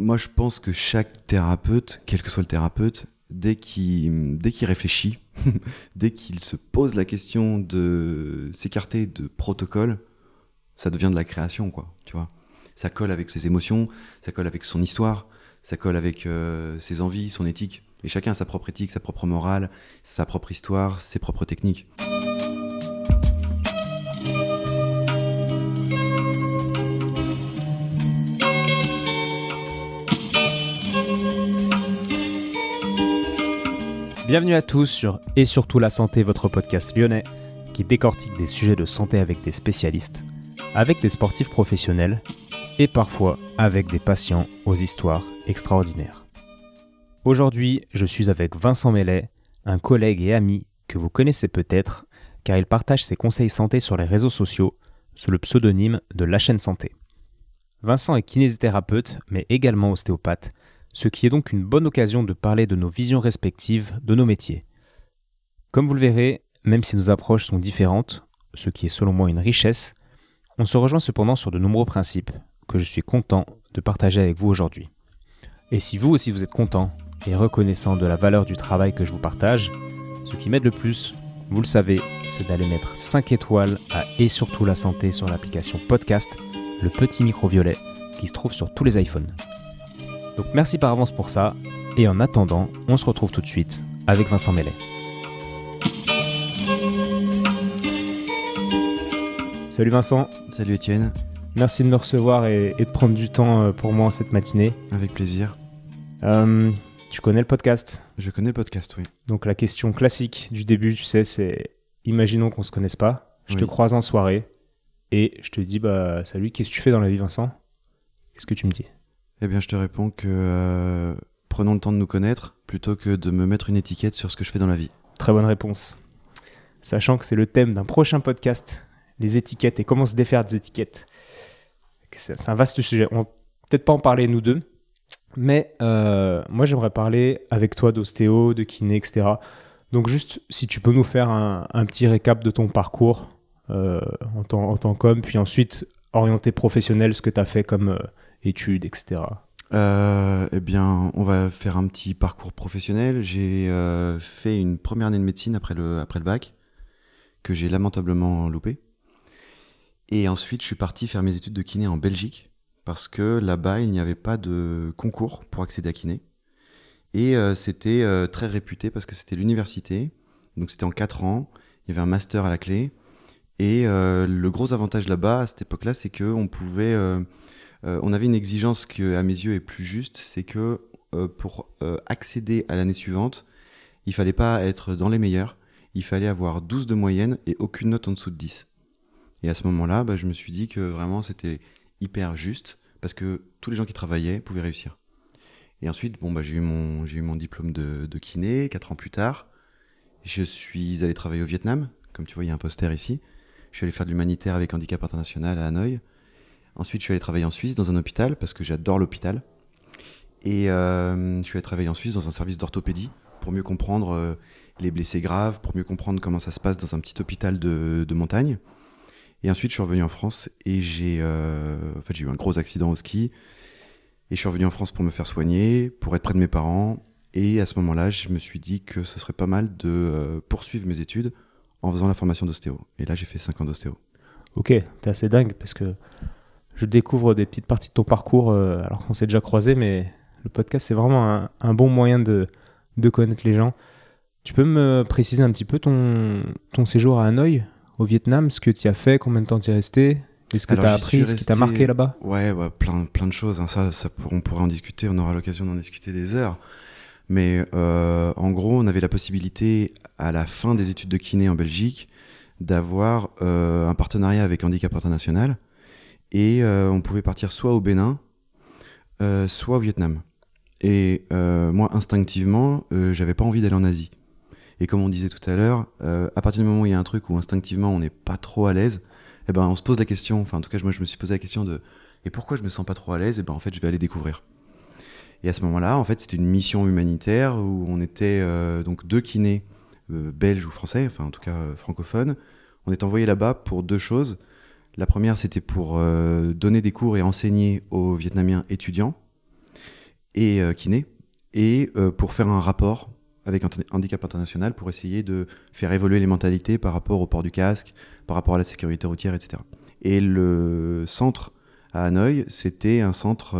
moi, je pense que chaque thérapeute, quel que soit le thérapeute, dès qu'il réfléchit, dès qu'il se pose la question de s'écarter de protocole, ça devient de la création, quoi. Tu vois, ça colle avec ses émotions, ça colle avec son histoire, ça colle avec euh, ses envies, son éthique. Et chacun a sa propre éthique, sa propre morale, sa propre histoire, ses propres techniques. Bienvenue à tous sur Et surtout la santé, votre podcast lyonnais qui décortique des sujets de santé avec des spécialistes, avec des sportifs professionnels et parfois avec des patients aux histoires extraordinaires. Aujourd'hui, je suis avec Vincent Mellet, un collègue et ami que vous connaissez peut-être car il partage ses conseils santé sur les réseaux sociaux sous le pseudonyme de La chaîne santé. Vincent est kinésithérapeute mais également ostéopathe ce qui est donc une bonne occasion de parler de nos visions respectives de nos métiers. Comme vous le verrez, même si nos approches sont différentes, ce qui est selon moi une richesse, on se rejoint cependant sur de nombreux principes que je suis content de partager avec vous aujourd'hui. Et si vous aussi vous êtes content et reconnaissant de la valeur du travail que je vous partage, ce qui m'aide le plus, vous le savez, c'est d'aller mettre 5 étoiles à Et surtout la santé sur l'application podcast, le petit micro violet qui se trouve sur tous les iPhones. Donc merci par avance pour ça. Et en attendant, on se retrouve tout de suite avec Vincent Mellet. Salut Vincent. Salut Étienne. Merci de me recevoir et, de prendre du temps euh, pour moi cette matinée. Avec plaisir. Euh, tu connais le podcast? Je connais le podcast, oui. Donc la question classique du début, tu sais, c'est imaginons qu'on se connaisse pas. Je te croise en soirée et je te dis bah salut, qu'est-ce que tu fais dans la vie, Vincent? Qu'est-ce que tu me dis? Eh bien, je te réponds que euh, prenons le temps de nous connaître plutôt que de me mettre une étiquette sur ce que je fais dans la vie. Très bonne réponse. Sachant que c'est le thème d'un prochain podcast, les étiquettes et comment se défaire des étiquettes. C'est un vaste sujet. On va peut-être pas en parler nous deux, mais euh, moi j'aimerais parler avec toi d'ostéo, de kiné, etc. Donc juste si tu peux nous faire un, petit récap de ton parcours euh, en tant, en qu'homme, puis ensuite orienté professionnel, ce que tu as fait comme études, etc. Euh, eh bien, on va faire un petit parcours professionnel. J'ai euh, fait une première année de médecine après le, après le bac, que j'ai lamentablement loupé. Et ensuite, je suis parti faire mes études de kiné en Belgique, parce que là-bas, il n'y avait pas de concours pour accéder à kiné. Et euh, c'était très réputé parce que c'était l'université, donc c'était en 4 ans, il y avait un master à la clé. Et le gros avantage là-bas, à cette époque-là, c'est qu'on pouvait on avait une exigence qui, à mes yeux, est plus juste, c'est que euh, pour euh, accéder à l'année suivante, il fallait pas être dans les meilleurs, il fallait avoir 12 de moyenne et aucune note en dessous de 10. Et à ce moment-là, bah, je me suis dit que vraiment c'était hyper juste parce que tous les gens qui travaillaient pouvaient réussir. Et ensuite, bon, bah, j'ai eu, mon, eu mon diplôme de, de, kiné, 4 ans plus tard. Je suis allé travailler au Vietnam, comme tu vois, il y a un poster ici. Je suis allé faire de l'humanitaire avec Handicap International à Hanoï. Ensuite, je suis allé travailler en Suisse dans un hôpital parce que j'adore l'hôpital. Et euh, je suis allé travailler en Suisse dans un service d'orthopédie pour mieux comprendre euh, les blessés graves, pour mieux comprendre comment ça se passe dans un petit hôpital de, montagne. Et ensuite, je suis revenu en France et j'ai euh, en fait, eu un gros accident au ski. Et je suis revenu en France pour me faire soigner, pour être près de mes parents. Et à ce moment-là, je me suis dit que ce serait pas mal de poursuivre mes études en faisant la formation d'ostéo. Et là, j'ai fait 5 ans d'ostéo. Ok, t'es assez dingue parce que je découvre des petites parties de ton parcours euh, alors qu'on s'est déjà croisé, mais le podcast, c'est vraiment un, bon moyen de, connaître les gens. Tu peux me préciser un petit peu ton, ton séjour à Hanoï, au Vietnam, ce que tu as fait, combien de temps tu es resté Qu'est-ce que tu as appris Ce qui t'a marqué là-bas? Ouais, plein, plein de choses. Hein. Ça, ça, on pourrait en discuter, on aura l'occasion d'en discuter des heures. Mais euh, en gros, on avait la possibilité, à la fin des études de kiné en Belgique, d'avoir euh, un partenariat avec Handicap International et euh, on pouvait partir soit au Bénin, euh, soit au Vietnam. Et euh, moi, instinctivement, j'avais pas envie d'aller en Asie. Et comme on disait tout à l'heure, à partir du moment où il y a un truc où instinctivement on n'est pas trop à l'aise, eh ben on se pose la question, enfin en tout cas moi je me suis posé la question de et pourquoi je me sens pas trop à l'aise? Et eh ben en fait je vais aller découvrir. Et à ce moment-là, en fait c'était une mission humanitaire où on était donc deux kinés belges ou français, enfin en tout cas francophones. On est envoyé là-bas pour deux choses. La première, c'était pour euh, donner des cours et enseigner aux Vietnamiens étudiants. et kiné, et pour faire un rapport avec handicap international pour essayer de faire évoluer les mentalités par rapport au port du casque, par rapport à la sécurité routière, etc. Et le centre à Hanoï, c'était un centre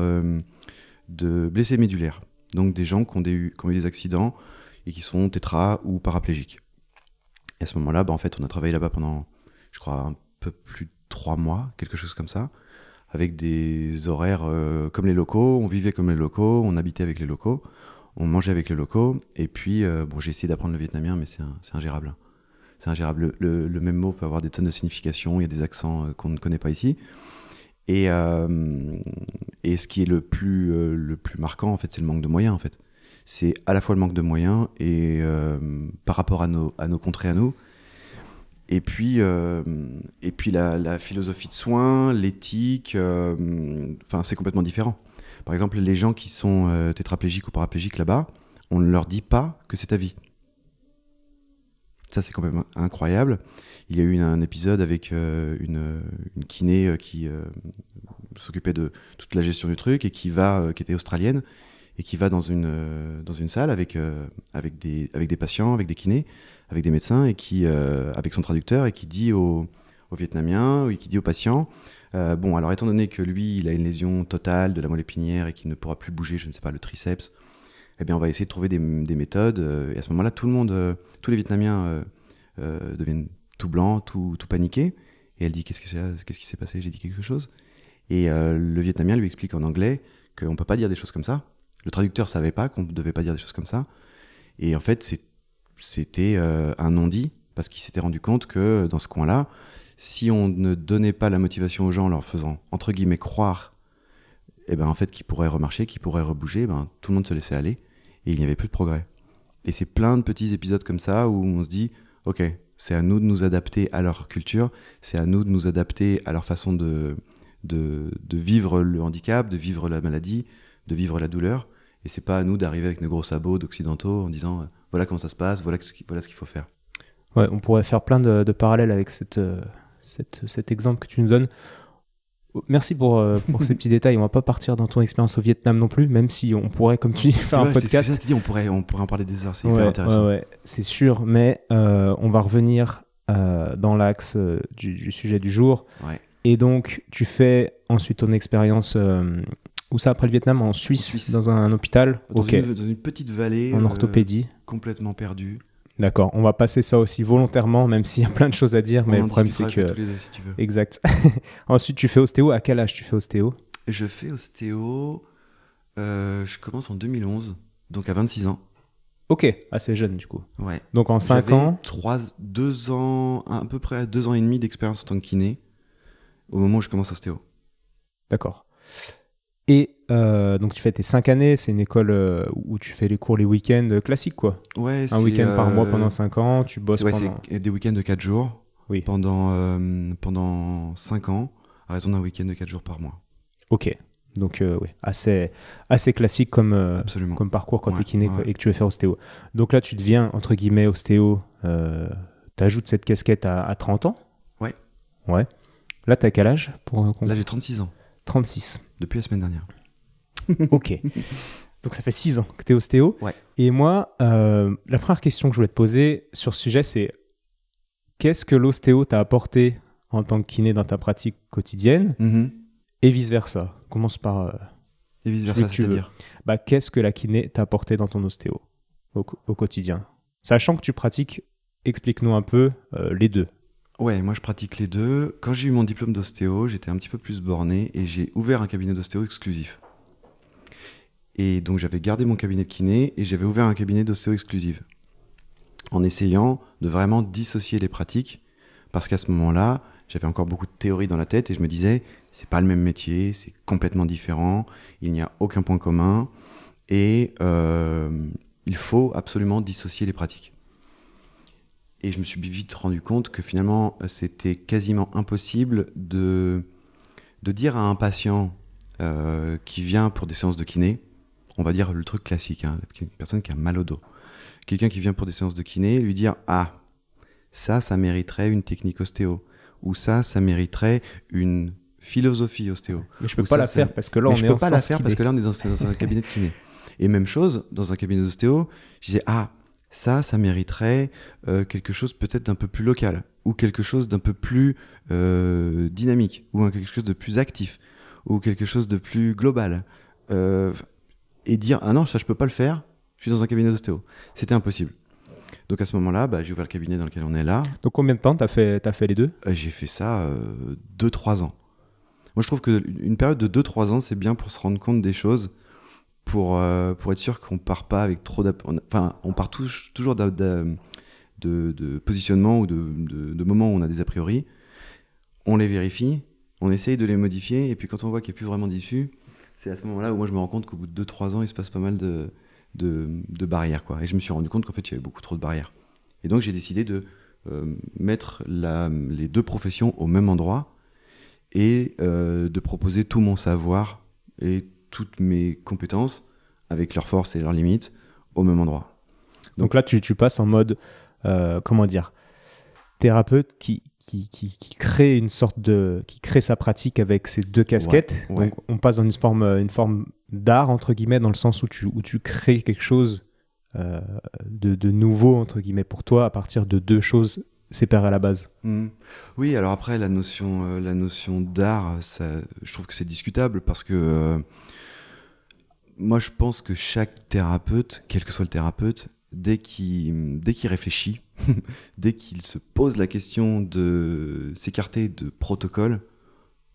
de blessés médulaires. Donc des gens qui ont, des, qui ont eu des accidents et qui sont tétra ou paraplégiques. Et à ce moment-là, bah, en fait, on a travaillé là-bas pendant, je crois, un peu plus de trois mois, quelque chose comme ça, avec des horaires euh, comme les locaux. On vivait comme les locaux, on habitait avec les locaux, on mangeait avec les locaux. Et puis, euh, bon, j'ai essayé d'apprendre le vietnamien, mais c'est ingérable. C'est ingérable. Le, le, même mot peut avoir des tonnes de significations, il y a des accents euh, qu'on ne connaît pas ici. Et, et ce qui est le plus, le plus marquant, en fait, c'est le manque de moyens, en fait c'est à la fois le manque de moyens et par rapport à nos, à nos contrées à nous. Et puis, euh, et puis la, philosophie de soins, l'éthique, euh, enfin c'est complètement différent. Par exemple, les gens qui sont tétraplégiques ou paraplégiques là-bas, on ne leur dit pas que c'est ta vie. Ça, c'est quand même incroyable. Il y a eu un épisode avec une, kiné qui s'occupait de toute la gestion du truc et qui était australienne et qui va dans une, euh, dans une salle avec, euh, avec, des, avec des patients, avec des kinés, avec des médecins, et qui, euh, avec son traducteur, et qui dit aux, aux Vietnamiens, ou qui dit aux patients, bon, alors étant donné que lui, il a une lésion totale de la moelle épinière et qu'il ne pourra plus bouger, je ne sais pas, le triceps, eh bien, on va essayer de trouver des, des méthodes. et à ce moment-là, tout le monde, tous les Vietnamiens deviennent tout blancs, tout, tout paniqués. Et elle dit, qu'est-ce, que qu'est-ce qui s'est passé? J'ai dit quelque chose. Et le Vietnamien lui explique en anglais qu'on ne peut pas dire des choses comme ça, le traducteur savait pas qu'on ne devait pas dire des choses comme ça. Et en fait, c'était euh, un non-dit, parce qu'il s'était rendu compte que dans ce coin-là, si on ne donnait pas la motivation aux gens en leur faisant, entre guillemets, croire eh ben, en fait, qu'ils pourraient remarcher, qu'ils pourraient rebouger, ben, tout le monde se laissait aller et il n'y avait plus de progrès. Et c'est plein de petits épisodes comme ça où on se dit, ok, c'est à nous de nous adapter à leur culture, c'est à nous de nous adapter à leur façon de, vivre le handicap, de vivre la maladie, de vivre la douleur. Et c'est pas à nous d'arriver avec nos gros sabots d'occidentaux en disant euh, voilà comment ça se passe, voilà ce, voilà ce qu'il faut faire. Ouais, on pourrait faire plein de, parallèles avec cette, euh, cette, cet exemple que tu nous donnes. Merci pour, euh, pour ces petits détails. On va pas partir dans ton expérience au Vietnam non plus, même si on pourrait, comme tu dis, faire un podcast. dit, on pourrait, on pourrait en parler des heures, c'est hyper intéressant. Ouais, c'est sûr, mais on va revenir dans l'axe du, du, sujet du jour. Et donc, tu fais ensuite ton expérience où ça après le Vietnam En Suisse, dans un, hôpital dans, une, dans, une, petite vallée. En orthopédie. Euh, complètement perdue. D'accord, on va passer ça aussi volontairement, même s'il y a plein de choses à dire, mais le problème c'est que. si tu veux. Exact. Ensuite, tu fais ostéo. À quel âge tu fais ostéo? Je fais ostéo. Euh, je commence en 2011, donc à 26 ans. Ok, assez jeune du coup. Ouais. Donc en 5 ans 3, 2 ans, à peu près 2 ans et demi d'expérience en tant que kiné au moment où je commence ostéo. D'accord. Et euh, donc tu fais tes 5 années, c'est une école euh, où tu fais les cours les week-ends euh, classiques quoi. Ouais, Un week-end par mois pendant 5 ans, tu bosses ouais, pendant... c'est des week-ends de 4 jours oui. pendant, pendant 5 ans, à raison d'un week-end de 4 jours par mois. Ok, donc oui, assez, assez classique comme, comme parcours quand tu es kiné et que tu veux faire ostéo. Donc là tu deviens, entre guillemets, ostéo, tu ajoutes cette casquette à, à, 30 ans? Ouais. Ouais. Là tu as quel âge pour... Là j'ai 36 ans. 36. Depuis la semaine dernière. ok. Donc ça fait 6 ans que tu es ostéo. Ouais. Et moi, euh, la première question que je voulais te poser sur ce sujet, c'est qu'est-ce que l'ostéo t'a apporté en tant que kiné dans ta pratique quotidienne mm-hmm. et vice-versa? Commence par... Euh, et vice-versa, c'est-à-dire bah, Qu'est-ce que la kiné t'a apporté dans ton ostéo au, quotidien? Sachant que tu pratiques, explique-nous un peu euh, les deux. Ouais, moi je pratique les deux. Quand j'ai eu mon diplôme d'ostéo, j'étais un petit peu plus borné et j'ai ouvert un cabinet d'ostéo exclusif. Et donc j'avais gardé mon cabinet de kiné et j'avais ouvert un cabinet d'ostéo exclusif. En essayant de vraiment dissocier les pratiques, parce qu'à ce moment-là, j'avais encore beaucoup de théories dans la tête et je me disais, c'est pas le même métier, c'est complètement différent, il n'y a aucun point commun et euh, il faut absolument dissocier les pratiques. Et je me suis vite rendu compte que finalement, c'était quasiment impossible de, de dire à un patient euh, qui vient pour des séances de kiné, on va dire le truc classique, hein, une personne qui a mal au dos, quelqu'un qui vient pour des séances de kiné, lui dire Ah, ça, ça mériterait une technique ostéo, ou ça, ça mériterait une philosophie ostéo. Mais je peux pas ça, la faire parce que là, Mais on je est peux en pas la faire parce que là, on est dans, dans un cabinet de kiné. Et même chose, dans un cabinet d'ostéo, je disais, ah, ça, ça mériterait euh, quelque chose peut-être d'un peu plus local, ou quelque chose d'un peu plus euh, dynamique, ou quelque chose de plus actif, ou quelque chose de plus global. Euh, et dire, ah non, ça, je peux pas le faire, je suis dans un cabinet d'ostéo. C'était impossible. Donc à ce moment-là, bah, j'ai ouvert le cabinet dans lequel on est là. Donc combien de temps t'as fait, t'as fait les deux? J'ai fait ça 2-3 ans. Moi, je trouve qu'une période de 2-3 ans, c'est bien pour se rendre compte des choses, pour, euh, pour être sûr qu'on part pas avec trop Enfin, on part tous- toujours de, de positionnement ou de, de, de moments où on a des a priori. On les vérifie, on essaye de les modifier, et puis quand on voit qu'il n'y a plus vraiment d'issue, c'est à ce moment-là où moi je me rends compte qu'au bout de 2-3 ans, il se passe pas mal de, de, de barrières. Quoi. Et je me suis rendu compte qu'en fait, il y avait beaucoup trop de barrières. Et donc, j'ai décidé de euh, mettre la- les deux professions au même endroit et euh, de proposer tout mon savoir et toutes mes compétences avec leurs forces et leurs limites au même endroit. Donc là, tu, tu passes en mode, euh, comment dire, thérapeute qui, qui, qui, qui crée une sorte de, qui crée sa pratique avec ses deux casquettes. Ouais, ouais. Donc on passe dans une forme, euh, une forme d'art entre guillemets, dans le sens où tu, où tu crées quelque chose euh, de, de nouveau entre guillemets pour toi à partir de deux choses séparées à la base. Mm. Oui, alors après, la notion, euh, la notion d'art, je trouve que c'est discutable parce que moi, je pense que chaque thérapeute, quel que soit le thérapeute, dès qu'il dès qu'il réfléchit, dès qu'il se pose la question de s'écarter de protocole,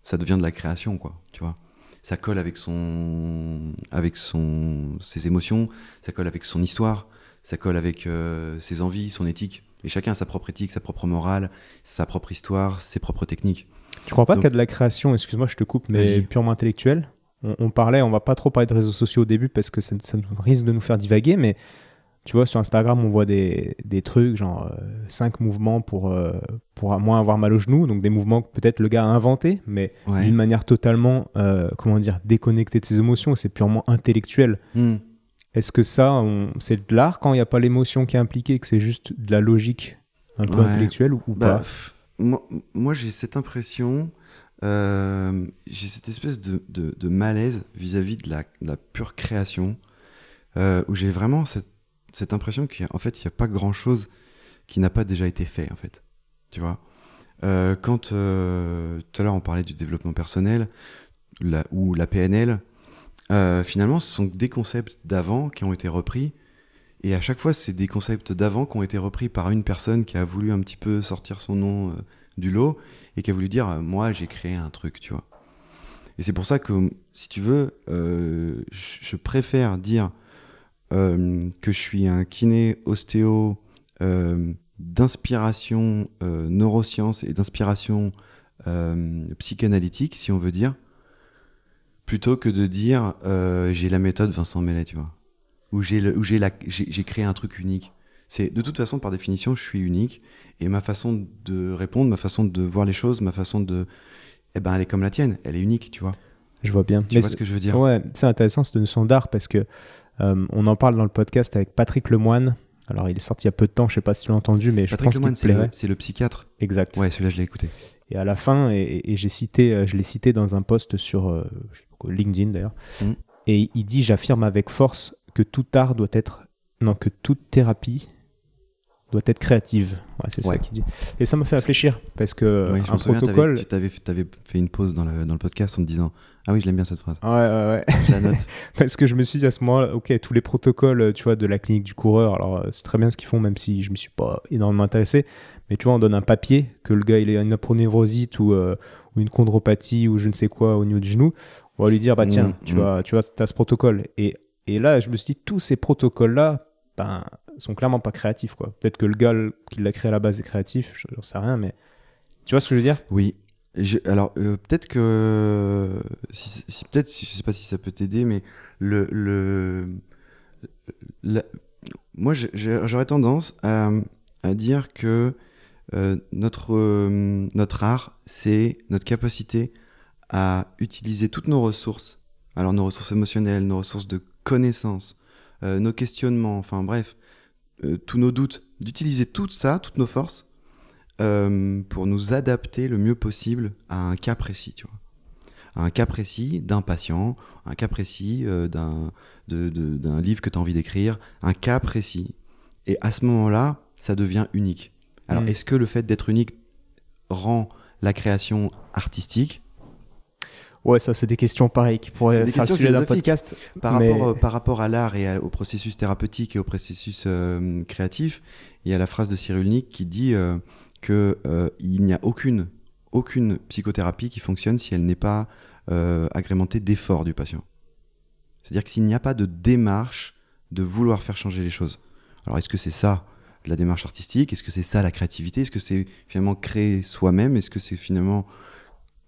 ça devient de la création, quoi, tu vois. Ça colle avec son, avec son, ses émotions, ça colle avec son histoire, ça colle avec euh, ses envies, son éthique. Et chacun a sa propre éthique, sa propre morale, sa propre histoire, ses propres techniques. Tu crois pas qu'il y a de la création, excuse-moi, je te coupe, mais purement intellectuelle? On, on parlait, on va pas trop parler de réseaux sociaux au début parce que ça, risque de nous faire divaguer, mais tu vois, sur Instagram, on voit des, des trucs, genre 5 mouvements pour, euh, pour moins avoir mal au genou, donc des mouvements que peut-être le gars a inventés, mais Ouais. d'une manière totalement, euh, comment dire, déconnectée de ses émotions, c'est purement intellectuel. Hmm. Est-ce que ça, c'est de l'art quand il n'y a pas l'émotion qui est impliquée, que c'est juste de la logique un peu Ouais. intellectuelle ou, ou Bah, pas? moi, moi, j'ai cette impression, euh, j'ai cette espèce de, de- malaise vis-à-vis de la, pure création, euh, où j'ai vraiment cette, cette impression qu'en fait, il n'y a pas grand-chose qui n'a pas déjà été fait, en fait. Tu vois? Euh, Quand tout à l'heure on parlait du développement personnel ou la PNL, finalement, ce sont des concepts d'avant qui ont été repris. Et à chaque fois, c'est des concepts d'avant qui ont été repris par une personne qui a voulu un petit peu sortir son nom du lot et qui a voulu dire Moi, j'ai créé un truc, tu vois. Et c'est pour ça que, si tu veux, euh, je préfère dire euh, que je suis un kiné ostéo euh, d'inspiration neurosciences et d'inspiration psychanalytique, si on veut dire, plutôt que de dire j'ai la méthode Vincent Mellet, tu vois, ou j'ai j'ai créé un truc unique. C'est de toute façon par définition je suis unique et ma façon de répondre, ma façon de voir les choses, ma façon de, eh ben elle est comme la tienne, elle est unique, tu vois. Je vois bien. Tu Mais vois ce que je veux dire? Ouais, c'est intéressant cette notion d'art parce que euh, on en parle dans le podcast avec Patrick Lemoine. Alors, il est sorti il y a peu de temps, je sais pas si tu l'as entendu, mais je Patrick pense Lemoine, te c'est le, c'est le psychiatre. Exact. Ouais, celui-là je l'ai écouté. Et à la fin, et, et j'ai cité, euh, je l'ai cité dans un post sur euh, je LinkedIn d'ailleurs, Mm. et il dit j'affirme avec force que tout art doit être, non, que toute thérapie doit être créative. Ouais, c'est ça qu'il dit. Et ça m'a fait réfléchir parce que Ouais, je un me protocole. tu avais, fait une pause dans le, dans le podcast en te disant Ah oui, je l'aime bien cette phrase. Ouais, ouais, ouais. Je la note. Parce que je me suis dit à ce moment-là, ok, tous les protocoles, tu vois, de la clinique du coureur, alors euh, c'est très bien ce qu'ils font, même si je me suis pas énormément intéressé. Mais tu vois, on donne un papier que le gars il a une apronévrosite ou, euh, ou une chondropathie ou je ne sais quoi au niveau du genou. On va lui dire, bah tiens, Mmh, tu mmh. vois, tu vois, t'as ce protocole. Et, et là, je me suis dit, tous ces protocoles-là, ben, sont clairement pas créatifs, quoi. Peut-être que le gars qui l'a créé à la base est créatif, je j'en sais rien, mais tu vois ce que je veux dire? Oui. Alors, euh, peut-être que. Si, peut-être, si- je sais pas si ça peut t'aider, mais le. le moi, j'aurais tendance à, dire que euh, notre, euh, notre art, c'est notre capacité à utiliser toutes nos ressources. Alors, nos ressources émotionnelles, nos ressources de connaissances, nos questionnements, enfin bref, euh, tous nos doutes, d'utiliser tout ça, toutes nos forces, euh, pour nous adapter le mieux possible à un cas précis, tu vois. un cas précis d'un patient, un cas précis euh, d'un livre que tu as envie d'écrire, un cas précis. Et à ce moment-là, ça devient unique. Alors, Mm. est-ce que le fait d'être unique rend la création artistique Ouais, ça, c'est des questions pareilles qui pourraient des faire sujet d'un podcast. par Mais- rapport, euh, par rapport à l'art et à- au processus thérapeutique et au processus euh, créatif, il y a la phrase de Cyrulnik qui dit euh, que euh, n'y a aucune, aucune psychothérapie qui fonctionne si elle n'est pas euh, agrémentée d'efforts du patient. C'est-à-dire que s'il n'y a pas de démarche de vouloir faire changer les choses. Alors est-ce que c'est ça la démarche artistique? Est-ce que c'est ça la créativité? Est-ce que c'est finalement créer soi-même? Est-ce que c'est finalement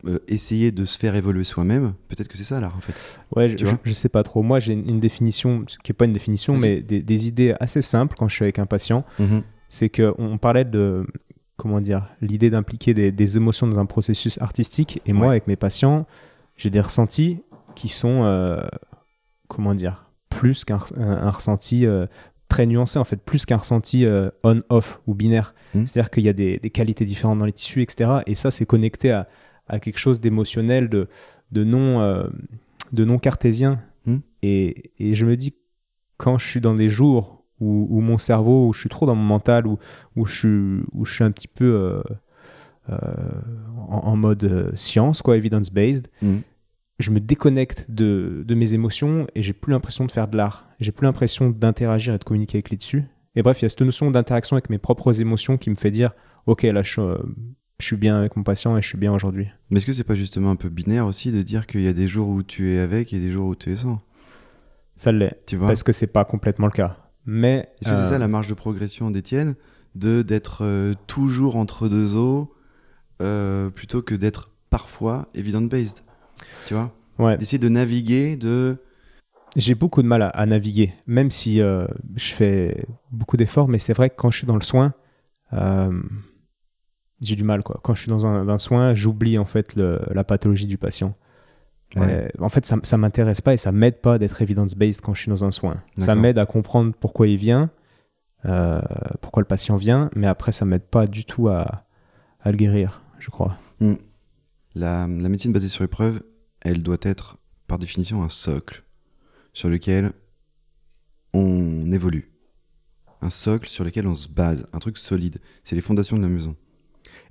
euh, essayer de se faire évoluer soi-même Peut-être que c'est ça l'art en fait. Ouais, je, vois je- sais pas trop. Moi, j'ai une, une définition, qui est pas une définition, mais des, des idées assez simples quand je suis avec un patient. C'est que on parlait de comment dire l'idée d'impliquer des, des émotions dans un processus artistique. Et moi, avec mes patients, j'ai des ressentis qui sont euh, comment dire plus qu'un un, un ressenti euh, très nuancé en fait, plus qu'un ressenti euh, on-off ou binaire. Mhm. C'est-à-dire qu'il y a des, des qualités différentes dans les tissus, etc. Et ça, c'est connecté à, à quelque chose d'émotionnel, de, de non euh, de non cartésien. Mhm. Et, et je me dis quand je suis dans des jours où, où mon cerveau, où je suis trop dans mon mental, où, où, je, suis, où je suis un petit peu euh, euh, en, en mode science, quoi, evidence-based, Mhm. je me déconnecte de, de mes émotions et j'ai plus l'impression de faire de l'art. J'ai plus l'impression d'interagir et de communiquer avec les dessus. Et bref, il y a cette notion d'interaction avec mes propres émotions qui me fait dire Ok, là, je, suis, je suis bien avec mon patient et je suis bien aujourd'hui. Mais est-ce que c'est pas justement un peu binaire aussi de dire qu'il y a des jours où tu es avec et des jours où tu es sans? Ça l'est, Tu vois? parce que c'est pas complètement le cas. Mais Est-ce que c'est euh, ça la marge de progression d'Étienne de d'être euh, toujours entre deux eaux euh, plutôt que d'être parfois evidence-based? Tu vois? Ouais, D'essayer de naviguer, de. J'ai beaucoup de mal à, à naviguer, même si je fais beaucoup d'efforts, mais c'est vrai que quand je suis dans le soin, j'ai du mal. Quoi. Quand je suis dans un, un soin, j'oublie en fait le- la pathologie du patient. Ouais. Euh, en fait, ça, ça m'intéresse pas et ça m'aide pas d'être evidence-based quand je suis dans un soin. Ça m'aide à comprendre pourquoi il vient, euh, pourquoi le patient vient, mais après, ça m'aide pas du tout à, à le guérir, je crois. La, la médecine basée sur épreuve, elle doit être par définition un socle sur lequel on évolue. Un socle sur lequel on se base, un truc solide. C'est les fondations de la maison.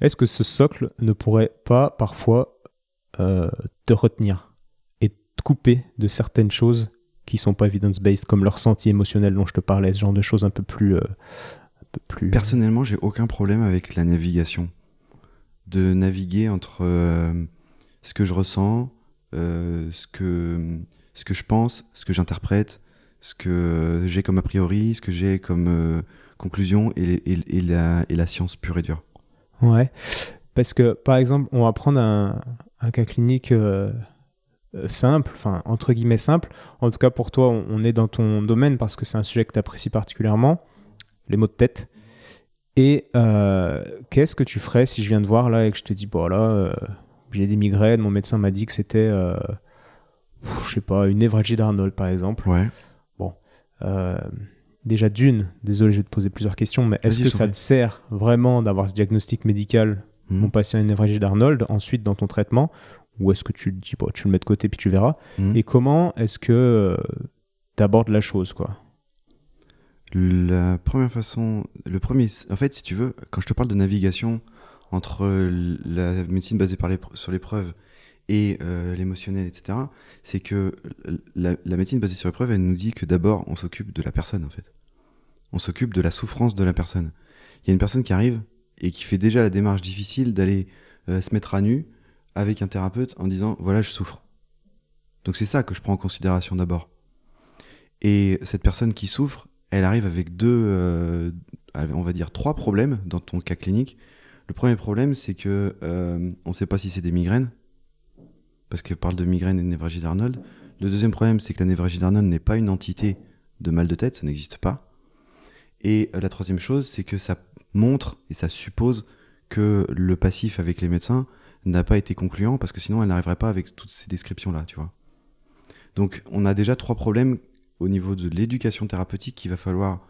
Est-ce que ce socle ne pourrait pas parfois euh, te retenir et te couper de certaines choses qui sont pas evidence-based, comme le ressenti émotionnel dont je te parlais, ce genre de choses un peu plus... euh, un peu plus... Personnellement, j'ai aucun problème avec la navigation. De naviguer entre euh, ce que je ressens, euh, ce, que, ce que je pense, ce que j'interprète, ce que j'ai comme a priori, ce que j'ai comme conclusion et la, et la science pure et dure. Ouais. Parce que, par exemple, on va prendre un, un cas clinique euh, euh, simple, enfin, entre guillemets simple. En tout cas, pour toi, on, on est dans ton domaine parce que c'est un sujet que tu apprécies particulièrement, les maux de tête. Et euh, qu'est-ce que tu ferais si je viens te voir là et que je te dis, bon là, euh, j'ai des migraines, mon médecin m'a dit que c'était, je sais pas, une névralgie d'Arnold, par exemple. Ouais. Euh, déjà d'une, désolé, je vais te poser plusieurs questions, mais est-ce que ça te sert vraiment d'avoir ce diagnostic médical mon patient a une névralgie d'Arnold, ensuite dans ton traitement, ou est-ce que tu le dis, bon, tu le mets de côté puis tu verras. Mhm. Et comment est-ce que tu abordes la chose quoi? La première façon, le premier, en fait, si tu veux, quand je te parle de navigation entre euh, la médecine basée par l'épre- sur l'épreuve et euh, l'émotionnel, etc., c'est que la, médecine basée sur l'épreuve, elle nous dit que d'abord, on s'occupe de la personne, en fait. On s'occupe de la souffrance de la personne. Il y a une personne qui arrive et qui fait déjà la démarche difficile d'aller euh, se mettre à nu avec un thérapeute en disant voilà, je souffre. Donc c'est ça que je prends en considération d'abord. Et cette personne qui souffre, elle arrive avec deux, euh, on va dire trois problèmes dans ton cas clinique. Le premier problème, c'est que on ne sait pas si c'est des migraines, parce qu'elle parle de migraine et de névralgie d'Arnold. Le deuxième problème, c'est que la névralgie d'Arnold n'est pas une entité de mal de tête, ça n'existe pas. Et euh, la troisième chose, c'est que ça montre et ça suppose que le passif avec les médecins n'a pas été concluant, parce que sinon elle n'arriverait pas avec toutes ces descriptions-là, tu vois. Donc on a déjà trois problèmes au niveau de l'éducation thérapeutique qu'il va falloir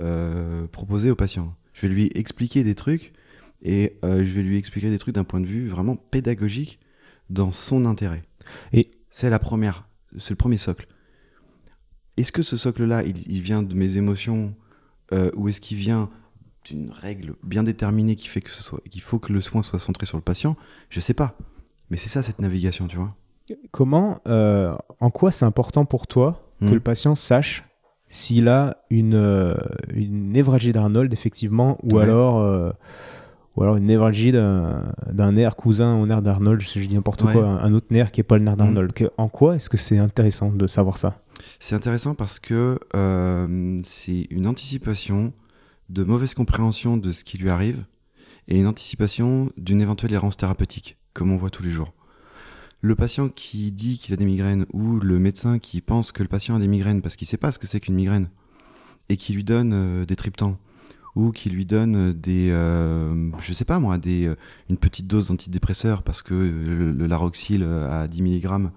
euh, proposer au patient. Je vais lui expliquer des trucs et euh, je vais lui expliquer des trucs d'un point de vue vraiment pédagogique dans son intérêt. Et c'est la première, c'est le premier socle. Est-ce que ce socle-là, il, vient de mes émotions euh, ou est-ce qu'il vient d'une règle bien déterminée qui fait que ce soit, qu'il faut que le soin soit centré sur le patient? Je sais pas. Mais c'est ça cette navigation, tu vois. Comment, euh, en quoi c'est important pour toi que hmm. le patient sache s'il a une, euh, une névralgie d'Arnold, effectivement, ou alors ou alors une névralgie d'un nerf cousin au nerf d'Arnold, je, dis n'importe quoi, un, autre nerf qui n'est pas le nerf d'Arnold. Mm. En quoi est-ce que c'est intéressant de savoir ça? C'est intéressant parce que euh, c'est une anticipation de mauvaise compréhension de ce qui lui arrive et une anticipation d'une éventuelle errance thérapeutique, comme on voit tous les jours. Le patient qui dit qu'il a des migraines ou le médecin qui pense que le patient a des migraines parce qu'il ne sait pas ce que c'est qu'une migraine et qui lui donne euh, des triptans ou qui lui donne des, euh, je sais pas moi, des, euh, une petite dose d'antidépresseur parce que le, le, Laroxyl à 10 mg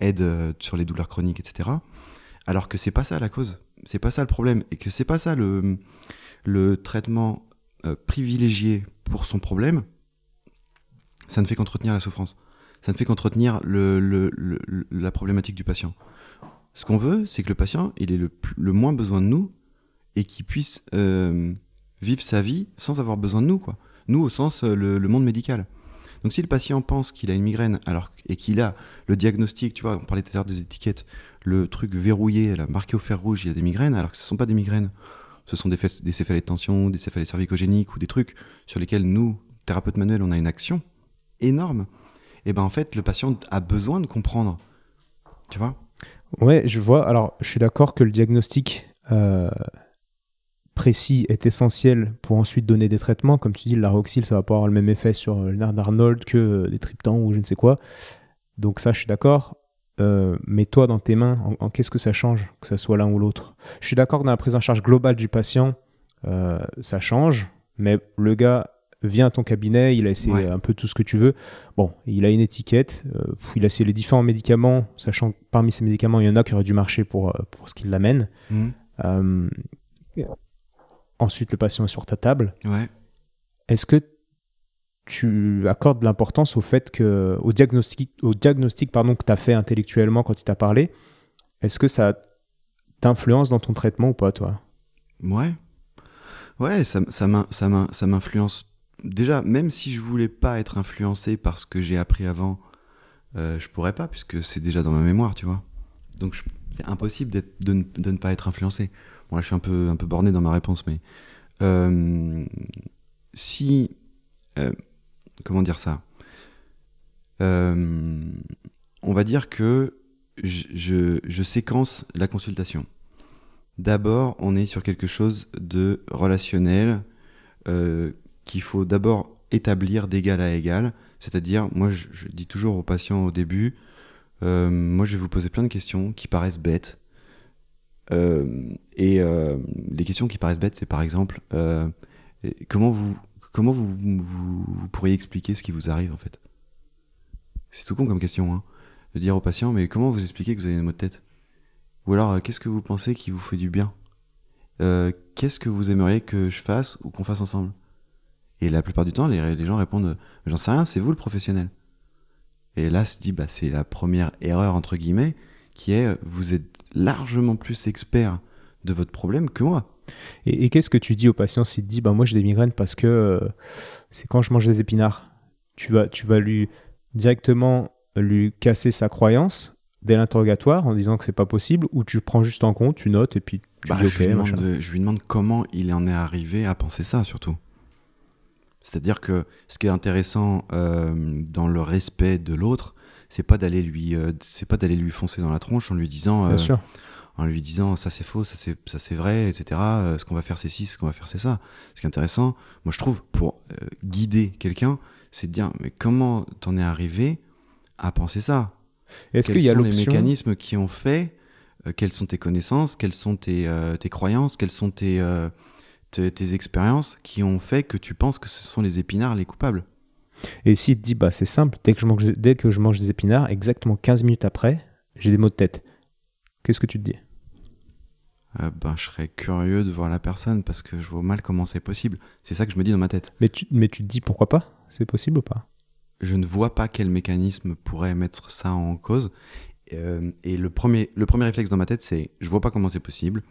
aide euh, sur les douleurs chroniques, etc. Alors que c'est pas ça la cause, c'est pas ça le problème, et que c'est pas ça le, le traitement privilégié pour son problème, ça ne fait qu'entretenir la souffrance. Ça ne fait qu'entretenir le, le, la problématique du patient. Ce qu'on veut, c'est que le patient, il ait le, le moins besoin de nous et qu'il puisse vivre sa vie sans avoir besoin de nous, quoi. Nous, au sens euh, le, monde médical. Donc si le patient pense qu'il a une migraine alors, et qu'il a le diagnostic, tu vois, on parlait tout à l'heure des étiquettes, le truc verrouillé, la marqué au fer rouge, il a des migraines, alors que ce ne sont pas des migraines. Ce sont des, céphalées de tension, des céphalées cervicogéniques ou des trucs sur lesquels nous, thérapeutes manuels, on a une action énorme. Et ben en fait, le patient a besoin de comprendre. Tu vois? Ouais, je vois. Alors, je suis d'accord que le diagnostic euh, précis est essentiel pour ensuite donner des traitements. Comme tu dis, le ça va pas avoir le même effet sur le nerf d'Arnold que euh, des triptans ou je ne sais quoi. Donc ça, je suis d'accord. Euh, mais toi, dans tes mains, en, qu'est-ce que ça change, que ce soit l'un ou l'autre? Je suis d'accord que dans la prise en charge globale du patient, euh, ça change, mais le gars vient à ton cabinet, il a essayé un peu tout ce que tu veux. Bon, il a une étiquette, il a essayé les différents médicaments, sachant que parmi ces médicaments, il y en a qui auraient dû marcher pour, pour ce qu'il l'amène. Mmh. Ensuite, le patient est sur ta table. Ouais. Est-ce que tu accordes l'importance au fait que, au diagnostic, au diagnostic pardon, que tu as fait intellectuellement quand il t'a parlé, est-ce que ça t'influence dans ton traitement ou pas, toi? Ouais. Ouais, ça, ça m'influence. Déjà, même si je voulais pas être influencé par ce que j'ai appris avant, euh, je pourrais pas, puisque c'est déjà dans ma mémoire, tu vois. Donc c'est impossible de, de, ne pas être influencé. Je suis un peu, un borné dans ma réponse, mais euh, si. Euh, comment dire ça? Euh, On va dire que je, je, séquence la consultation. D'abord, on est sur quelque chose de relationnel qu'il faut d'abord établir d'égal à égal. C'est-à-dire, moi, je, dis toujours aux patients au début, moi, je vais vous poser plein de questions qui paraissent bêtes, et euh, les questions qui paraissent bêtes, c'est par exemple euh, comment vous comment vous, vous, pourriez expliquer ce qui vous arrive en fait? C'est tout con comme question, hein, de dire au patient mais comment vous expliquez que vous avez une maux de tête? Ou alors qu'est-ce que vous pensez qui vous fait du bien? Qu'est-ce que vous aimeriez que je fasse ou qu'on fasse ensemble? Et la plupart du temps, les, les gens répondent j'en sais rien, c'est vous le professionnel. Et là, se dit bah c'est la première erreur entre guillemets qui est vous êtes largement plus expert de votre problème que moi. Et, qu'est-ce que tu dis au patient s'il te dit bah, Moi j'ai des migraines parce que euh, c'est quand je mange des épinards tu vas, tu vas lui directement lui casser sa croyance dès l'interrogatoire en disant que c'est pas possible ou tu prends juste en compte, tu notes et puis tu bah, dis je, lui demande je lui demande comment il en est arrivé à penser ça surtout. C'est-à-dire que ce qui est intéressant euh, dans le respect de l'autre, c'est pas d'aller lui euh, c'est pas d'aller lui foncer dans la tronche en lui disant euh, en lui disant ça c'est faux ça c'est ça c'est vrai etc euh, ce qu'on va faire c'est ci ce qu'on va faire c'est ça. Ce qui est intéressant moi je trouve pour guider quelqu'un c'est de dire mais comment t'en es arrivé à penser ça? Est-ce qu'il y a les mécanismes qui ont fait quelles sont tes connaissances quelles sont tes, tes croyances quelles sont tes, tes, tes expériences qui ont fait que tu penses que ce sont les épinards les coupables? Et s'il te dit, bah, c'est simple, dès que, je mange, dès que je mange des épinards, exactement 15 minutes après, j'ai des maux de tête. Qu'est-ce que tu te dis? Euh, ben, je serais curieux de voir la personne parce que je vois mal comment c'est possible. C'est ça que je me dis dans ma tête. Mais tu, mais tu te dis pourquoi pas? C'est possible ou pas? Je ne vois pas quel mécanisme pourrait mettre ça en cause. Euh, et le premier, le premier réflexe dans ma tête, c'est je vois pas comment c'est possible.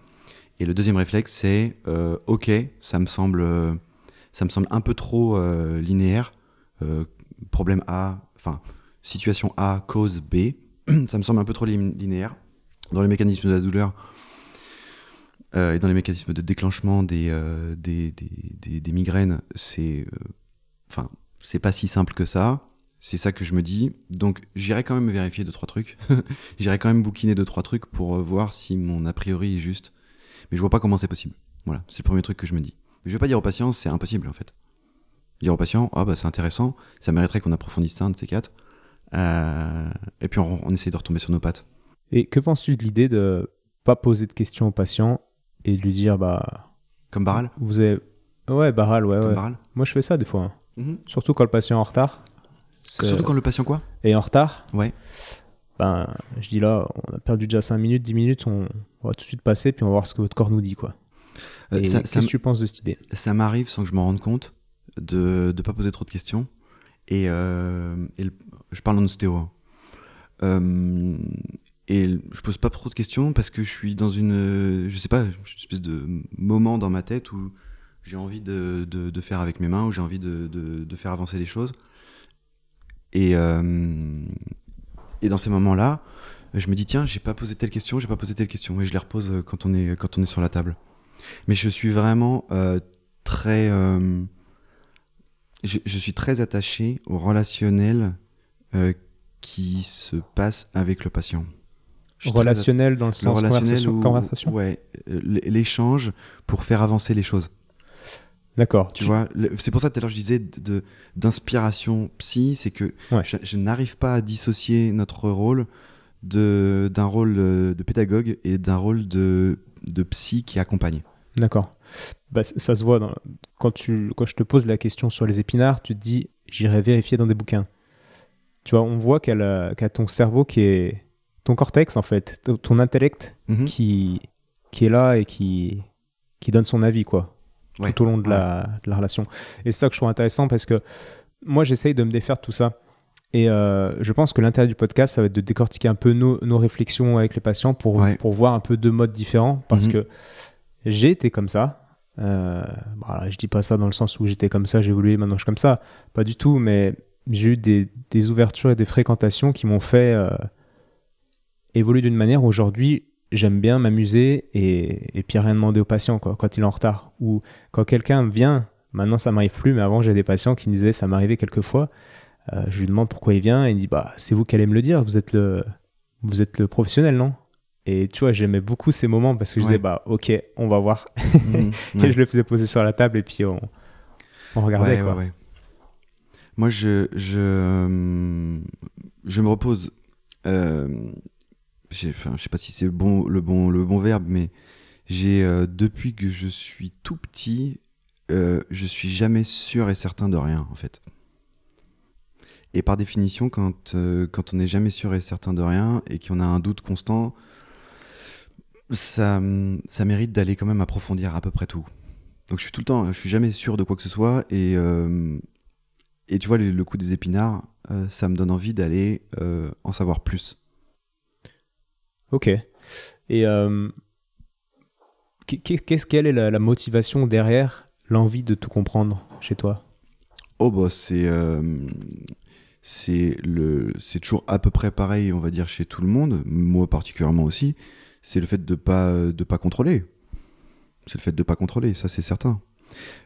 Et le deuxième réflexe, c'est euh, ok, ça me semble, ça me semble un peu trop euh, linéaire. Euh, problème A, enfin situation A, cause B, ça me semble un peu trop lin- linéaire. Dans les mécanismes de la douleur euh, et dans les mécanismes de déclenchement des, euh, des, des, des- migraines, c'est, enfin, c'est pas si simple que ça. C'est ça que je me dis. Donc j'irai quand même vérifier deux trois trucs. j'irai quand même bouquiner deux trois trucs pour voir si mon a priori est juste. Mais je vois pas comment c'est possible. Voilà, c'est le premier truc que je me dis. Je vais pas dire aux patients c'est impossible en fait. Dire aux patients ah bah c'est intéressant, ça mériterait qu'on approfondisse ça un de ces quatre. Euh, et puis on, on essaye de retomber sur nos pattes. Et que penses-tu de l'idée de pas poser de questions au patient et de lui dire bah Comme Barral. vous avez ouais Barral ouais, Comme ouais. Barral. Moi je fais ça des fois, hein. Mhm. surtout quand le patient est en retard. Surtout quand le patient quoi? est en retard. Ouais. Ben je dis là on a perdu déjà 5 minutes, 10 minutes, on, on va tout de suite passer puis on va voir ce que votre corps nous dit quoi. Euh, qu'est-ce que tu penses de cette idée? Ça m'arrive sans que je m'en rende compte de ne pas poser trop de questions. Et, euh, je parle en ostéo. hein. Euh, et je pose pas trop de questions parce que je suis dans une, je sais pas, une espèce de moment dans ma tête où j'ai envie de, de- faire avec mes mains, où j'ai envie de, de- faire avancer les choses. Et, euh, et dans ces moments-là, je me dis tiens, j'ai pas posé telle question, j'ai pas posé telle question, et je les repose quand on est quand on est sur la table. Mais je suis vraiment euh, très, je, je suis très attaché au relationnel euh, qui se passe avec le patient. Relationnel dans le le sens relationnel conversation, où- conversation? ouais, euh, l'échange pour faire avancer les choses. D'accord. Tu vois, le- c'est pour ça tout à l'heure je disais d'inspiration psy, c'est que Ouais. je, je n'arrive pas à dissocier notre rôle d'un rôle euh, de pédagogue et d'un rôle de, de psy qui accompagne. D'accord. Bah, ça se voit dans- quand, tu, quand je te pose la question sur les épinards, tu te dis j'irai vérifier dans des bouquins. Tu vois, on voit qu'elle a, qu'à ton cerveau qui est ton cortex en fait, ton intellect Mhm. qui, qui est là et qui, qui donne son avis quoi, Ouais, tout au long de, la, de la relation. Et c'est ça que je trouve intéressant parce que moi j'essaye de me défaire de tout ça. Et euh, je pense que l'intérêt du podcast, ça va être de décortiquer un peu nos, nos réflexions avec les patients pour, Ouais. pour voir un peu deux modes différents. Parce Mhm. que j'ai été comme ça. Euh, bah, je dis pas ça dans le sens où j'étais comme ça, j'ai évolué, maintenant je suis comme ça. Pas du tout, mais j'ai eu des, ouvertures et des fréquentations qui m'ont fait euh, évoluer d'une manière. Aujourd'hui, j'aime bien m'amuser et, et puis rien demander au patient quoi, quand il est en retard. Ou quand quelqu'un vient, maintenant ça m'arrive plus, mais avant j'ai des patients qui me disaient ça m'arrivait quelques fois. Euh, je lui demande pourquoi il vient et il dit bah c'est vous qui allez me le dire, vous êtes le, vous êtes le professionnel non? Et tu vois j'aimais beaucoup ces moments parce que je Ouais. disais bah ok on va voir Mhm. et je le faisais poser sur la table et puis on, on regardait Ouais, quoi. ouais, ouais. Moi, je, je, euh, je me repose. Euh, j'ai- enfin, je sais pas si c'est le bon, le, bon, le bon verbe, mais j'ai euh, depuis que je suis tout petit, euh, je suis jamais sûr et certain de rien, en fait. Et par définition, quand, euh, quand on n'est jamais sûr et certain de rien et qu'on a un doute constant, ça, ça mérite d'aller quand même approfondir à peu près tout. Donc je suis tout le temps, je suis jamais sûr de quoi que ce soit et euh, et tu vois le, le coup des épinards, euh, ça me donne envie d'aller euh, en savoir plus. Ok. Et qu'est- qu'est- qu'est-ce quelle est la, la motivation derrière l'envie de tout comprendre chez toi? Oh bah c'est c'est le c'est toujours à peu près pareil, on va dire chez tout le monde, moi particulièrement aussi. C'est le fait de pas de pas contrôler. C'est le fait de pas contrôler, ça c'est certain.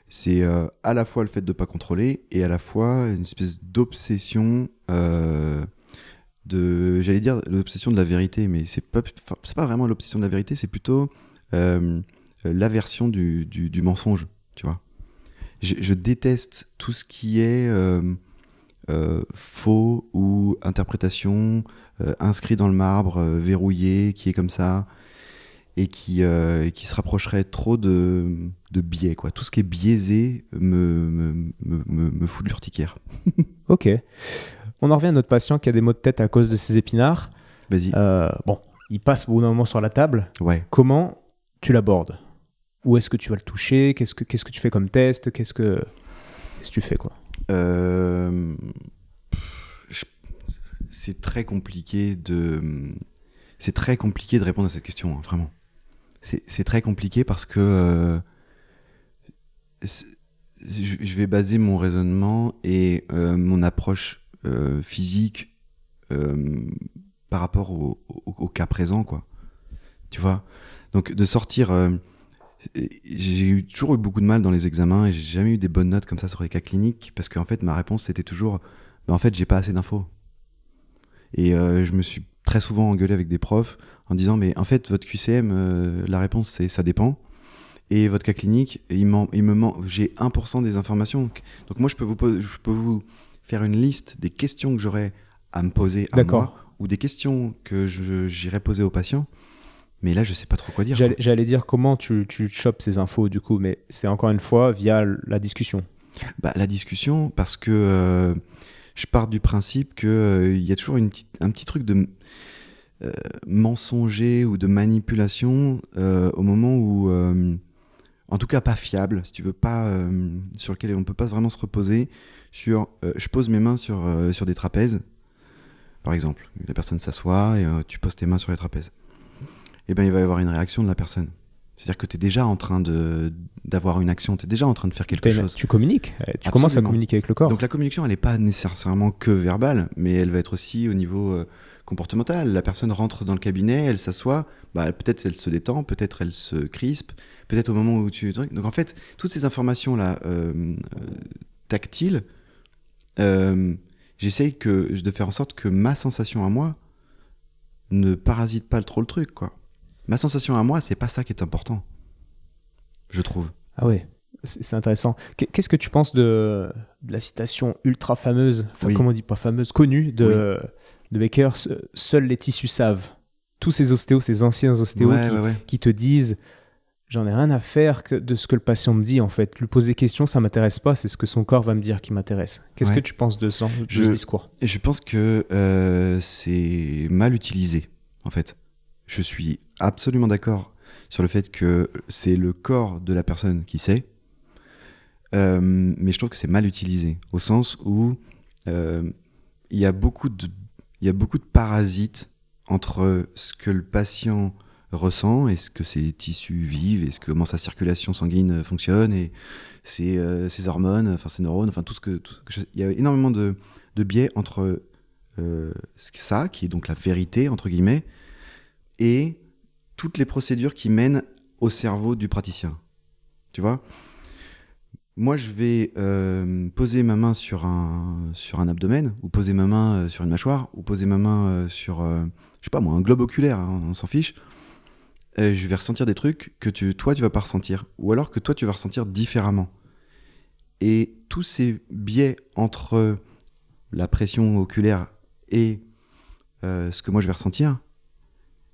C'est euh, à la fois le fait de pas contrôler et à la fois une espèce d'obsession euh, de j'allais dire l'obsession de la vérité, mais c'est pas c'est pas vraiment l'obsession de la vérité, c'est plutôt euh, l'aversion du, du, mensonge, tu vois. Je déteste tout ce qui est euh, faux ou interprétation euh, inscrit dans le marbre, euh, verrouillé, qui est comme ça et qui, euh, et qui se rapprocherait trop de, de biais. Quoi. Tout ce qui est biaisé me, me, me, me, me fout de l'urticaire. Ok. On en revient à notre patient qui a des maux de tête à cause de ses épinards. Vas-y. Euh, bon, il passe au bout d'un moment sur la table. Ouais. Comment tu l'abordes? Où est-ce que tu vas le toucher? Qu'est-ce que Qu'est-ce que tu fais comme test? Qu'est-ce que Qu'est-ce que tu fais quoi? Euh, c'est très compliqué de. C'est très compliqué de répondre à cette question, hein, vraiment. C'est très compliqué parce que. euh, je vais baser mon raisonnement et euh, mon approche physique par rapport au, au- au cas présent, quoi. Tu vois? Donc, de sortir. J'ai eu, toujours eu beaucoup de mal dans les examens et j'ai jamais eu des bonnes notes comme ça sur les cas cliniques parce qu'en fait, ma réponse c'était toujours bah, en fait, j'ai pas assez d'infos. Et euh, je me suis très souvent engueulé avec des profs en disant mais en fait, votre QCM, euh, la réponse c'est ça dépend. Et votre cas clinique, il, il me manque, j'ai 1% des informations. Donc moi, je peux vous, je peux vous faire une liste des questions que j'aurais à me poser à moi ou des questions que j'irais poser aux patients. Mais là, je sais pas trop quoi dire. J'allais dire comment tu, tu chopes ces infos du coup, mais c'est encore une fois via la discussion. Bah, la discussion, parce que euh, je pars du principe qu'il y a toujours une petite- un petit truc de euh, mensonger ou de manipulation euh, au moment où, euh, en tout cas pas fiable, si tu veux, pas euh, sur lequel on peut pas vraiment se reposer. Sur, euh, je pose mes mains sur, euh, sur des trapèzes, par exemple. La personne s'assoit et euh, tu poses tes mains sur les trapèzes. Et ben il va y avoir une réaction de la personne. C'est-à-dire que tu es déjà en train d'avoir une action, tu es déjà en train de faire quelque chose. Tu communiques, euh, tu commences à communiquer avec le corps. Donc la communication, elle n'est pas nécessairement que verbale, mais elle va être aussi au niveau euh, comportemental. La personne rentre dans le cabinet, elle s'assoit, bah, peut-être elle se détend, peut-être elle se crispe, peut-être au moment où tu... Donc en fait, toutes ces informations-là euh, tactiles, euh, j'essaye de faire en sorte que ma sensation à moi ne parasite pas trop le truc, quoi. Ma sensation à moi, c'est pas ça qui est important, je trouve. Ah ouais, c'est intéressant. Qu'est- Qu'est-ce que tu penses de, de la citation ultra fameuse, enfin Oui. comment on dit pas fameuse, connue de, de Baker se- Seuls les tissus savent. Tous ces ostéos, ces anciens ostéos Ouais, qui, ouais, ouais. qui te disent J'en ai rien à faire que de ce que le patient me dit en fait. Lui poser des questions, ça m'intéresse pas, c'est ce que son corps va me dire qui m'intéresse. Qu'est-ce que tu penses de, ce, de Je- ce discours? Et je pense que euh, c'est mal utilisé, en fait. Je suis absolument d'accord sur le fait que c'est le corps de la personne qui sait, Euh, mais je trouve que c'est mal utilisé, au sens où euh, il y, a beaucoup de- parasites entre ce que le patient ressent et ce que ses tissus vivent et ce que, comment sa circulation sanguine fonctionne et ses, euh, hormones, enfin ses neurones, enfin tout ce que... il y a énormément de, biais entre ça, qui est donc la vérité, entre guillemets, et toutes les procédures qui mènent au cerveau du praticien. Tu vois? Moi, je vais euh, poser ma main sur un, sur un abdomen, ou poser ma main euh, sur une mâchoire, ou poser ma main euh, sur, je sais pas moi, un globe oculaire, hein, on s'en fiche. Je vais ressentir des trucs que toi, tu vas pas ressentir, ou alors que toi, tu vas ressentir différemment. Et tous ces biais entre la pression oculaire et ce que moi je vais ressentir,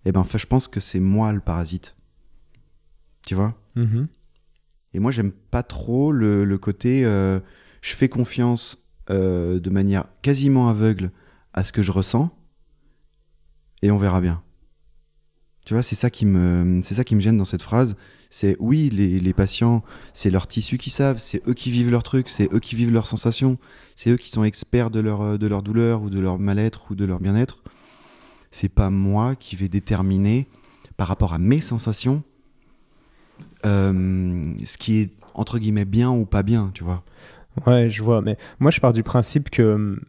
eh ben, je pense que c'est moi le parasite. Tu vois? Mhm. Et moi, j'aime pas trop le, le côté euh, je fais confiance euh, de manière quasiment aveugle à ce que je ressens et on verra bien. Tu vois, c'est ça qui me, c'est ça qui me gêne dans cette phrase. C'est oui, les, les patients, c'est leurs tissus qui savent, c'est eux qui vivent leur truc, c'est eux qui vivent leurs sensations, c'est eux qui sont experts de leur, de leur douleur ou de leur mal-être ou de leur bien-être. C'est pas moi qui vais déterminer par rapport à mes sensations euh, ce qui est entre guillemets bien ou pas bien, tu vois. Ouais, je vois. Mais moi, je pars du principe que,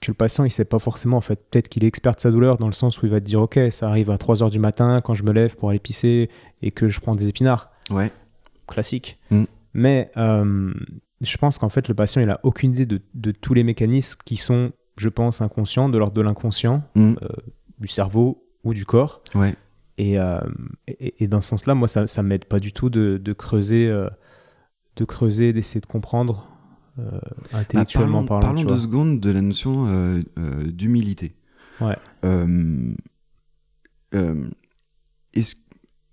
que le patient, il sait pas forcément, en fait. Peut-être qu'il est expert de sa douleur dans le sens où il va te dire Ok, ça arrive à 3 heures du matin quand je me lève pour aller pisser et que je prends des épinards. Ouais. Classique. Mm. Mais euh, je pense qu'en fait, le patient, il a aucune idée de, de tous les mécanismes qui sont, je pense, inconscients, de l'ordre de l'inconscient, Mm. Du cerveau ou du corps. Ouais. Et, euh, et, et dans ce sens-là, moi, ça ne m'aide pas du tout de, de creuser, euh, de creuser, d'essayer de comprendre euh, Bah, intellectuellement parlons parlant. parlons deux secondes de la notion euh, d'humilité. Ouais.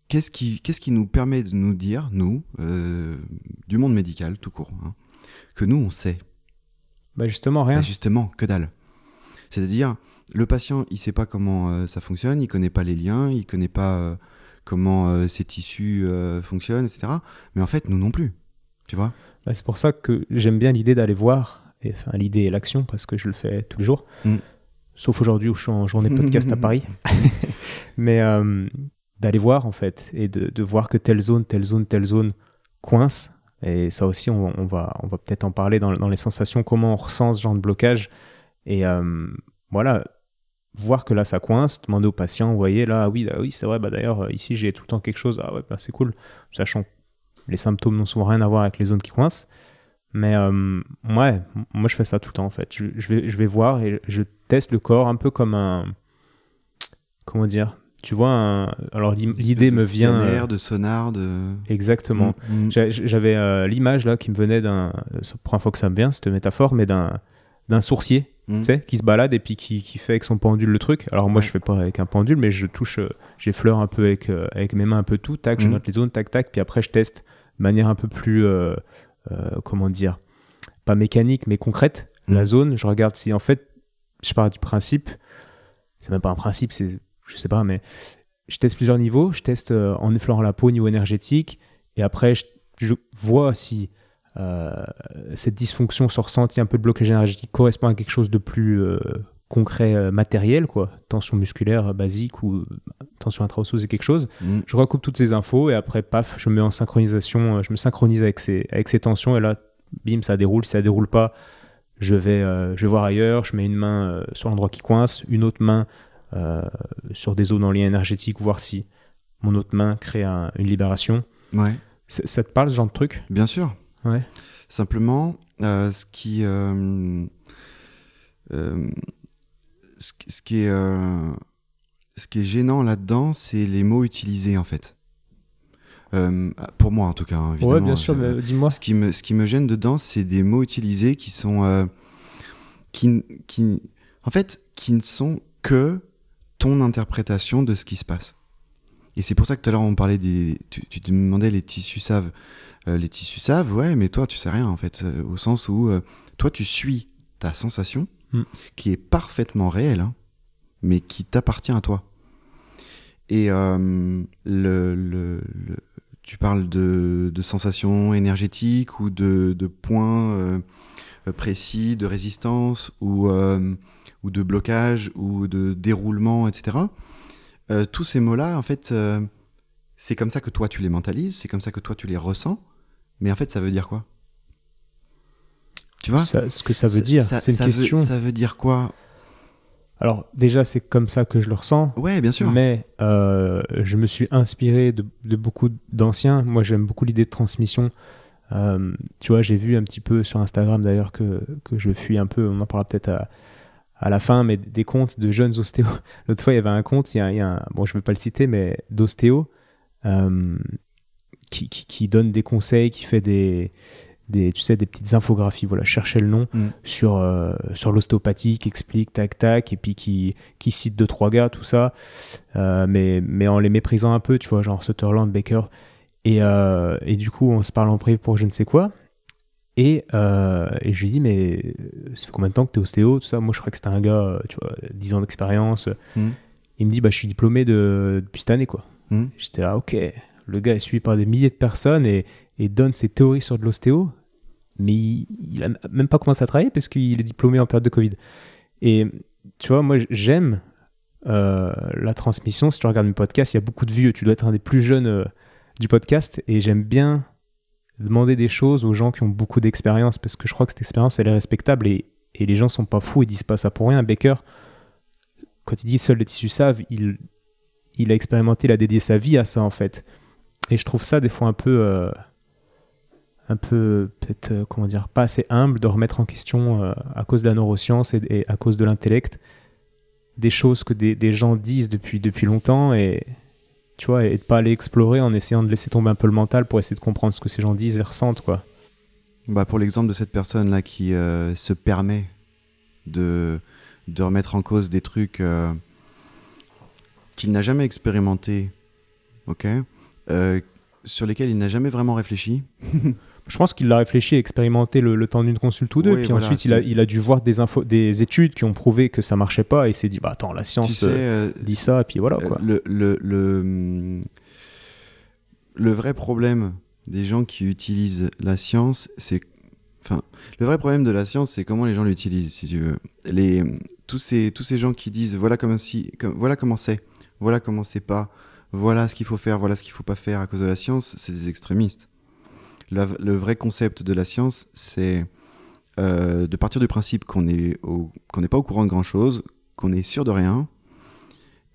Qu'est-ce qui, nous permet de nous dire, nous, du monde médical tout court, hein, que nous, on sait? Bah justement, rien. Bah, Justement, que dalle. C'est-à-dire, le patient, il sait pas comment euh, ça fonctionne, il connaît pas les liens, il connaît pas euh, comment euh, ses tissus fonctionnent, etc. Mais en fait, nous non plus. Tu vois? Bah, c'est pour ça que j'aime bien l'idée d'aller voir, et, enfin l'idée et l'action, parce que je le fais tous les jours, Mm. sauf aujourd'hui où je suis en journée podcast à Paris. Mais euh, d'aller voir en fait et de, de, voir que telle zone, telle zone, telle zone coince. Et ça aussi, on, on va, on va peut-être en parler dans, dans, les sensations, comment on ressent ce genre de blocage. Et euh, voilà, voir que là ça coince, demander au patient, vous voyez là, ah oui, ah oui c'est vrai, bah d'ailleurs ici j'ai tout le temps quelque chose, ah ouais, bah, c'est cool, sachant que les symptômes n'ont souvent rien à voir avec les zones qui coincent. Mais euh, ouais, moi je fais ça tout le temps en fait. Je, je, vais, je vais voir et je teste le corps un peu comme un. Comment dire Tu vois, un, alors l'idée me vient. Scanner, de sonar, de. Exactement. Mm, mm. J'avais euh, l'image là qui me venait d'un. C'est la première fois que ça me vient, cette métaphore, mais d'un sourcier Mm. tu sais, qui se balade et puis qui, qui, fait avec son pendule le truc. Alors moi, je fais pas avec un pendule, mais je touche, euh, j'effleure un peu avec, euh, avec mes mains un peu tout, tac, je mm. note les zones, tac, tac, puis après je teste de manière un peu plus, euh, comment dire, pas mécanique, mais concrète, la mm. zone. Je regarde si, en fait, je pars du principe, c'est même pas un principe, c'est, je sais pas, mais je teste plusieurs niveaux. Je teste en effleurant la peau au niveau énergétique, et après, je, je vois si cette dysfonction se ressentit un peu de blocage énergétique correspond à quelque chose de plus euh, concret, euh, matériel, quoi, tension musculaire basique ou tension intra-osseuse et quelque chose. Mm. Je recoupe toutes ces infos et après, paf, je me mets en synchronisation, je me synchronise avec ces, avec ces tensions et là, bim, ça déroule. Si ça déroule pas, je vais, je vais voir ailleurs, je mets une main sur l'endroit qui coince, une autre main sur des zones en lien énergétique, voir si mon autre main crée une libération. Ouais. Ça te parle ce genre de truc? Bien sûr. Simplement, euh, ce qui. Euh, euh, ce, qui est. ce qui est gênant là-dedans, c'est les mots utilisés en fait. pour moi en tout cas, hein, évidemment. bien sûr, dis-moi. Ce qui, me, ce qui me gêne dedans, c'est des mots utilisés qui sont. qui, qui, en fait, qui ne sont que ton interprétation de ce qui se passe. Et c'est pour ça que tout à l'heure on parlait des. Tu, tu, te demandais les tissus savent. Euh, les tissus savent, ouais, mais toi, tu sais rien, en fait, euh, au sens où euh, toi, tu suis ta sensation, mm. qui est parfaitement réelle, hein, mais qui t'appartient à toi. Et le, le, tu parles de, de sensations énergétiques ou de, de points précis de résistance ou, ou de blocage ou de déroulement, etc. tous ces mots-là, en fait, c'est comme ça que toi tu les mentalises, c'est comme ça que toi tu les ressens. Mais en fait, ça veut dire quoi? Tu vois? Ce que ça veut dire, c'est une question. ça veut dire quoi? Alors déjà, c'est comme ça que je le ressens. Ouais, bien sûr. Mais euh, je me suis inspiré de, beaucoup d'anciens. Moi, j'aime beaucoup l'idée de transmission. Euh, tu vois, j'ai vu un petit peu sur Instagram d'ailleurs que, que, je fuis un peu. On en parlera peut-être à, à, la fin, mais des comptes de jeunes ostéos. L'autre fois, il y avait un compte, il y a, il y a un, bon, je ne vais pas le citer, mais d'ostéo. Euh, qui, qui, donne des conseils, qui fait des, des, tu sais, des petites infographies, voilà, chercher le nom, mm. sur, euh, sur l'ostéopathie, qui explique tac tac, et puis qui, qui cite deux, trois gars, tout ça, euh, mais, mais en les méprisant un peu, tu vois, genre Sutherland, Baker. Et, euh, et du coup, on se parle en privé pour je ne sais quoi. Et, et je lui dis, mais ça fait combien de temps que tu es ostéo, tout ça? Moi, je crois que c'était un gars, tu vois, 10 ans d'expérience. Mm. Il me dit, bah, je suis diplômé de, depuis cette année, quoi. Mm. J'étais là, ok, le gars est suivi par des milliers de personnes et, donne ses théories sur de l'ostéo, mais il, n'a même pas commencé à travailler parce qu'il est diplômé en période de Covid. Et tu vois, moi j'aime euh, la transmission. Si tu regardes mes podcasts, il y a beaucoup de vieux. Tu dois être un des plus jeunes euh, du podcast et j'aime bien demander des choses aux gens qui ont beaucoup d'expérience parce que je crois que cette expérience elle est respectable et, les gens sont pas fous et disent pas ça pour rien. Baker, quand il dit seul les tissus savent, il a expérimenté, il a dédié sa vie à ça en fait. Et je trouve ça des fois un peu, euh, un peu peut-être, euh, comment dire, pas assez humble de remettre en question euh, à cause de la neuroscience et, à cause de l'intellect des choses que des, gens disent depuis, depuis longtemps et tu vois et de pas aller explorer en essayant de laisser tomber un peu le mental pour essayer de comprendre ce que ces gens disent et ressentent quoi. Bah pour l'exemple de cette personne là qui se permet de, de remettre en cause des trucs qu'il n'a jamais expérimenté, ok? Euh, sur lesquels il n'a jamais vraiment réfléchi. Je pense qu'il a réfléchi et expérimenté le, temps d'une consulte ou deux. puis ensuite, il a, il a, dû voir des, infos, des études qui ont prouvé que ça marchait pas et il s'est dit bah attends, la science euh, euh, dit ça, et puis voilà. Quoi. Le, le, le, le, vrai problème des gens qui utilisent la science, c'est. Enfin, le vrai problème de la science, c'est comment les gens l'utilisent, si tu veux. Les, tous ces, tous ces gens qui disent voilà comment si, comme, voilà comment c'est, voilà comment c'est pas, voilà ce qu'il faut faire, voilà ce qu'il faut pas faire à cause de la science, c'est des extrémistes. Le vrai concept de la science, c'est euh, de partir du principe qu'on qu'on n'est pas au courant de grand chose, qu'on est sûr de rien,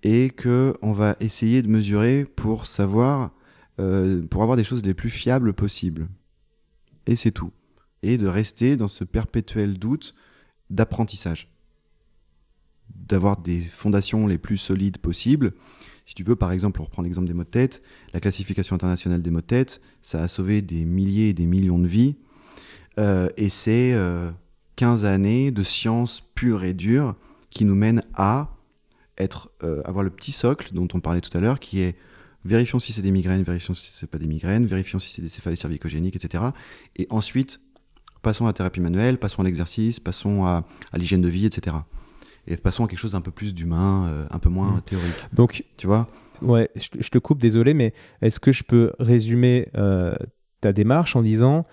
et que on va essayer de mesurer pour savoir, euh, pour avoir des choses les plus fiables possibles. Et c'est tout. Et de rester dans ce perpétuel doute d'apprentissage. D'avoir des fondations les plus solides possibles. Si tu veux, par exemple, on reprend l'exemple des mots de tête, la classification internationale des mots de tête, ça a sauvé des milliers et des millions de vies. Euh, et c'est euh, 15 années de science pure et dure qui nous mènent à être, euh, avoir le petit socle dont on parlait tout à l'heure, qui est vérifions si c'est des migraines, vérifions si c'est pas des migraines, vérifions si c'est des céphalées cervicogéniques, etc. Et ensuite, passons à la thérapie manuelle, passons à l'exercice, passons à l'hygiène de vie, etc. Et passons à quelque chose d'un peu plus d'humain, euh, un peu moins Mm. théorique. Donc, Tu vois? ouais, je, je te coupe, désolé, mais est-ce que je peux résumer euh, ta démarche en disant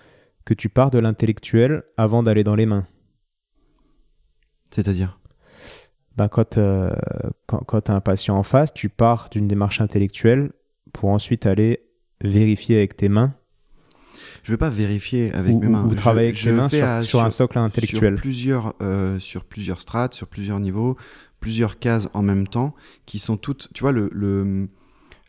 que tu pars de l'intellectuel avant d'aller dans les mains? C'est-à-dire? Ben, Quand, euh, quand, quand tu as un patient en face, tu pars d'une démarche intellectuelle pour ensuite aller vérifier avec tes mains Je vais pas vérifier avec ou, mes mains. ou Je- travailler avec mains sur, à- sur un socle intellectuel. Sur plusieurs, euh, sur plusieurs strates, sur plusieurs niveaux, plusieurs cases en même temps, qui sont toutes. Tu vois, le, le,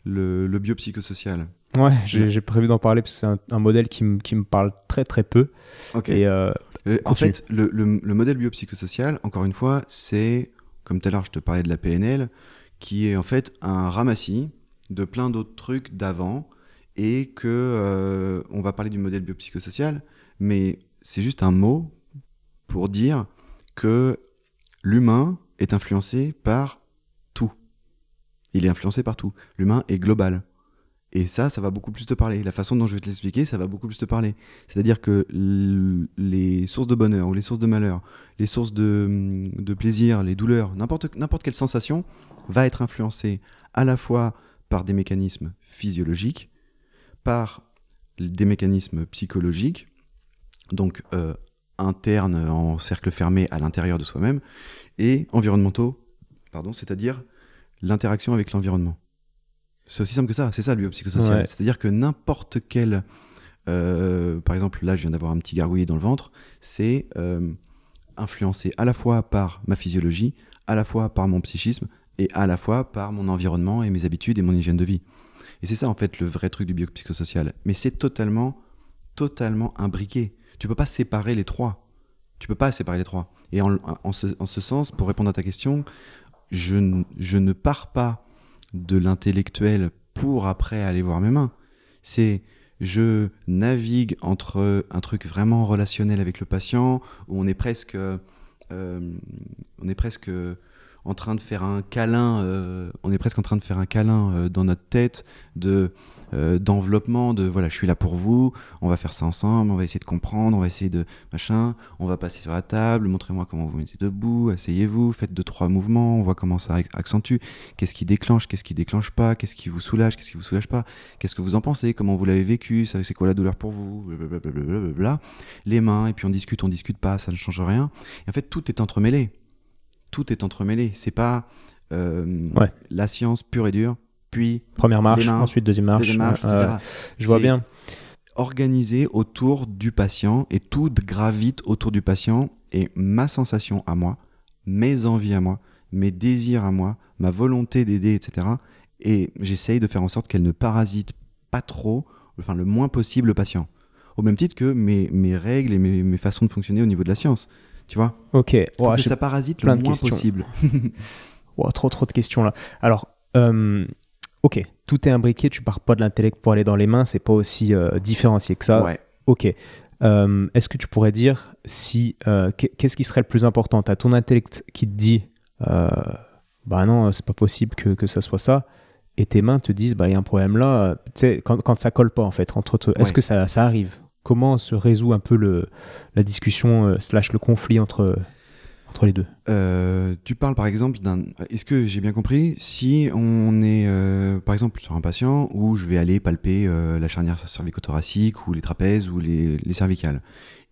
le, le biopsychosocial. Ouais, j'ai prévu d'en parler parce que c'est un, un modèle qui, me- qui me parle très très peu. Ok. Et euh, Euh, en fait, le, le- le modèle biopsychosocial, encore une fois, c'est, comme tout à l'heure je te parlais de la PNL, qui est en fait un ramassis de plein d'autres trucs d'avant, et que euh, on va parler du modèle biopsychosocial, mais c'est juste un mot pour dire que l'humain est influencé par tout. Il est influencé par tout. L'humain est global. Et ça, ça va beaucoup plus te parler. La façon dont je vais te l'expliquer, ça va beaucoup plus te parler. C'est-à-dire que les sources de bonheur ou les sources de malheur, les sources de, de plaisir, les douleurs, n'importe quelle sensation va être influencée à la fois par des mécanismes physiologiques, par des mécanismes psychologiques, donc euh, internes en cercle fermé à l'intérieur de soi-même, et environnementaux, pardon, c'est-à-dire l'interaction avec l'environnement. C'est aussi simple que ça, c'est ça le biopsychosocial. Ouais. C'est-à-dire que n'importe quel. euh, par exemple, là, je viens d'avoir un petit gargouillis dans le ventre, c'est euh, influencé à la fois par ma physiologie, à la fois par mon psychisme, et à la fois par mon environnement et mes habitudes et mon hygiène de vie. Et c'est ça, en fait, le vrai truc du biopsychosocial. Mais c'est totalement, totalement imbriqué. Tu peux pas séparer les trois. Tu peux pas séparer les trois. Et en, en ce, en ce sens, pour répondre à ta question, je, je ne pars pas de l'intellectuel pour après aller voir mes mains. C'est je navigue entre un truc vraiment relationnel avec le patient où on est presque euh, on est presque en train de faire un câlin euh, on est presque en train de faire un câlin euh, dans notre tête de euh, d'enveloppement de voilà je suis là pour vous on va faire ça ensemble on va essayer de comprendre on va essayer de machin on va passer sur la table montrez-moi comment vous mettez debout asseyez-vous faites deux trois mouvements on voit comment ça ac- accentue. Qu'est-ce qui déclenche qu'est-ce qui déclenche pas qu'est-ce qui vous soulage qu'est-ce qui vous soulage pas qu'est-ce que vous en pensez comment vous l'avez vécu c'est quoi la douleur pour vous blablabla les mains et puis on discute on discute pas ça ne change rien. En fait tout est entremêlé tout est entremêlé c'est pas euh, Ouais. la science pure et dure puis première marche, mains, ensuite deuxième marche. deuxième marche, euh, etc. je vois bien. organisé autour du patient et tout gravite autour du patient et ma sensation à moi, mes envies à moi, mes désirs à moi, ma volonté d'aider, etc. Et j'essaye de faire en sorte qu'elle ne parasite pas trop, enfin le moins possible le patient. Au même titre que mes, mes règles et mes, mes façons de fonctionner au niveau de la science. Tu vois Ok. Faut que ça parasite plein le de moins questions. possible. Wow, trop trop de questions là. Alors, euh, ok, tout est imbriqué, tu pars pas de l'intellect pour aller dans les mains, c'est pas aussi euh, différencié que ça. ouais. Ok. Euh, Est-ce que tu pourrais dire si qu'est- qu'est-ce qui serait le plus important? T'as ton intellect qui te dit bah non, c'est pas possible que, que ça soit ça, et tes mains te disent bah il y a un problème là. Tu sais, quand, quand ça colle pas en fait entre toi, est-ce Ouais. que ça, ça arrive? Comment se résout un peu le, la discussion euh, slash le conflit entre, entre les deux? Euh, tu parles par exemple d'un. Est-ce que j'ai bien compris Si on est euh, par exemple sur un patient où je vais aller palper la charnière cervico-thoracique ou les trapèzes ou les, les cervicales,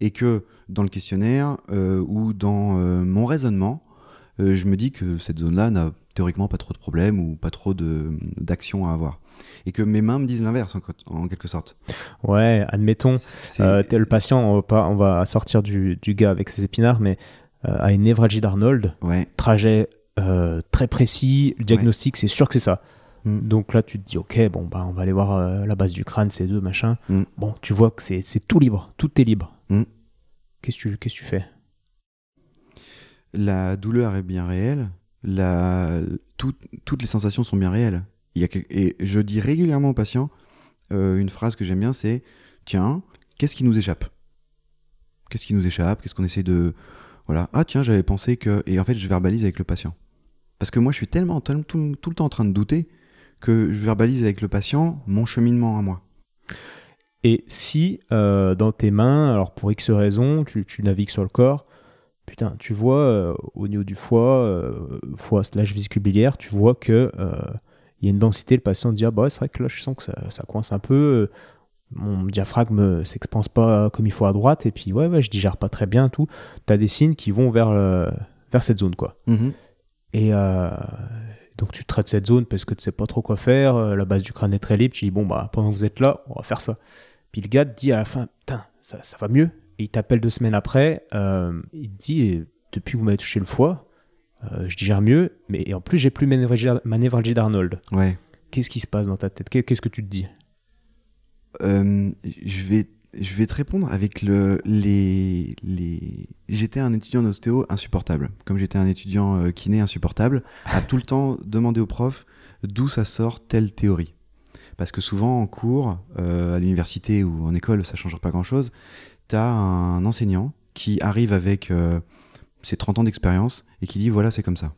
et que dans le questionnaire ou dans mon raisonnement, je me dis que cette zone-là n'a théoriquement pas trop de problèmes ou pas trop de- d'action à avoir. Et que mes mains me disent l'inverse, en, quelque sorte. Ouais, admettons, euh, le patient, on va, pas, on va sortir du, du gars avec ses épinards, mais euh, a une névralgie d'Arnold, Ouais. trajet euh, très précis, le diagnostic, c'est sûr que c'est ça. Mm. Donc là, tu te dis, ok, bon, bah, on va aller voir euh, la base du crâne, ces deux, machin. Mm. Bon, tu vois que c'est tout libre, tout est libre. Mm. Qu'est-ce que tu, fais? La douleur est bien réelle. La... tout- toutes les sensations sont bien réelles. Et je dis régulièrement aux patients euh, une phrase que j'aime bien, c'est Tiens, qu'est-ce qui nous échappe? Qu'est-ce qui nous échappe? Qu'est-ce qu'on essaie de... Voilà. Ah tiens, j'avais pensé que... Et en fait, je verbalise avec le patient. Parce que moi, je suis tellement, tout, tout le temps en train de douter que je verbalise avec le patient mon cheminement à moi. Et si euh, dans tes mains, alors pour X raisons, tu, navigues sur le corps, putain, tu vois euh, au niveau du foie, foie slash vésicule biliaire, tu vois que il y a une densité, le patient dit ah bah c'est vrai que là je sens que ça, ça coince un peu, euh, mon diaphragme s'expanse pas comme il faut à droite, et puis ouais, ouais je digère pas très bien, tout. Tu as des signes qui vont vers, le- vers cette zone quoi. Mhm. Et euh, donc tu traites cette zone parce que tu sais pas trop quoi faire, euh, la base du crâne est très libre, tu dis bon bah pendant que vous êtes là, on va faire ça. Puis le gars te dit à la fin, putain, ça, ça va mieux. Et il t'appelle deux semaines après, euh, il te dit, depuis que vous m'avez touché le foie, euh, je digère mieux, mais et en plus j'ai plus ma névralgie ma névralgie d'Arnold. Ouais. Qu'est-ce qui se passe dans ta tête? Qu'est- Qu'est-ce que tu te dis? Euh, je vais je vais te répondre avec le les les j'étais un étudiant d'ostéo insupportable comme j'étais un étudiant euh, kiné insupportable à tout le temps demander au prof d'où ça sort telle théorie parce que souvent en cours euh, à l'université ou en école ça change pas grand chose t'as un enseignant qui arrive avec ses 30 ans d'expérience et qui dit voilà c'est comme ça.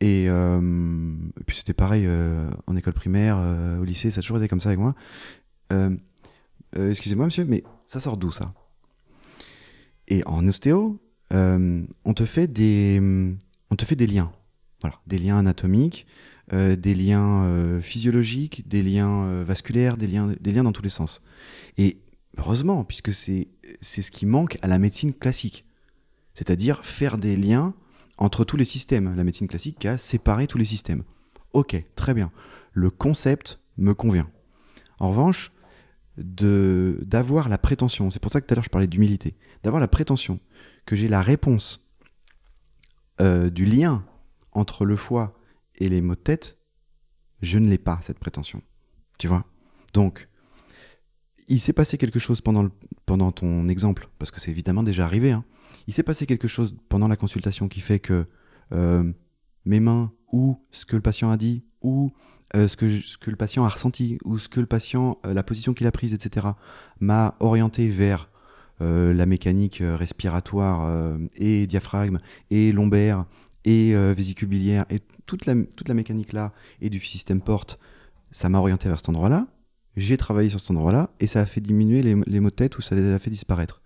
Et, euh, puis c'était pareil euh, en école primaire euh, au lycée ça a toujours été comme ça avec moi. Excusez-moi monsieur, mais ça sort d'où ça? Et en ostéo, on te fait des, on te fait des liens, voilà, des liens anatomiques, des liens physiologiques, des liens vasculaires, des liens, des liens dans tous les sens. Et heureusement, puisque c'est ce qui manque à la médecine classique, c'est-à-dire faire des liens entre tous les systèmes. La médecine classique a séparé tous les systèmes. Ok, très bien. Le concept me convient. En revanche, d'avoir la prétention, c'est pour ça que tout à l'heure je parlais d'humilité, d'avoir la prétention que j'ai la réponse euh, du lien entre le foie et les maux de tête, je ne l'ai pas cette prétention. Tu vois? Donc, il s'est passé quelque chose pendant, le- pendant ton exemple, parce que c'est évidemment déjà arrivé. hein. Il s'est passé quelque chose pendant la consultation qui fait que euh, mes mains ou ce que le patient a dit ou euh, ce, que le patient a ressenti ou ce que le patient, euh, la position qu'il a prise, etc., m'a orienté vers la mécanique respiratoire et diaphragme et lombaire et vésicule biliaire et toute la, toute la mécanique là et du système porte, ça m'a orienté vers cet endroit-là. J'ai travaillé sur cet endroit-là et ça a fait diminuer les, les maux de tête ou ça les a fait disparaître.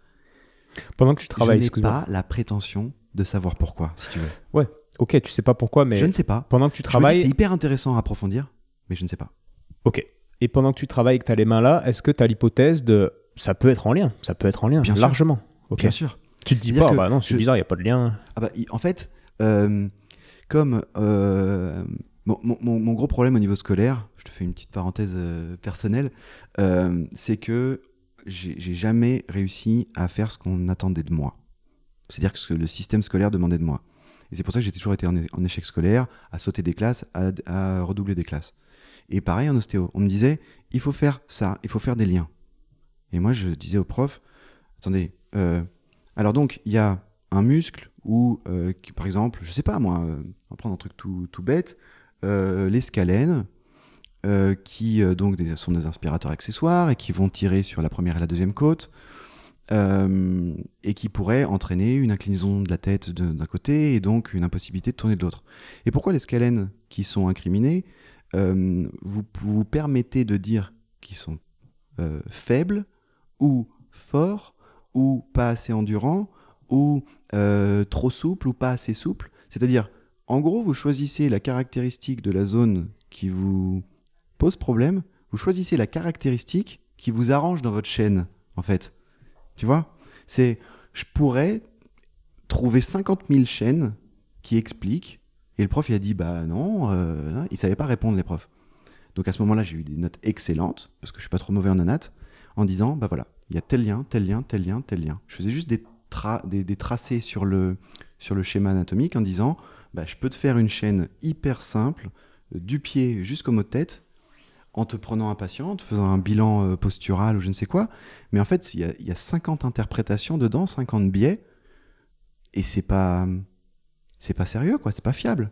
Pendant que tu travailles, je n'ai pas la prétention de savoir pourquoi, si tu veux. Ok, tu sais pas pourquoi, mais Je ne sais pas. pendant que tu travailles, C'est hyper intéressant à approfondir, mais je ne sais pas. ok. Et pendant que tu travailles et que tu as les mains là, est-ce que tu as l'hypothèse de ça peut être en lien Ça peut être en lien, Bien sûr. largement. Ok. Bien sûr. Tu te dis pas, bah non, c'est je- bizarre, il n'y a pas de lien. Ah bah, en fait, euh, comme euh, mon, mon- mon- mon gros problème au niveau scolaire, je te fais une petite parenthèse euh, personnelle, euh, c'est que j'ai jamais réussi à faire ce qu'on attendait de moi. C'est-à-dire ce que le système scolaire demandait de moi. Et c'est pour ça que j'ai toujours été en, échec scolaire, à sauter des classes, à, redoubler des classes. Et pareil en ostéo, on me disait, il faut faire ça, il faut faire des liens. Et moi, je disais au prof, attendez, euh, alors donc, il y a un muscle ou, euh, par exemple, je sais pas moi, euh, on va prendre un truc tout, tout bête, les scalènes, euh, qui euh, donc sont des inspirateurs accessoires et qui vont tirer sur la première et la deuxième côte, euh, et qui pourraient entraîner une inclinaison de la tête d'un côté et donc une impossibilité de tourner de l'autre. Et pourquoi les scalènes qui sont incriminés, vous vous permettez de dire qu'ils sont faibles ou forts ou pas assez endurants ou trop souple ou pas assez souple. C'est-à-dire, en gros, vous choisissez la caractéristique de la zone qui vous pose problème, vous choisissez la caractéristique qui vous arrange dans votre chaîne, en fait. Tu vois? C'est, je pourrais trouver 50 000 chaînes qui qui explique. Et le prof, il a dit Bah non, euh, il savait pas répondre, les profs. Donc à ce moment-là, j'ai eu des notes excellentes, parce que je suis pas trop mauvais en anat, en disant Bah voilà, il y a tel lien, tel lien, tel lien, tel lien. Je faisais juste des, des tracés sur le, sur le schéma anatomique en disant bah, Je peux te faire une chaîne hyper simple, euh, du pied jusqu'au mot de tête, en te prenant un patient, en te faisant un bilan euh, postural ou je ne sais quoi. Mais en fait, il y a, il y a 50 interprétations dedans, 50 biais, et c'est pas. C'est pas sérieux, quoi, c'est pas fiable.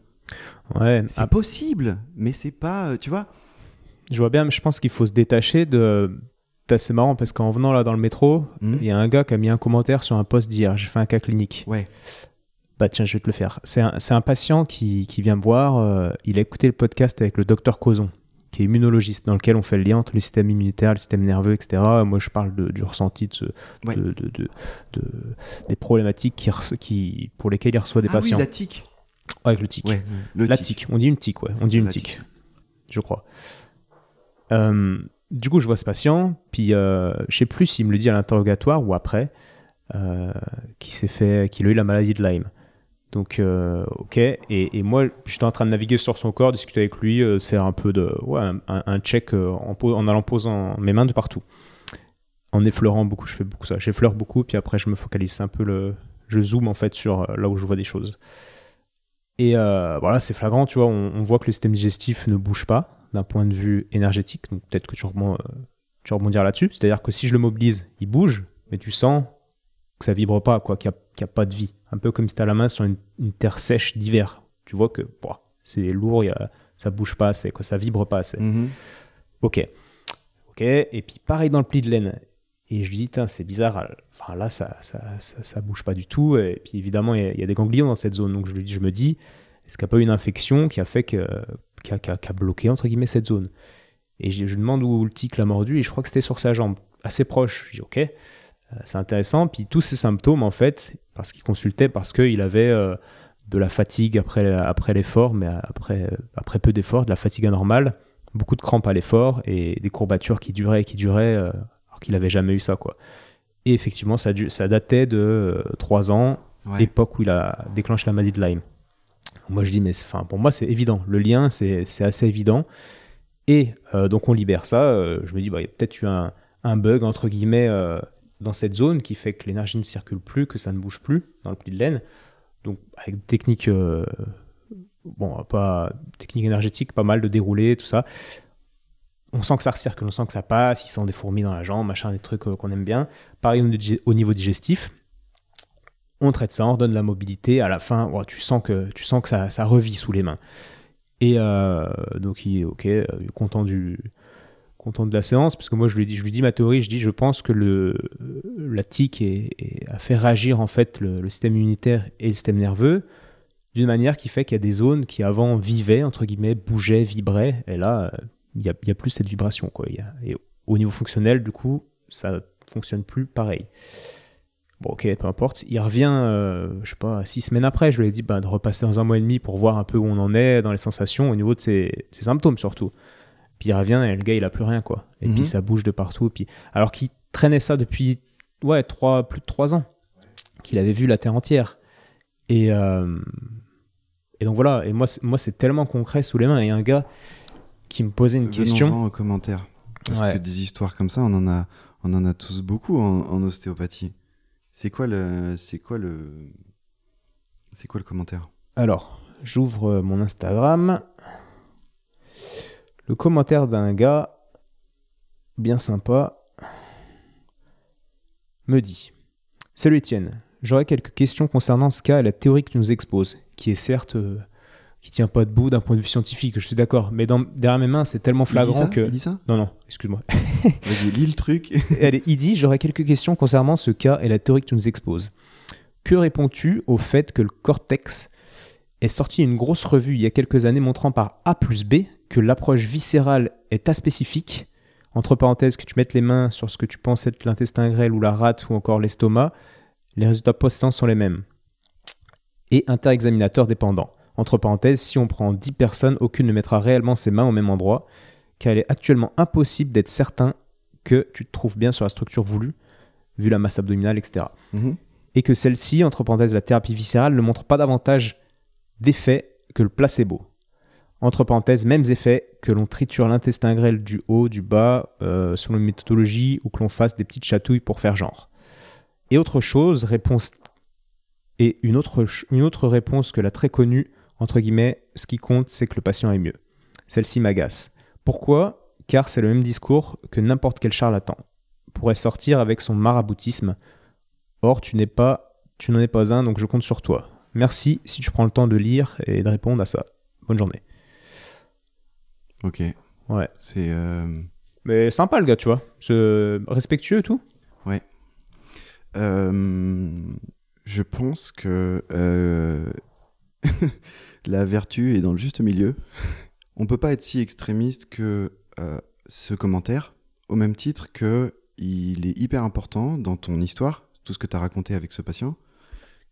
Ouais, C'est possible, mais c'est pas. euh, Tu vois Je vois bien, mais je pense qu'il faut se détacher de. C'est assez marrant parce qu'en venant là dans le métro, Hmm il y a un gars qui a mis un commentaire sur un post d'hier. J'ai fait un cas clinique. Ouais. Bah tiens, je vais te le faire. C'est un, patient qui, qui vient me voir. euh, il a écouté le podcast avec le docteur Cozon, qui est immunologiste, dans lequel on fait le lien entre le système immunitaire, le système nerveux, etc. Moi, je parle de- du ressenti de, ce- Ouais. de- de- de- de- des problématiques qui, pour lesquelles il reçoit des ah patients. oui, la tique. Avec le tic. Ouais, le La tic. tique. On dit une tique, ouais. On dit une tique. Je crois. Euh, du coup, je vois ce patient, puis euh, je sais plus s'il me le dit à l'interrogatoire ou après, euh, qui s'est fait, qu'il a eu la maladie de Lyme. Donc, euh, ok. Et, et moi, j'étais en train de naviguer sur son corps, discuter avec lui, euh, faire un peu de, ouais, un, check euh, en, en allant posant mes mains de partout, en effleurant beaucoup. Je fais beaucoup ça. J'effleure beaucoup, puis après, je me focalise un peu le, je zoome en fait sur euh, là où je vois des choses. Et voilà, c'est flagrant, tu vois, on, voit que le système digestif ne bouge pas d'un point de vue énergétique. Donc peut-être que tu, rebond, tu là-dessus. C'est-à-dire que si je le mobilise, il bouge, mais tu sens que ça vibre pas, quoi, qu'il n'y a, pas de vie. Un peu comme si tu as la main sur une, une terre sèche d'hiver. Tu vois que c'est lourd, y a, ça bouge pas assez, quoi, ça vibre pas assez. Mhm. Ok. Ok. Et puis pareil dans le pli de laine. Et je lui dis, c'est bizarre. Enfin là, ça, ça, ça, ça bouge pas du tout. Et puis évidemment, il y, a- il y a des ganglions dans cette zone. Donc je lui dis, je me dis, est-ce qu'il n'y a pas eu une infection qui a fait que, qui a, qui a- qui a bloqué entre guillemets cette zone? Et je, je lui demande où le tic l'a mordu. Et je crois que c'était sur sa jambe, assez proche. Je dis, ok. Euh, C'est intéressant. Puis tous ces symptômes, en fait, parce qu'il consultait, parce qu'il avait euh, de la fatigue après, après l'effort, mais après, après peu d'efforts, de la fatigue anormale, beaucoup de crampes à l'effort et des courbatures qui duraient et qui duraient, euh, alors qu'il n'avait jamais eu ça. quoi. Et effectivement, ça, ça datait de 3 ans, Ouais. époque où il a déclenché la maladie de Lyme. Moi, je dis, mais enfin, pour moi, c'est évident. Le lien, c'est assez évident. Et euh, donc, on libère ça. euh, je me dis, bah, il y a peut-être eu un, un bug, entre guillemets, euh, dans cette zone qui fait que l'énergie ne circule plus, que ça ne bouge plus dans le pli de laine. Donc, avec des techniques, euh, bon, pas technique énergétique, pas mal de dérouler, tout ça. On sent que ça recircule, on sent que ça passe, il sent des fourmis dans la jambe, machin, des trucs euh, qu'on aime bien. Pareil au niveau- au niveau digestif on traite ça, on redonne la mobilité. À la fin, tu sens que, tu sens que ça, ça revit sous les mains. Et euh, donc, il est OK, euh, content, du, content de la séance, parce que moi, je lui dis, je lui dis ma théorie, je dis, je pense que le, la tique a fait réagir en fait le, système immunitaire et le système nerveux d'une manière qui fait qu'il y a des zones qui avant vivaient, entre guillemets, bougeaient, vibraient, et là, il y a plus cette vibration. Quoi. Et au niveau fonctionnel, du coup, ça fonctionne plus pareil. Bon, ok, peu importe. Il revient, euh, je sais pas, six semaines après. Je lui ai dit bah, de repasser dans un mois et demi pour voir un peu où on en est dans les sensations, au niveau de ses symptômes surtout. Puis il revient et le gars, il a plus rien, quoi. Et Mhm. puis ça bouge de partout. Puis... Alors qu'il traînait ça depuis ouais, trois, plus de trois ans, qu'il avait vu la Terre entière. Et, euh, et donc voilà, et moi, c'est- moi c'est tellement concret sous les mains. Et un gars qui me posait une question. Venons-en aux commentaires. Parce Ouais. que des histoires comme ça, on en a, on en a tous beaucoup en, en ostéopathie. C'est quoi le, c'est quoi le, c'est quoi le commentaire? Alors, j'ouvre mon Instagram. Le commentaire d'un gars bien sympa me dit Salut Étienne, j'aurais quelques questions concernant ce cas et la théorie que tu nous exposes, qui est certes euh, qui tient pas debout d'un point de vue scientifique, je suis d'accord, mais dans, derrière mes mains, c'est tellement Il dit flagrant ça que. Il dit ça Non, non, excuse-moi. Vas-y, lis le truc. Allez, il dit J'aurais quelques questions concernant ce cas et la théorie que tu nous exposes. Que réponds-tu au fait que le cortex est sorti une grosse revue il y a quelques années montrant par A plus B que l'approche viscérale est aspécifique Entre parenthèses, que tu mettes les mains sur ce que tu penses être l'intestin grêle ou la rate ou encore l'estomac, les résultats post-séance sont les mêmes. Et interexaminateur dépendant. Entre parenthèses, si on prend 10 personnes, aucune ne mettra réellement ses mains au même endroit, car il est actuellement impossible d'être certain que tu te trouves bien sur la structure voulue, vu la masse abdominale, etc. Mhm. Et que celle-ci, entre parenthèses, la thérapie viscérale, ne montre pas davantage d'effets que le placebo. Entre parenthèses, mêmes effets que l'on triture l'intestin grêle du haut, du bas, euh, selon une méthodologie, ou que l'on fasse des petites chatouilles pour faire genre. Et autre chose, réponse et une autre, une autre réponse que la très connue, entre guillemets, ce qui compte, c'est que le patient est mieux. Celle-ci m'agace. Pourquoi? Car c'est le même discours que n'importe quel charlatan pourrait sortir avec son maraboutisme. Or, tu n'es pas, tu n'en es pas un, donc je compte sur toi. Merci si tu prends le temps de lire et de répondre à ça. Bonne journée. Ok. Ouais. C'est. euh, Mais sympa le gars, tu vois. Respectueux et tout. euh, je pense que euh, la vertu est dans le juste milieu. On peut pas être si extrémiste que ce commentaire, au même titre que il est hyper important dans ton histoire, tout ce que tu as raconté avec ce patient,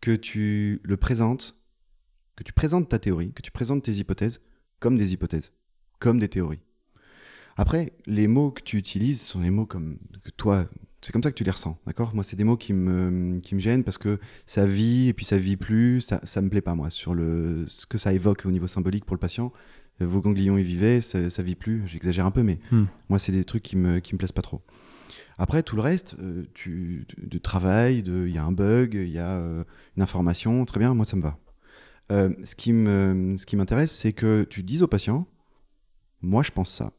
que tu le présentes, que tu présentes ta théorie, que tu présentes tes hypothèses comme des hypothèses, comme des théories. Après, les mots que tu utilises sont des mots comme que toi, c'est comme ça que tu les ressens, d'accord? Moi, c'est des mots qui me, qui me gênent parce que ça vit et puis ça vit plus, ça, ça me plaît pas, moi, sur le, ce que ça évoque au niveau symbolique pour le patient. Vos ganglions y vivaient, ça, ça vit plus, j'exagère un peu, mais Hmm. moi, c'est des trucs qui me, qui me plaisent pas trop. Après, tout le reste, euh, tu, de travail, il y a un bug, il y a euh, une information, très bien, moi, ça me va. Euh, ce qui m'intéresse, c'est que tu dises au patient, moi, je pense ça.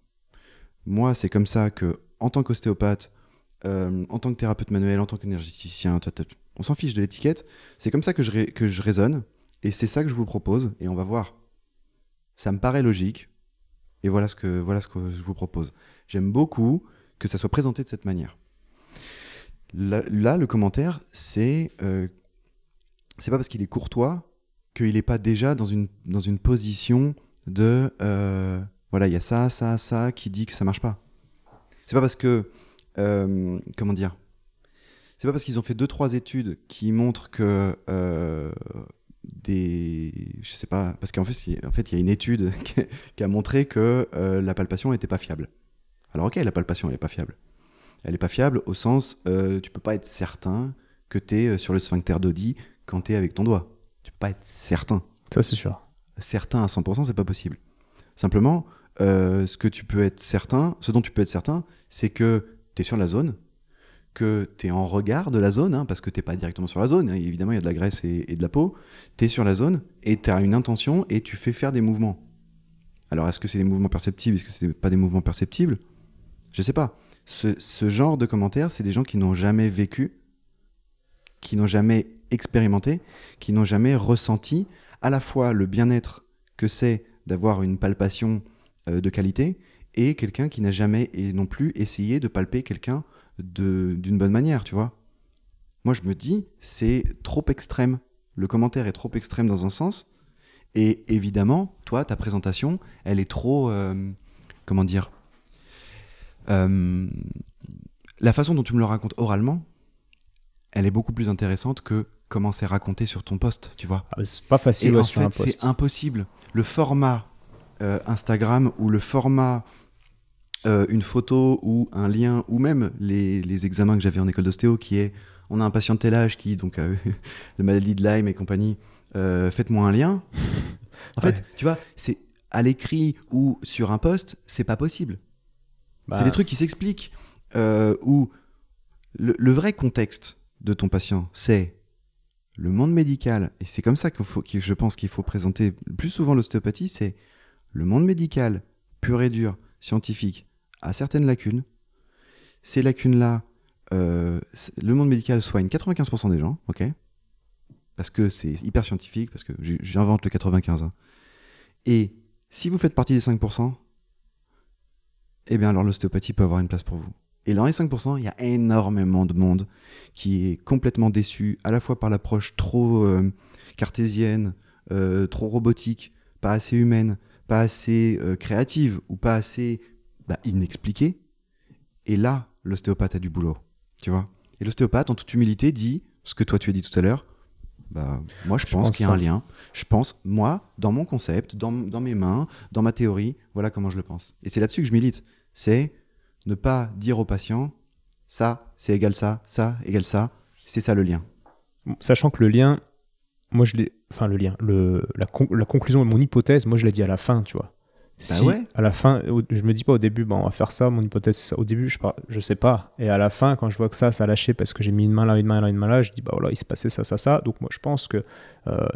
Moi, c'est comme ça que, en tant qu'ostéopathe, euh, en tant que thérapeute manuel, en tant qu'énergéticien, on s'en fiche de l'étiquette. C'est comme ça que je, que je raisonne, et c'est ça que je vous propose, et on va voir. Ça me paraît logique, et voilà ce que, voilà ce que je vous propose. J'aime beaucoup que ça soit présenté de cette manière. Là, le commentaire, c'est euh, c'est pas parce qu'il est courtois qu'il n'est pas déjà dans une, dans une position de euh, voilà, il y a ça, ça, ça qui dit que ça marche pas. C'est pas parce que euh, comment dire C'est pas parce qu'ils ont fait deux trois études qui montrent que euh, des je sais pas parce qu'en fait en fait il y a une étude qui, a montré que la palpation n'était pas fiable. Alors ok, la palpation elle est pas fiable. Elle est pas fiable au sens euh, tu peux pas être certain que tu es sur le sphincter d'Audi quand tu es avec ton doigt. Tu peux pas être certain Ça, c'est sûr. certain à 100%, c'est pas possible. Simplement, euh, ce que tu peux être certain, ce dont tu peux être certain, c'est que tu es sur la zone, que tu es en regard de la zone, hein, parce que t'es pas directement sur la zone, hein, évidemment il y a de la graisse et, et de la peau, tu es sur la zone et tu as une intention et tu fais faire des mouvements. Alors est-ce que c'est des mouvements perceptibles, est-ce que c'est pas des mouvements perceptibles? Je sais pas. Ce, genre de commentaires, c'est des gens qui n'ont jamais vécu, qui n'ont jamais expérimenté, qui n'ont jamais ressenti à la fois le bien-être que c'est d'avoir une palpation euh, de qualité et quelqu'un qui n'a jamais et non plus essayé de palper quelqu'un d'une bonne manière, tu vois. Moi, je me dis, c'est trop extrême. Le commentaire est trop extrême dans un sens. Et évidemment, toi, ta présentation, elle est trop. euh, comment dire Euh, La façon dont tu me le racontes oralement, elle est beaucoup plus intéressante que comment c'est raconté sur ton post, tu vois. Ah, c'est pas facile Et en sur fait, c'est impossible. Le format euh, Instagram ou le format euh, une photo ou un lien ou même les, les examens que j'avais en école d'ostéo qui est on a un patient de tel âge qui donc a eu la maladie de Lyme et compagnie euh, faites-moi un lien en Ouais. fait tu vois c'est à l'écrit ou sur un post c'est pas possible Bah, c'est des trucs qui s'expliquent euh, où le, le vrai contexte de ton patient, c'est le monde médical, et c'est comme ça qu'il faut, que je pense qu'il faut présenter plus souvent l'ostéopathie, c'est le monde médical pur et dur, scientifique, a certaines lacunes. Ces lacunes-là, euh, le monde médical soigne 95% des gens, ok? Parce que c'est hyper scientifique, parce que j'invente le 95. hein. Et si vous faites partie des 5%, eh bien alors l'ostéopathie peut avoir une place pour vous. Et dans les 5%, il y a énormément de monde qui est complètement déçu, à la fois par l'approche trop euh, cartésienne, euh, trop robotique, pas assez humaine, pas assez euh, créative ou pas assez bah, inexpliquée. Et là, l'ostéopathe a du boulot, tu vois. Et l'ostéopathe, en toute humilité, dit ce que toi tu as dit tout à l'heure. Bah, moi, je, Je pense pense qu'il y a un lien. Je pense, moi, dans mon concept, dans, dans mes mains, dans ma théorie, voilà comment je le pense. Et c'est là-dessus que je milite. C'est ne pas dire au patient, ça, c'est égal ça, ça, égal ça, c'est ça le lien. Sachant que le lien, moi je l'ai, enfin le lien, le, la, con- la conclusion de mon hypothèse, moi je l'ai dit à la fin, tu vois. si ouais. à la fin, je me dis pas au début, bon, on va faire ça, mon hypothèse, ça. Au début, je, par- je sais pas. Et à la fin, quand je vois que ça, ça a lâché parce que j'ai mis une main là, une main là, une main là, je dis, bah voilà, il s'est passé ça, ça, ça. Donc moi, je pense que euh,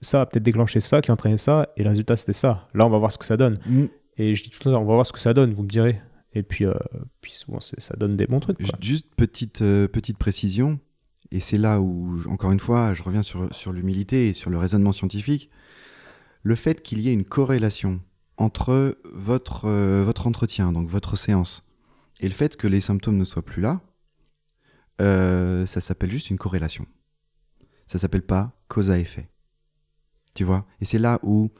ça a peut-être déclenché ça, qui a entraîné ça, et le résultat, c'était ça. Là, on va voir ce que ça donne. Mm. Et je dis tout le temps, on va voir ce que ça donne, vous me direz. Et puis, euh, puis souvent, ça donne des bons trucs. Juste petite, euh, petite précision, et c'est là où, encore une fois, je reviens sur, sur l'humilité et sur le raisonnement scientifique. Le fait qu'il y ait une corrélation entre votre, euh, votre entretien, donc votre séance, et le fait que les symptômes ne soient plus là, ça s'appelle juste une corrélation. Ça s'appelle pas cause à effet. Tu vois? Et c'est là où,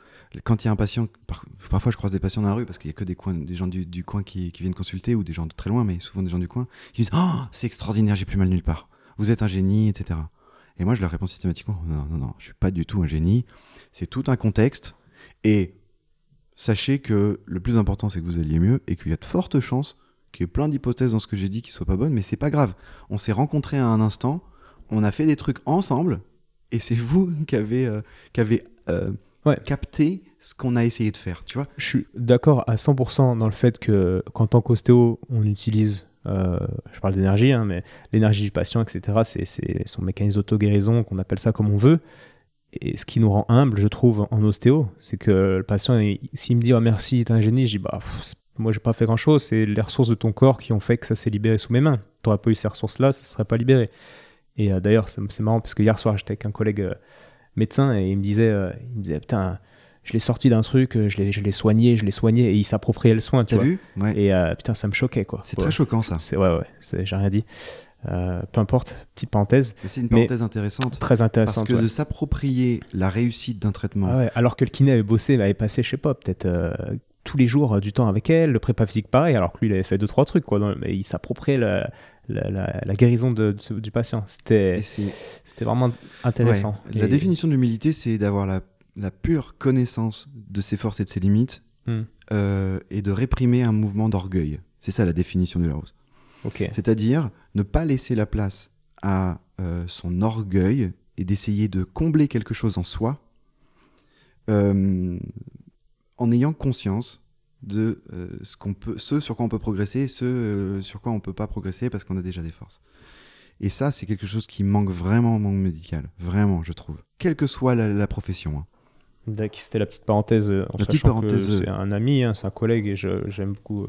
quand il y a un patient, par- parfois je croise des patients dans la rue parce qu'il y a que des, coins, gens du, coin qui, viennent consulter ou des gens de très loin, mais souvent des gens du coin, qui disent Oh, c'est extraordinaire, j'ai plus mal nulle part. Vous êtes un génie, etc. Et moi, je leur réponds systématiquement Non, non, non, je suis pas du tout un génie. C'est tout un contexte. Et sachez que le plus important, c'est que vous alliez mieux et qu'il y a de fortes chances qu'il y ait plein d'hypothèses dans ce que j'ai dit qui soient pas bonnes, mais c'est pas grave. On s'est rencontrés à un instant, on a fait des trucs ensemble, et c'est vous qui avez, euh, qui avez euh, Ouais. capté ce qu'on a essayé de faire, tu vois Je suis d'accord à 100% dans le fait que qu'en tant qu'ostéo, on utilise, euh, je parle d'énergie, hein, mais l'énergie du patient, etc., c'est, son mécanisme d'auto-guérison, qu'on appelle ça comme on veut. Et ce qui nous rend humble, je trouve, en ostéo, c'est que le patient, il- s'il me dit oh, merci, t'es un génie, je dis bah, pff, moi j'ai pas fait grand chose, c'est les ressources de ton corps qui ont fait que ça s'est libéré sous mes mains. T'aurais pas eu ces ressources-là, ça serait pas libéré. Et euh, d'ailleurs, c'est, c'est marrant parce que hier soir, j'étais avec un collègue euh, médecin et il me disait, euh, il me disait putain, je l'ai sorti d'un truc, euh, je l'ai, je l'ai soigné, je l'ai soigné, et il s'appropriait le soin, tu T'as vois. vu? Ouais. Et euh, putain, ça me choquait, quoi. C'est Ouais. très choquant ça. C'est, ouais, ouais, c'est- j'ai rien dit. Euh, peu importe, petite parenthèse, Mais c'est une Mais- parenthèse intéressante. très Parce intéressante. que ouais. de s'approprier la réussite d'un traitement, Ah ouais, alors que le kiné avait bossé, il avait passé, je sais pas, peut-être euh, tous les jours euh, du temps avec elle, le prépa physique pareil, alors que lui, il avait fait deux, trois trucs, quoi. mais il s'appropriait la, la, la- la guérison de, de ce- du patient. C'était, vraiment intéressant. Ouais. La Et- définition de l'humilité, c'est d'avoir la, pure connaissance de ses forces et de ses limites Hmm. euh, et de réprimer un mouvement d'orgueil. C'est ça la définition de la rose. C'est-à-dire ne pas laisser la place à euh, son orgueil et d'essayer de combler quelque chose en soi euh, en ayant conscience de euh, ce, qu'on peut, ce sur quoi on peut progresser et ce euh, sur quoi on ne peut pas progresser parce qu'on a déjà des forces. Et ça, c'est quelque chose qui manque vraiment au monde médical. Vraiment, je trouve. Quelle que soit la, la profession. hein. C'était la petite parenthèse. euh, En La petite parenthèse, C'est un ami, hein, c'est un collègue et je- j'aime beaucoup. euh,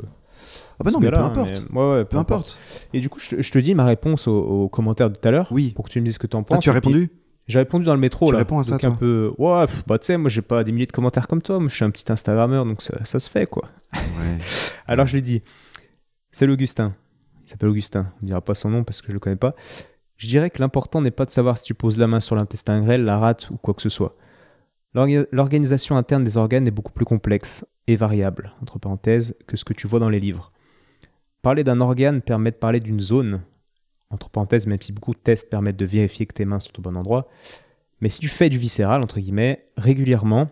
Ah bah non, mais peu importe. mais- ouais, ouais, Peu importe. Et du coup, je te, je te dis ma réponse au, au commentaire de tout à l'heure Oui. pour que tu me dises ce que tu en penses. Ah, tu as puis- répondu? J'ai répondu dans le métro Tu là. réponds à ça, donc un toi peu. Ouais, pff, bah tu sais, moi j'ai pas des milliers de commentaires comme toi. Moi je suis un petit Instagrammeur donc ça, ça se fait quoi. Ouais. Alors je lui dis Salut Augustin. Il s'appelle Augustin. On dira pas son nom parce que je le connais pas. Je dirais que l'important n'est pas de savoir si tu poses la main sur l'intestin grêle, la rate ou quoi que ce soit. L'orga- L'organisation interne des organes est beaucoup plus complexe et variable, entre parenthèses, que ce que tu vois dans les livres. Parler d'un organe permet de parler d'une zone, entre parenthèses, même si beaucoup de tests permettent de vérifier que tes mains sont au bon endroit. Mais si tu fais du viscéral, entre guillemets, régulièrement,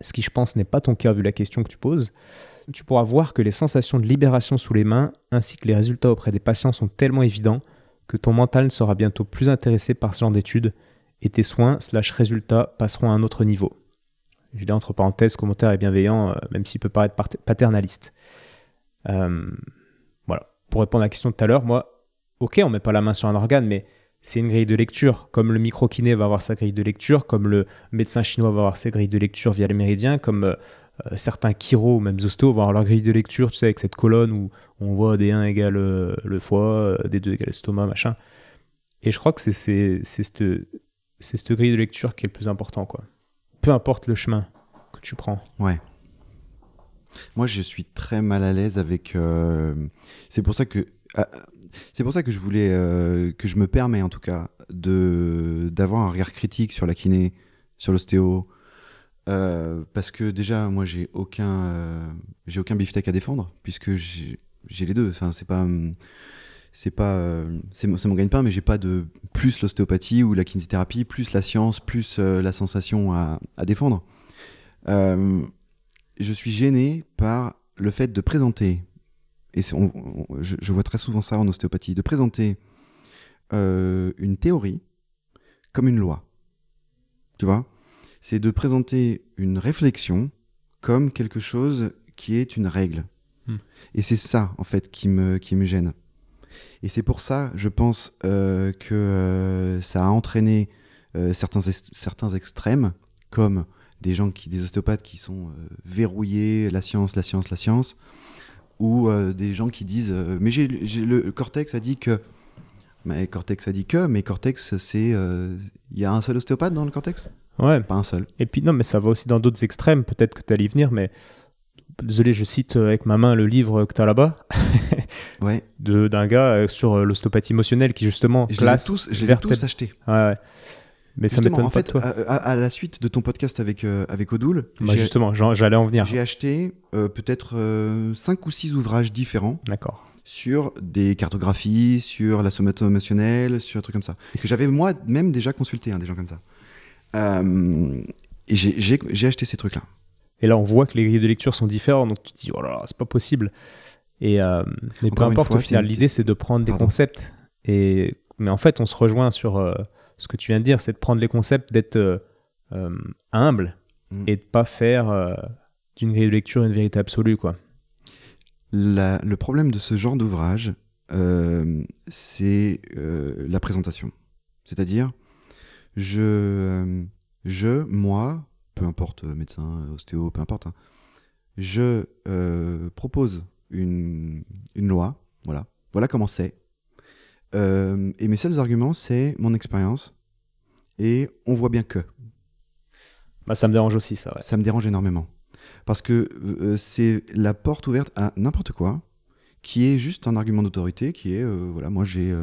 ce qui je pense n'est pas ton cas vu la question que tu poses, tu pourras voir que les sensations de libération sous les mains ainsi que les résultats auprès des patients sont tellement évidents que ton mental sera bientôt plus intéressé par ce genre d'études et tes soins slash résultats passeront à un autre niveau. Je dis entre parenthèses, commentaire est bienveillant, euh, même s'il peut paraître paternaliste. Euh, voilà. Pour répondre à la question de tout à l'heure, moi, ok, on met pas la main sur un organe, mais c'est une grille de lecture. Comme le micro-kiné va avoir sa grille de lecture, comme le médecin chinois va avoir sa grille de lecture via les méridiens, comme euh, euh, certains chiro ou même ostéos vont avoir leur grille de lecture, tu sais, avec cette colonne où on voit des 1 égale euh, le foie, des 2 égale l'estomac, machin. Et je crois que c'est cette, grille de lecture qui est le plus important, quoi. Peu importe le chemin que tu prends. Ouais. Moi, je suis très mal à l'aise avec. C'est pour ça que. C'est pour ça que je voulais euh, que je me permets en tout cas de d'avoir un regard critique sur la kiné, sur l'ostéo, euh, parce que déjà moi j'ai aucun euh, j'ai aucun beefsteak à défendre puisque j'ai les deux. Enfin c'est pas c'est pas mon gagne-pain mais j'ai pas de plus l'ostéopathie ou la kinésithérapie plus la science plus la sensation à, défendre. Je suis gêné par le fait de présenter, et c'est- on- on- je, je vois très souvent ça en ostéopathie, de présenter euh, une théorie comme une loi. tu vois? C'est de présenter une réflexion comme quelque chose qui est une règle. Hmm. Et c'est ça, en fait, qui me, qui me gêne. Et c'est pour ça, je pense, euh, que euh, ça a entraîné certains, certains extrêmes, comme des gens qui, des ostéopathes qui sont verrouillés, la science, la science, la science, ou euh, des gens qui disent, euh, mais j'ai, le cortex a dit que, mais cortex a dit que, mais cortex, c'est, euh, il y a un seul ostéopathe dans le cortex? Ouais. Pas un seul. Et puis non, mais ça va aussi dans d'autres extrêmes. Peut-être que tu allais y venir, mais désolé, je cite avec ma main le livre que tu as là-bas Ouais. de- d'un gars sur l'ostéopathie émotionnelle qui justement Je les ai classe tous, je les ai tous achetés. Ouais, ouais. Mais ça m'étonne en pas fait, de toi. à, à- à la suite de ton podcast avec, euh, avec Odoul, Bah, justement, j'allais en venir. j'ai acheté euh, peut-être 5 ou 6 ouvrages différents D'accord. sur des cartographies, sur la somato émotionnelle, sur un truc comme ça. Parce que j'avais moi-même déjà consulté hein, des gens comme ça. Euh, et j'ai- acheté ces trucs-là. Et là, on voit que les grilles de lecture sont différentes, donc tu te dis, oh là là, c'est pas possible. Et euh, mais peu Encore importe, fois, au final, l'idée, c'est de prendre des concepts. Et... Mais en fait, on se rejoint sur euh, ce que tu viens de dire, c'est de prendre les concepts, d'être euh, euh, humble Mm. et de pas faire euh, d'une grille de lecture une vérité absolue, quoi. La- le problème de ce genre d'ouvrage, euh, c'est euh, la présentation. C'est-à-dire, je, euh, je, moi, peu importe, médecin, ostéo, peu importe, hein, je propose une, une loi, voilà, voilà comment c'est. Euh, et mes seuls arguments, c'est mon expérience, et on voit bien que. Bah, ça me dérange aussi, ça, ouais. Ça me dérange énormément. Parce que euh, c'est la porte ouverte à n'importe quoi, qui est juste un argument d'autorité, qui est, euh, voilà, moi j'ai...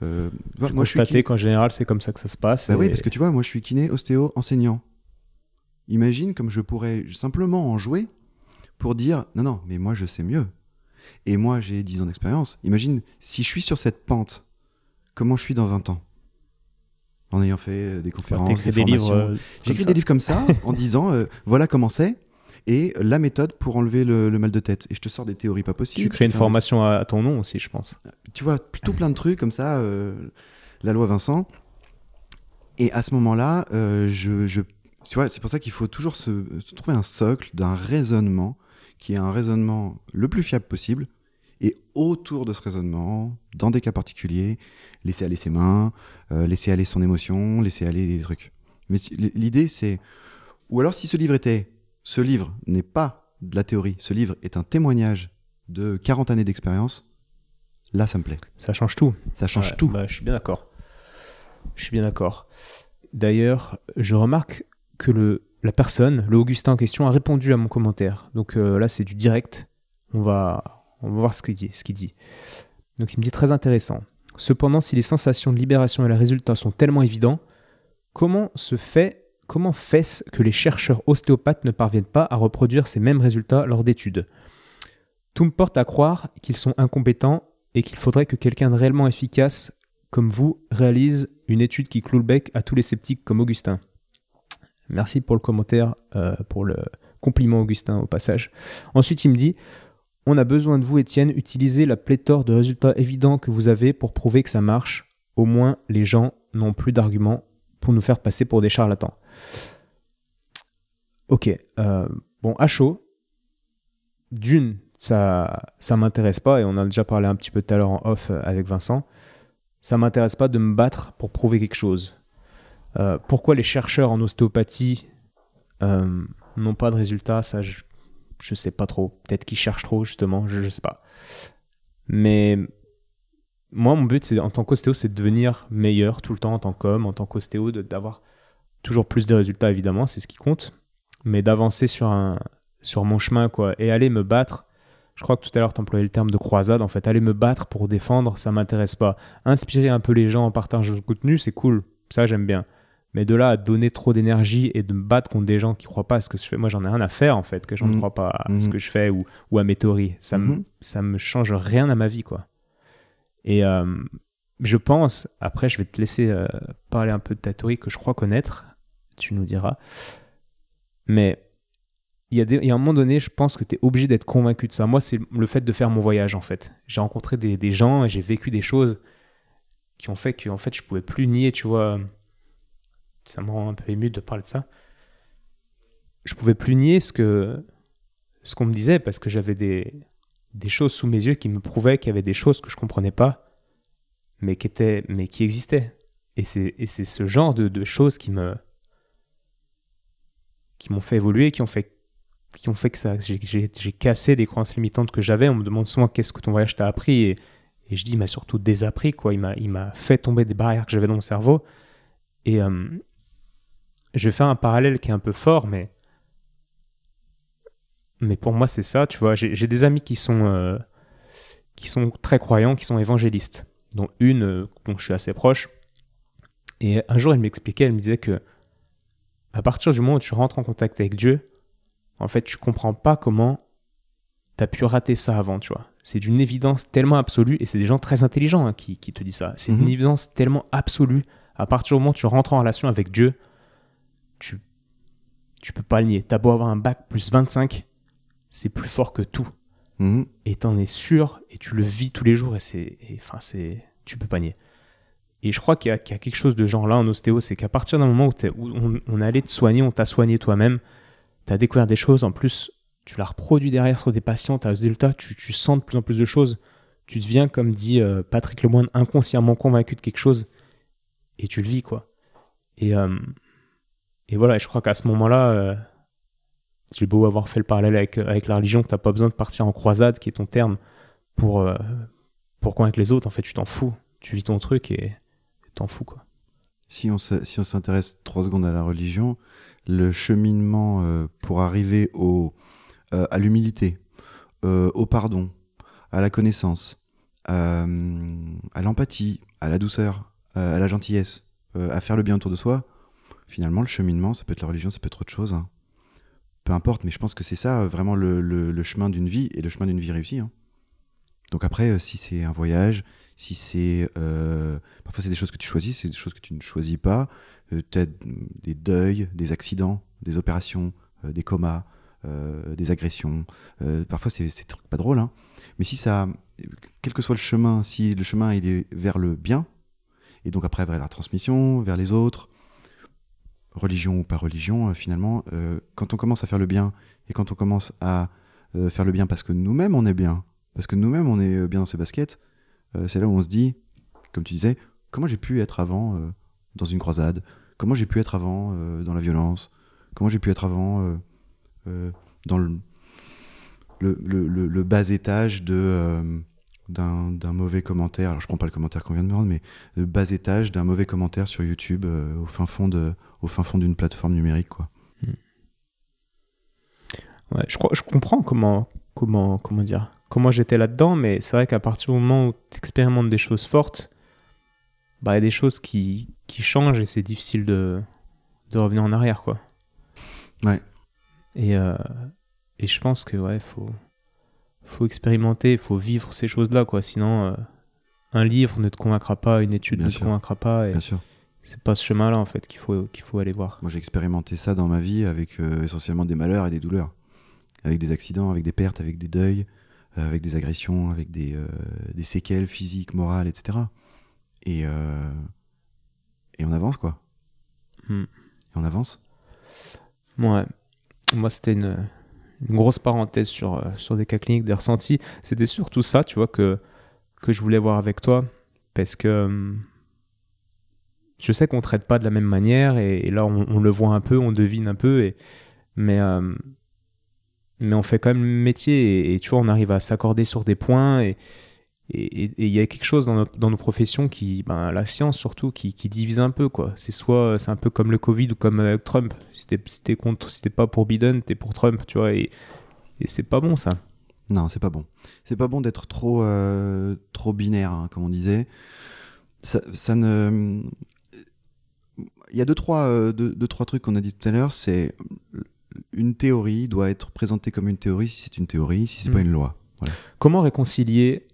J'ai moi, je suis qu'en général, c'est comme ça que ça se passe. Bah oui, parce que tu vois, moi je suis kiné, ostéo, enseignant. Imagine comme je pourrais simplement en jouer pour dire, non, non, mais moi je sais mieux. Et moi j'ai 10 ans d'expérience. Imagine si je suis sur cette pente, comment je suis dans 20 ans? En ayant fait euh, des conférences, des, formations. euh, J'ai comme écrit ça. des livres comme ça en disant euh, voilà comment c'est et la méthode pour enlever le, le mal de tête. Et je te sors des théories pas possibles. Tu crées une formation à, à ton nom aussi, je pense. Tu vois, plutôt plein de trucs comme ça, euh, la loi Vincent. Et à ce moment-là, euh, je, je- tu vois, c'est pour ça qu'il faut toujours se, se trouver un socle d'un raisonnement qui est un raisonnement le plus fiable possible. Et autour de ce raisonnement, dans des cas particuliers, laisser aller ses mains, euh, laisser aller son émotion, laisser aller les trucs. Mais l'idée, c'est. Ou alors, si ce livre était. Ce livre n'est pas de la théorie, ce livre est un témoignage de 40 années d'expérience, là, ça me plaît. Ça change tout. Ça change Ouais, tout. bah, je suis bien d'accord. Je suis bien d'accord. D'ailleurs, je remarque que le, la personne, le Augustin en question, a répondu à mon commentaire. Donc euh, là, c'est du direct. On va, on va voir ce qu'il dit. Donc il me dit très intéressant. Cependant, si les sensations de libération et les résultats sont tellement évidents, comment se fait, comment fait-ce que les chercheurs ostéopathes ne parviennent pas à reproduire ces mêmes résultats lors d'études? Tout me porte à croire qu'ils sont incompétents et qu'il faudrait que quelqu'un de réellement efficace comme vous réalise une étude qui cloue le bec à tous les sceptiques comme Augustin. Merci pour le commentaire, euh, pour le compliment Augustin au passage. Ensuite, il me dit On a besoin de vous, Étienne, utilisez la pléthore de résultats évidents que vous avez pour prouver que ça marche. Au moins, les gens n'ont plus d'arguments pour nous faire passer pour des charlatans. Ok, euh, bon, à chaud, d'une, ça ça m'intéresse pas, et on a déjà parlé un petit peu tout à l'heure en off euh, avec Vincent, ça m'intéresse pas de me battre pour prouver quelque chose. Euh, pourquoi les chercheurs en ostéopathie euh, n'ont pas de résultats, ça je, sais pas trop. Peut-être qu'ils cherchent trop justement, je, je sais pas. Mais moi mon but en tant qu'ostéo c'est de devenir meilleur tout le temps en tant qu'homme, en tant qu'ostéo, d'avoir toujours plus de résultats évidemment, c'est ce qui compte, mais d'avancer sur sur mon chemin quoi et aller me battre. Je crois que tout à l'heure tu employais le terme de croisade en fait, aller me battre pour défendre, ça m'intéresse pas. Inspirer un peu les gens en partageant de contenu, c'est cool, ça j'aime bien. Mais de là à donner trop d'énergie et de me battre contre des gens qui croient pas à ce que je fais, moi j'en ai rien à faire en fait, que je ne Mhm. crois pas à ce Mhm. que je fais ou, ou à mes théories. Ça, me, Mhm. ça me change rien à ma vie quoi. Et euh, je pense, après je vais te laisser euh, parler un peu de ta théorie que je crois connaître, tu nous diras. Mais il y, a des- il y a un moment donné, je pense que tu es obligé d'être convaincu de ça. Moi, c'est le fait de faire mon voyage en fait. J'ai rencontré des, des gens et j'ai vécu des choses qui ont fait que en fait, je pouvais plus nier, tu vois ça me rend un peu ému de parler de ça. Je pouvais plus nier ce que ce qu'on me disait parce que j'avais des, des choses sous mes yeux qui me prouvaient qu'il y avait des choses que je comprenais pas, mais qui étaient, mais qui existaient. Et c'est, et c'est ce genre de, de choses qui me, qui m'ont fait évoluer, qui ont fait, qui ont fait que ça, j'ai, j'ai, cassé des croyances limitantes que j'avais. On me demande souvent qu'est-ce que ton voyage t'a appris, et, et je dis, il m'a surtout désappris, quoi. Il m'a, il m'a fait tomber des barrières que j'avais dans mon cerveau. Et euh, je vais faire un parallèle qui est un peu fort, mais mais pour moi, c'est ça, tu vois. J'ai des amis qui sont, euh, qui sont très croyants, qui sont évangélistes, dont une euh, dont je suis assez proche. Et un jour, elle m'expliquait, elle me disait que à partir du moment où tu rentres en contact avec Dieu, en fait, tu comprends pas comment tu as pu rater ça avant, tu vois. C'est d'une évidence tellement absolue, et c'est des gens très intelligents hein, qui, qui, te disent ça. C'est une mhm. évidence tellement absolue. À partir du moment où tu rentres en relation avec Dieu, tu peux pas le nier. T'as beau avoir un bac plus 25, c'est plus fort que tout. Mhm. Et t'en es sûr, et tu le vis tous les jours, et c'est. Enfin, c'est. Tu peux pas nier. Et je crois qu'il y, a quelque chose de genre là en ostéo, c'est qu'à partir d'un moment où, on, on allait te soigner, on t'a soigné toi-même, tu as découvert des choses, en plus, tu l'as reproduit derrière sur des patients, tu as résultat, tu, tu sens de plus en plus de choses, tu deviens, comme dit euh, Patrick Lemoine, inconsciemment convaincu de quelque chose, et tu le vis, quoi. Et, euh, et voilà, je crois qu'à ce moment-là, euh, j'ai beau avoir fait le parallèle avec, avec la religion, que tu n'as pas besoin de partir en croisade, qui est ton terme, pour, euh, pour convaincre les autres. En fait, tu t'en fous. Tu vis ton truc et t'en fous, quoi. Si on, si on s'intéresse trois secondes à la religion, le cheminement euh, pour arriver au, euh, à l'humilité, au pardon, à la connaissance, à l'empathie, à la douceur, à la gentillesse, à faire le bien autour de soi, finalement, le cheminement, ça peut être la religion, ça peut être autre chose. Hein peu importe, mais je pense que c'est ça euh, vraiment le, chemin d'une vie et le chemin d'une vie réussie. Hein. Donc après, euh, si c'est un voyage, si c'est... Euh, parfois c'est des choses que tu choisis, c'est des choses que tu ne choisis pas, peut-être des deuils, des accidents, des opérations, des comas, des agressions. parfois c'est pas drôle, hein. mais si ça... Quel que soit le chemin, si le chemin est vers le bien, et donc après vers la transmission, vers les autres, religion ou pas religion, euh, finalement, euh, quand on commence à faire le bien et quand on commence à euh, faire le bien parce que nous-mêmes on est bien, parce que nous-mêmes on est bien dans ses baskets, c'est là où on se dit, comme tu disais, comment j'ai pu être avant dans une croisade, comment j'ai pu être avant dans la violence, comment j'ai pu être avant dans le, le, bas étage de d'un mauvais commentaire. Alors, je prends pas le commentaire qu'on vient de me rendre, mais le bas étage d'un mauvais commentaire sur YouTube euh, au fin fond de, au fin fond d'une plateforme numérique, quoi. Hmm. Ouais, je, crois, je comprends comment, comment, comment dire, comment j'étais là-dedans, mais c'est vrai qu'à partir du moment où tu expérimentes des choses fortes, bah, il y a des choses qui, qui changent et c'est difficile de, de revenir en arrière, quoi. Ouais. Et, euh, et je pense que, ouais, faut faut expérimenter, il faut vivre ces choses-là, quoi. Sinon, euh, un livre ne te convaincra pas, une étude ne te convaincra pas. Et Bien sûr. C'est pas ce chemin-là, en fait, qu'il faut, qu'il faut aller voir. Moi, j'ai expérimenté ça dans ma vie avec euh, essentiellement des malheurs et des douleurs. Avec des accidents, avec des pertes, avec des deuils, euh, avec des agressions, avec des, des séquelles physiques, morales, etc. Et, et on avance, quoi. Hmm. Et on avance. Ouais. Moi, c'était une une grosse parenthèse sur, euh, sur des cas cliniques, des ressentis. C'était surtout ça, tu vois, que, que je voulais voir avec toi. Parce que hum, je sais qu'on ne traite pas de la même manière. Et, là, on, le voit un peu, on devine un peu. Et, mais, hum, mais on fait quand même le métier. Et, tu vois, on arrive à s'accorder sur des points. Et il y a quelque chose dans, dans, nos professions qui, ben, la science surtout, qui, qui divise un peu quoi. C'est soit c'est un peu comme le Covid ou comme avec Trump. Si t'es contre, si pas pour Biden, t'es pour Trump, tu vois. Et, et c'est pas bon ça. Non, c'est pas bon. C'est pas bon d'être trop euh, trop binaire, hein, comme on disait. Ça, ça, ne. Il y a deux trois euh, deux, deux, trois trucs qu'on a dit tout à l'heure. C'est une théorie doit être présentée comme une théorie si c'est une théorie, si c'est pas hmm. une loi. Voilà. Comment réconcilier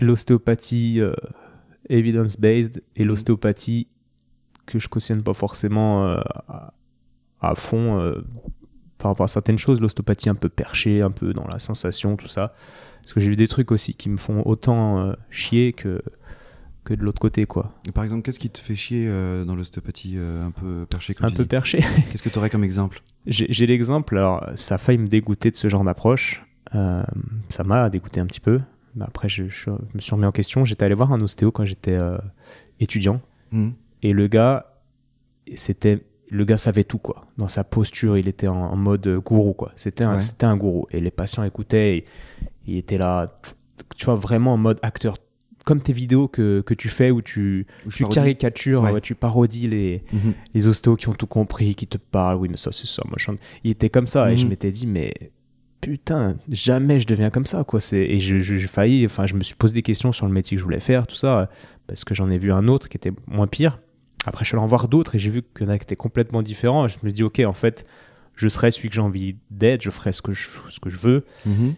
l'ostéopathie euh, evidence-based et mhm. l'ostéopathie que je cautionne pas forcément euh, à, fond euh, par rapport à certaines choses, l'ostéopathie un peu perchée, un peu dans la sensation, tout ça. Parce que j'ai vu des trucs aussi qui me font autant chier que, que de l'autre côté, quoi. Et par exemple, qu'est-ce qui te fait chier dans l'ostéopathie un peu perché comme Un peu dis perché. Qu'est-ce que tu aurais comme exemple? J'ai l'exemple, alors ça a failli me dégoûter de ce genre d'approche. Ça m'a dégoûté un petit peu. Après, je, je me suis remis en question. J'étais allé voir un ostéo quand j'étais euh, étudiant. Hmm. Et le gars, c'était. Le gars savait tout, quoi. Dans sa posture, il était en, en mode gourou, quoi. C'était un, Ouais. c'était un gourou. Et les patients écoutaient, et, il était là, tu vois, vraiment en mode acteur. Comme tes vidéos que, que tu fais où tu, tu caricatures, Ouais. tu parodies les, Mhm. les ostéos qui ont tout compris, qui te parlent, oui, mais ça, c'est ça, machin. Il était comme ça, et je Mhm. m'étais dit, mais putain, jamais je deviens comme ça, quoi. C'est- Et je- je- j'ai failli, enfin, je me suis posé des questions sur le métier que je voulais faire, tout ça, parce que j'en ai vu un autre qui était moins pire. Après, je suis allé en voir d'autres, et j'ai vu qu'il y en a qui étaient complètement différents. Je me dit, ok, en fait, je serai celui que j'ai envie d'être, je ferai ce que je, ce que je veux. Mhm.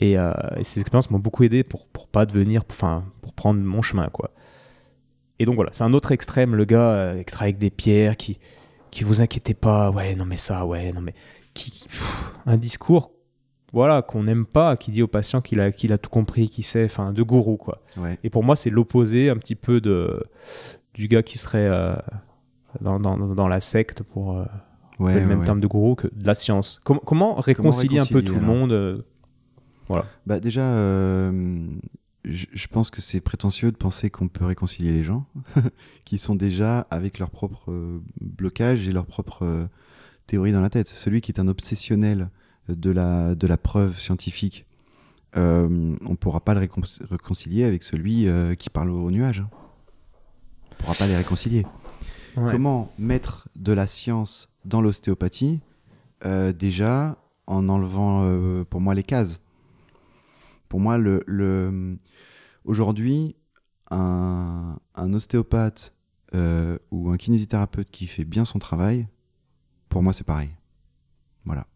Et, euh, et ces expériences m'ont beaucoup aidé pour, pour pas devenir, enfin, pour prendre mon chemin, quoi. Et donc voilà, c'est un autre extrême, le gars euh, qui travaille avec des pierres, qui, qui vous inquiétez pas, ouais, non mais ça, ouais, non mais, qui, qui- pff, un discours, voilà, qu'on n'aime pas, qui dit au patient qu'il a, qu'il a tout compris, qu'il sait, enfin, de gourou, quoi. Ouais. Et pour moi, c'est l'opposé un petit peu de, du gars qui serait euh, dans, dans, dans la secte pour euh, Ouais, le ouais, même terme de gourou que de la science. Com- comment réconcilier un peu tout le monde euh, Bah déjà, je, pense que c'est prétentieux de penser qu'on peut réconcilier les gens qui sont déjà avec leur propre blocage et leur propre théorie dans la tête. Celui qui est un obsessionnel de la, de la preuve scientifique, euh, on ne pourra pas le récon- réconcilier avec celui euh, qui parle au nuage. hein. On ne pourra pas les réconcilier. Ouais. Comment mettre de la science dans l'ostéopathie Euh, Déjà, en enlevant pour moi les cases. Pour moi, le, le- aujourd'hui, un, un ostéopathe ou un kinésithérapeute qui fait bien son travail, pour moi, c'est pareil. Voilà.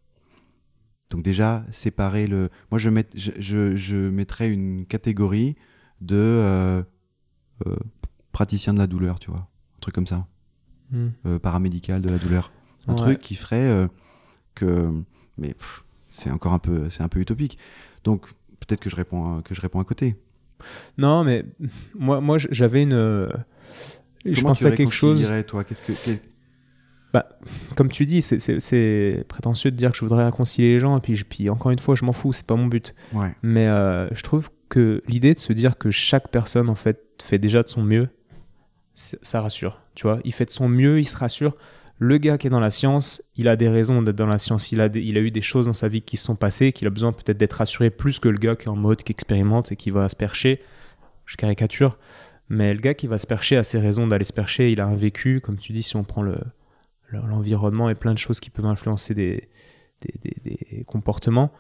Donc déjà, séparer le... Moi, je, met- je, je, je mettrais une catégorie de euh, euh, praticien de la douleur, tu vois. Un truc comme ça Hmm. euh, paramédical de la douleur. Un Ouais. truc qui ferait que. Mais c'est encore un peu, c'est un peu utopique. Donc peut-être que je réponds, à- que je réponds à côté. Non, mais moi, moi j'avais une. Je tu à quelque chose. réconcilierais, toi? Qu'est-ce que quel- Comme tu dis, c'est- prétentieux de dire que je voudrais réconcilier les gens, et puis, je- puis encore une fois, je m'en fous, c'est pas mon but. Ouais. Mais euh, je trouve que l'idée de se dire que chaque personne, en fait, fait déjà de son mieux, ça rassure. Tu vois, il fait de son mieux, il se rassure. Le gars qui est dans la science, il a des raisons d'être dans la science. Il a, des- il a eu des choses dans sa vie qui se sont passées, qu'il a besoin peut-être d'être rassuré plus que le gars qui est en mode, qui expérimente et qui va se percher. Je caricature. Mais le gars qui va se percher a ses raisons d'aller se percher. Il a un vécu, comme tu dis, si on prend le- l'environnement et plein de choses qui peuvent influencer des, des, des- des comportements.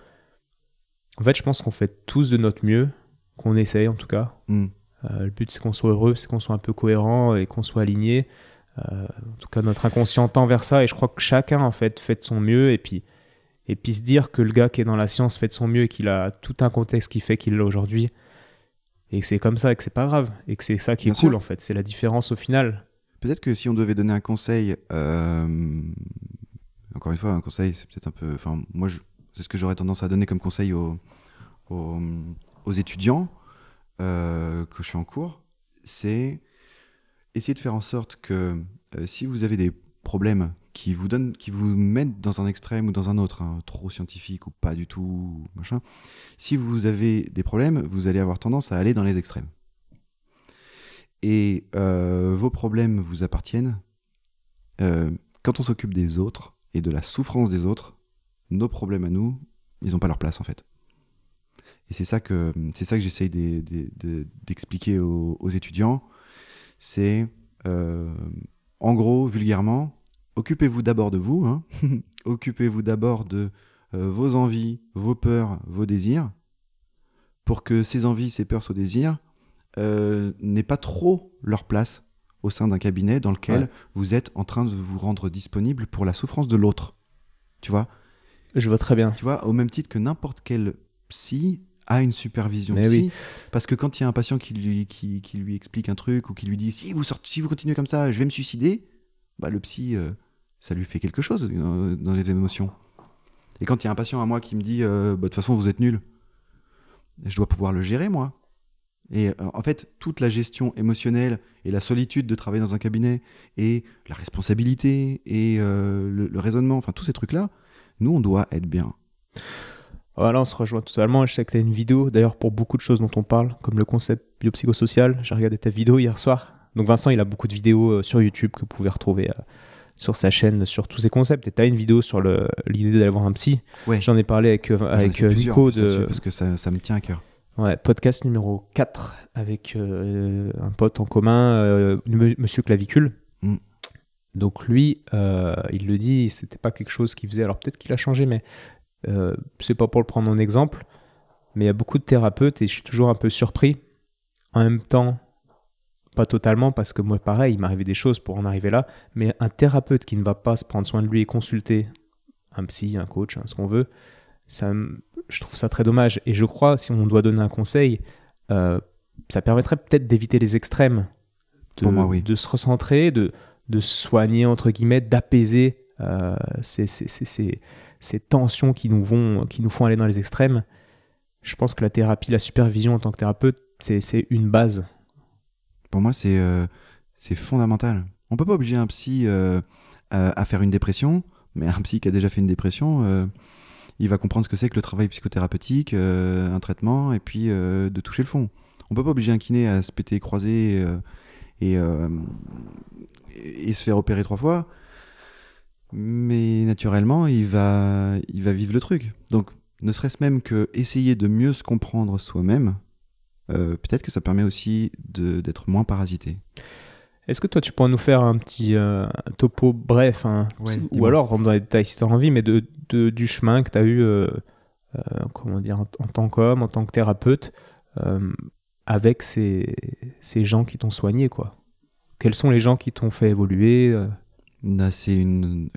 En fait, je pense qu'on fait tous de notre mieux, qu'on essaye en tout cas. Hmm. Euh, le but, c'est qu'on soit heureux, c'est qu'on soit un peu cohérent et qu'on soit aligné. Euh, en tout cas, notre inconscient tend vers ça et je crois que chacun, en fait, fait de son mieux. Et puis, et puis se dire que le gars qui est dans la science fait de son mieux et qu'il a tout un contexte qui fait qu'il l'a aujourd'hui et que c'est comme ça et que c'est pas grave et que c'est ça qui Bien est cool, en fait. C'est la différence au final. Peut-être que si on devait donner un conseil, euh, encore une fois, un conseil, c'est peut-être un peu. Enfin, moi, c'est ce que j'aurais tendance à donner comme conseil aux, aux, aux étudiants euh, que je suis en cours, c'est essayer de faire en sorte que euh, si vous avez des problèmes qui vous donnent, qui vous mettent dans un extrême ou dans un autre, hein, trop scientifique ou pas du tout, machin, si vous avez des problèmes, vous allez avoir tendance à aller dans les extrêmes et euh, vos problèmes vous appartiennent, euh, quand on s'occupe des autres et de la souffrance des autres, nos problèmes à nous, ils n'ont pas leur place en fait. Et c'est ça que que j'essaye d'e- d'e- de- d'expliquer aux, étudiants. C'est euh, en gros, vulgairement, occupez-vous d'abord de vous, hein. occupez-vous d'abord de vos envies, vos peurs, vos désirs, pour que ces envies, ces peurs, ces désirs euh, n'aient pas trop leur place au sein d'un cabinet dans lequel Ouais. vous êtes en train de vous rendre disponible pour la souffrance de l'autre. Tu vois? Je vois très bien. Tu vois, au même titre que n'importe quel psy a une supervision Mais psy. oui. Parce que quand il y a un patient qui lui, qui, qui lui explique un truc ou qui lui dit si vous, sortez, si vous continuez comme ça, je vais me suicider, bah, le psy, euh, ça lui fait quelque chose euh, dans les émotions. Et quand il y a un patient à moi qui me dit euh, bah, de toute façon vous êtes nul, je dois pouvoir le gérer moi. Et euh, en fait, toute la gestion émotionnelle et la solitude de travailler dans un cabinet et la responsabilité et euh, le, le raisonnement, enfin tous ces trucs-là, nous, on doit être bien. Voilà, on se rejoint totalement. Je sais que tu as une vidéo, d'ailleurs, pour beaucoup de choses dont on parle, comme le concept biopsychosocial. J'ai regardé ta vidéo hier soir. Donc, Vincent, il a beaucoup de vidéos euh, sur YouTube que vous pouvez retrouver sur sa chaîne sur tous ces concepts. Et tu as une vidéo sur l'idée d'aller voir un psy. Ouais. J'en ai parlé avec, avec Nico de Parce que ça, ça me tient à cœur. Ouais, podcast numéro 4 avec euh, un pote en commun, euh, Monsieur Clavicule. Mm. Donc lui, euh, il le dit, c'était pas quelque chose qu'il faisait. Alors peut-être qu'il a changé, mais c'est pas pour le prendre en exemple. Mais il y a beaucoup de thérapeutes et je suis toujours un peu surpris. En même temps, pas totalement, parce que moi, pareil, il m'arrivait des choses pour en arriver là. Mais un thérapeute qui ne va pas se prendre soin de lui et consulter un psy, un coach, hein, ce qu'on veut, ça, je trouve ça très dommage. Et je crois, si on doit donner un conseil, euh, ça permettrait peut-être d'éviter les extrêmes, de, Pour moi, oui. de se recentrer, de, de soigner, entre guillemets, d'apaiser euh, ces, ces- ces- ces- tensions qui nous, vont, qui nous font aller dans les extrêmes. Je pense que la thérapie, la supervision en tant que thérapeute, c'est une base. Pour moi, c'est euh, c'est fondamental. On peut pas obliger un psy à, à faire une dépression, mais un psy qui a déjà fait une dépression, il va comprendre ce que c'est que le travail psychothérapeutique, euh, un traitement, et puis euh, de toucher le fond. On peut pas obliger un kiné à se péter, croiser euh, et, euh, et se faire opérer trois fois, mais naturellement, il va, il va vivre le truc. Donc, ne serait-ce même que essayer de mieux se comprendre soi-même, euh, peut-être que ça permet aussi de- d'être moins parasité. Est-ce que toi, tu pourrais nous faire un petit euh, topo bref, hein, Ouais, ou alors rentre dans les détails si tu as envie, mais de, du chemin que tu as eu euh, euh, comment dire, en, tant qu'homme, en tant que thérapeute, euh, avec ces, ces gens qui t'ont soigné quoi. Quels sont les gens qui t'ont fait évoluer Là, c'est une,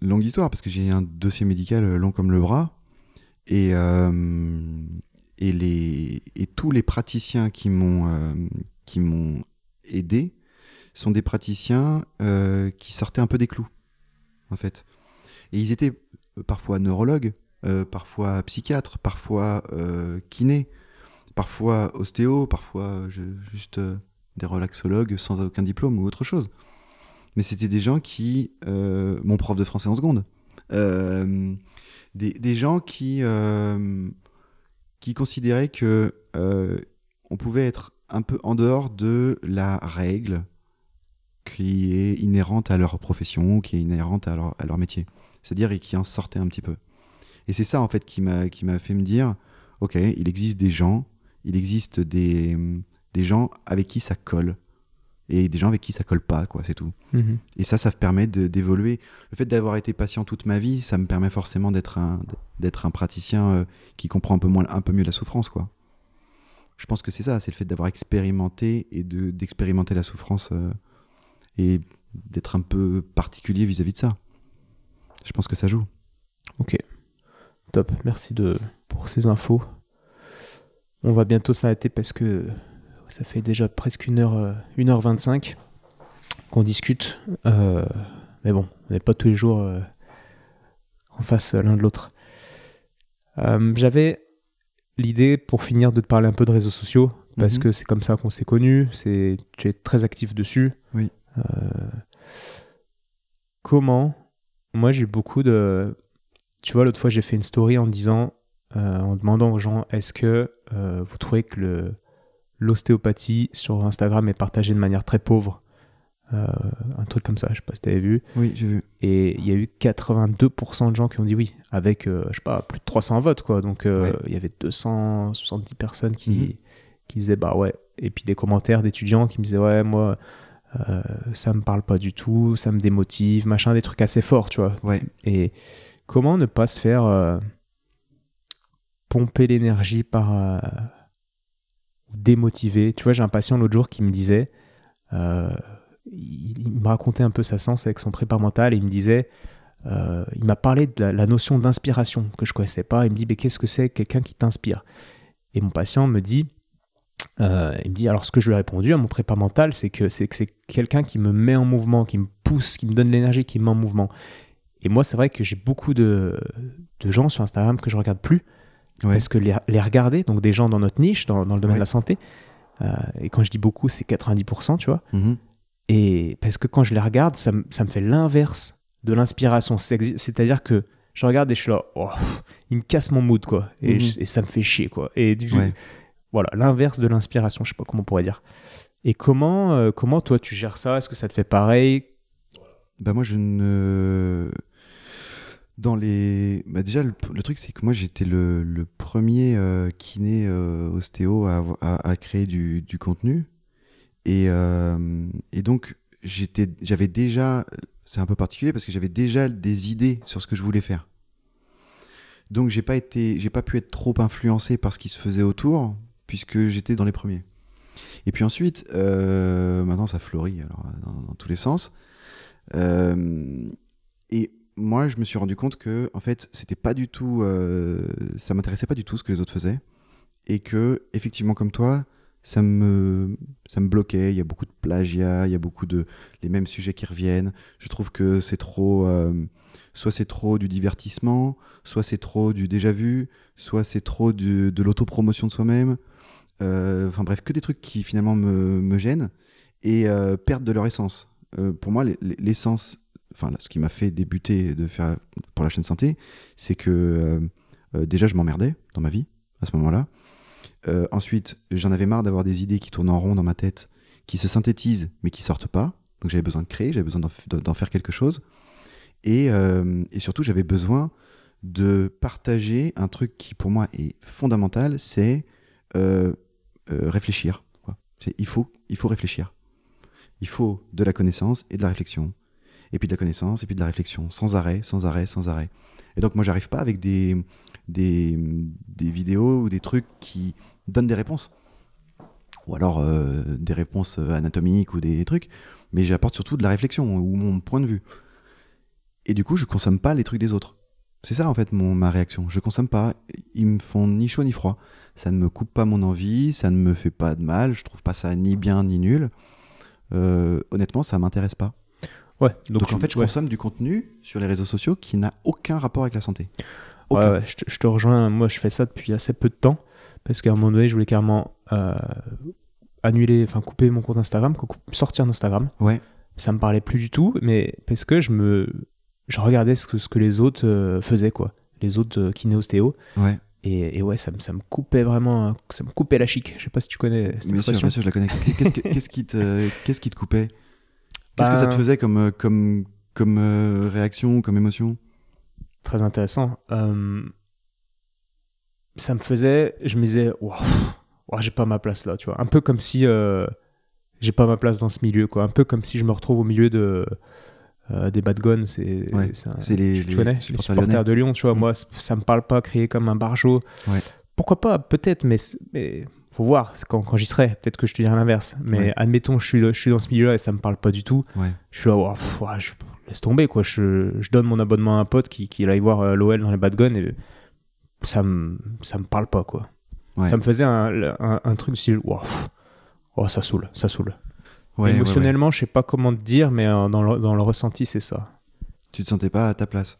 longue histoire parce que j'ai un dossier médical long comme le bras. Et, et, les, et tous les praticiens qui m'ont aidé sont des praticiens qui sortaient un peu des clous, en fait. Et ils étaient parfois neurologues, euh, parfois psychiatres, parfois euh, kinés, parfois ostéo, parfois euh, juste euh, des relaxologues sans aucun diplôme ou autre chose. Mais c'était des gens qui... euh, mon prof de français en seconde. euh, des, gens qui, euh, qui considéraient que euh, on pouvait être un peu en dehors de la règle qui est inhérente à leur profession, qui est inhérente à leur métier. C'est-à-dire et qui en sortait un petit peu. Et c'est ça en fait qui m'a qui m'a fait me dire, ok, il existe des gens, il existe des, des gens avec qui ça colle et des gens avec qui ça colle pas, quoi, c'est tout. Et ça, ça me permet d'évoluer. Le fait d'avoir été patient toute ma vie, ça me permet forcément d'être un, d'être un praticien euh, qui comprend un peu, moins, un peu mieux la souffrance, quoi. Je pense que c'est ça, c'est le fait d'avoir expérimenté et de, d'expérimenter la souffrance euh, et d'être un peu particulier vis-à-vis de ça. Je pense que ça joue. Top, merci de, pour ces infos. On va bientôt s'arrêter parce que ça fait déjà presque 1 heure, euh, 1h25 qu'on discute. Euh, mais bon, on n'est pas tous les jours euh, en face euh, l'un de l'autre. Euh, J'avais l'idée pour finir de te parler un peu de réseaux sociaux parce Mhm. que c'est comme ça qu'on s'est connus. C'est, tu es très actif dessus. Oui. Euh, comment Moi, j'ai eu beaucoup de. Tu vois, l'autre fois, j'ai fait une story en disant, euh, en demandant aux gens, est-ce que euh, vous trouvez que le, l'ostéopathie sur Instagram est partagée de manière très pauvre? Euh, Un truc comme ça, je sais pas si tu avais vu. Oui, j'ai vu. Et il y a eu 82% de gens qui ont dit oui, avec, euh, je sais pas, plus de 300 votes, quoi. Donc, euh, Ouais. il y avait 270 personnes qui, Mhm. qui disaient bah ouais. Et puis des commentaires d'étudiants qui me disaient ouais, moi, ça me parle pas du tout, ça me démotive, machin, des trucs assez forts, tu vois. Ouais. Et comment ne pas se faire euh, pomper l'énergie par euh, démotiver? Tu vois, j'ai un patient l'autre jour qui me disait, euh, il, il me racontait un peu sa sens avec son prépa mental et il me disait, euh, il m'a parlé de la, la notion d'inspiration que je connaissais pas. Il me dit, mais qu'est-ce que c'est quelqu'un qui t'inspire? Et mon patient me dit, euh, il me dit, alors ce que je lui ai répondu à mon prépa mental, c'est que c'est que quelqu'un qui me met en mouvement, qui me pousse, qui me donne l'énergie, qui me met en mouvement. Et moi, c'est vrai que j'ai beaucoup de, de gens sur Instagram que je regarde plus Ouais. Parce que les, les regarder, donc des gens dans notre niche, dans, dans le domaine Ouais. de la santé, euh, et quand je dis beaucoup, c'est 90%, tu vois. Mhm. Et parce que quand je les regarde, ça, me- ça me fait l'inverse de l'inspiration. C'est-à-dire que je regarde et je suis là, oh, il me casse mon mood, quoi. Et, Mhm. je- et ça me fait chier, quoi. Et du, Ouais. Voilà, l'inverse de l'inspiration, je sais pas comment on pourrait dire. Et comment, euh, comment toi tu gères ça? Est-ce que ça te fait pareil? Bah moi je ne dans les bah déjà le, truc c'est que moi j'étais le, premier euh, kiné euh, ostéo à, à, créer du, du contenu. Et, euh, et donc j'avais déjà c'est un peu particulier parce que j'avais déjà des idées sur ce que je voulais faire. Donc j'ai pas été j'ai pas pu être trop influencé par ce qui se faisait autour puisque j'étais dans les premiers et puis ensuite euh, maintenant ça fleurit alors dans, tous les sens euh, et moi, je me suis rendu compte que, en fait, c'était pas du tout, euh, ça m'intéressait pas du tout ce que les autres faisaient, et que, effectivement, comme toi, ça me, ça me bloquait. Il y a beaucoup de plagiat, il y a beaucoup de les mêmes sujets qui reviennent. Je trouve que c'est trop, soit c'est trop du divertissement, soit c'est trop du déjà vu, soit c'est trop de l'autopromotion de soi-même. Euh, Enfin bref, que des trucs qui finalement me, me gênent et euh, perdent de leur essence. Euh, pour moi, les- les- l'essence, enfin ce qui m'a fait débuter de faire pour la chaîne santé, c'est que déjà je m'emmerdais dans ma vie à ce moment-là. Ensuite, j'en avais marre d'avoir des idées qui tournent en rond dans ma tête, qui se synthétisent mais qui sortent pas. Donc j'avais besoin de créer, j'avais besoin d'en faire quelque chose. Et surtout, j'avais besoin de partager un truc qui pour moi est fondamental, c'est euh, euh, réfléchir. Il faut, il faut réfléchir. Il faut de la connaissance et de la réflexion. Et puis de la connaissance et puis de la réflexion, sans arrêt, sans arrêt, sans arrêt. Et donc moi, j'arrive pas avec des, des, des vidéos ou des trucs qui donnent des réponses. Ou alors euh, des réponses anatomiques ou des trucs. Mais j'apporte surtout de la réflexion ou mon point de vue. Et du coup, je consomme pas les trucs des autres. C'est ça en fait mon, ma réaction. Je consomme pas. Ils me font ni chaud ni froid. Ça ne me coupe pas mon envie, ça ne me fait pas de mal. Je trouve pas ça ni bien ni nul. Euh, honnêtement, ça m'intéresse pas. Ouais, Donc, tu- en fait, je ouais. consomme du contenu sur les réseaux sociaux qui n'a aucun rapport avec la santé. Ouais, je, te, je te rejoins. Moi, je fais ça depuis assez peu de temps parce qu'à un moment donné, je voulais carrément euh, annuler, enfin couper mon compte Instagram, sortir d'Instagram. Ouais. Ça me parlait plus du tout, mais parce que je me, je regardais ce que, ce que les autres euh, faisaient, quoi. Les autres euh, kiné-ostéo. Ouais. Et, et ouais, ça, me- ça me coupait vraiment, hein, ça me coupait la chic. Je sais pas si tu connais cette Bien sûr, bien sûr, je la connais. Qu'est-ce, que- qu'est-ce qui, te, qu'est-ce qui te coupait? Qu'est-ce que ça te Ben- faisait comme, euh, comme, comme euh, réaction, comme émotion? Très intéressant. Euh, ça me faisait, je me disais, waouh, waouh, j'ai pas ma place là, tu vois. Un peu comme si euh, j'ai pas ma place dans ce milieu, quoi. Un peu comme si je me retrouve au milieu de euh, des Bad Guns. C'est, Ouais, les- tu, les connais, les supporters lyonnais. de Lyon, tu vois. Mm. Moi, ça me parle pas créer comme un. Ouais. Pourquoi pas, peut-être, mais, mais faut voir quand, quand j'y serai. Peut-être que je te dirai l'inverse. Mais Ouais. admettons, je suis, je suis dans ce milieu-là et ça me parle pas du tout. Je suis là, pff, je laisse tomber quoi. Je, je donne mon abonnement à un pote qui, qui aille voir euh, l'OL dans les Bad Guns et ça me ça me parle pas quoi. Ça me faisait un, un, un truc du style, oh, ça saoule, ça saule. Ouais. Émotionnellement, je sais pas comment te dire, mais euh, dans, le, dans le ressenti, c'est ça. Tu te sentais pas à ta place?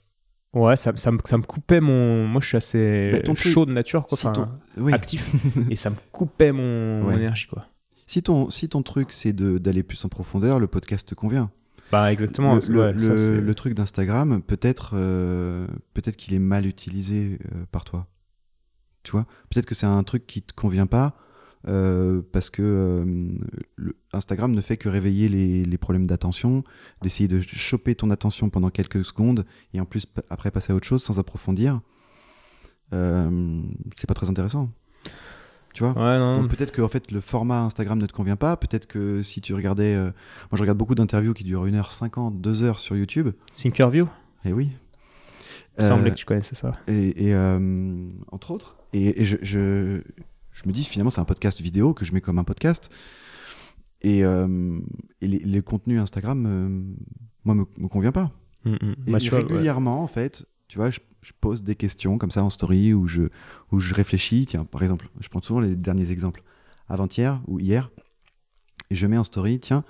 Ouais, ça, ça, me, ça me coupait mon. Moi, je suis assez Mais ton chaud de nature, quoi. Si ton- Oui. actif. et ça me coupait mon, énergie, quoi. Si ton, si ton truc c'est de- d'aller plus en profondeur, le podcast te convient. Bah, exactement. le, c'est- le- ouais, ça, le- c'est- le truc d'Instagram, peut-être euh, peut-être qu'il est mal utilisé euh, par toi. Tu vois? Peut-être que c'est un truc qui te convient pas euh, parce que euh, le- Instagram ne fait que réveiller les, les problèmes d'attention, d'essayer de choper ton attention pendant quelques secondes et en plus après passer à autre chose sans approfondir. Euh, c'est pas très intéressant. Tu vois? Ouais, peut-être que en fait, le format Instagram ne te convient pas. Peut-être que si tu regardais... euh, Moi, je regarde beaucoup d'interviews qui durent 1h50, 2h sur YouTube. Thinkerview? Et oui. Il me semblait que tu connaissais ça. et, et, entre autres. Et, et je, je, je me dis finalement c'est un podcast vidéo que je mets comme un podcast. Et, euh, et les, les contenus Instagram, euh, moi, me, me convient pas. Mm, mm. Et Bah, tu vois, ouais. régulièrement, en fait, tu vois, je, je pose des questions comme ça en story où je, où je réfléchis. Tiens, par exemple, je prends souvent les derniers exemples. Avant-hier ou hier, je mets en story, tiens,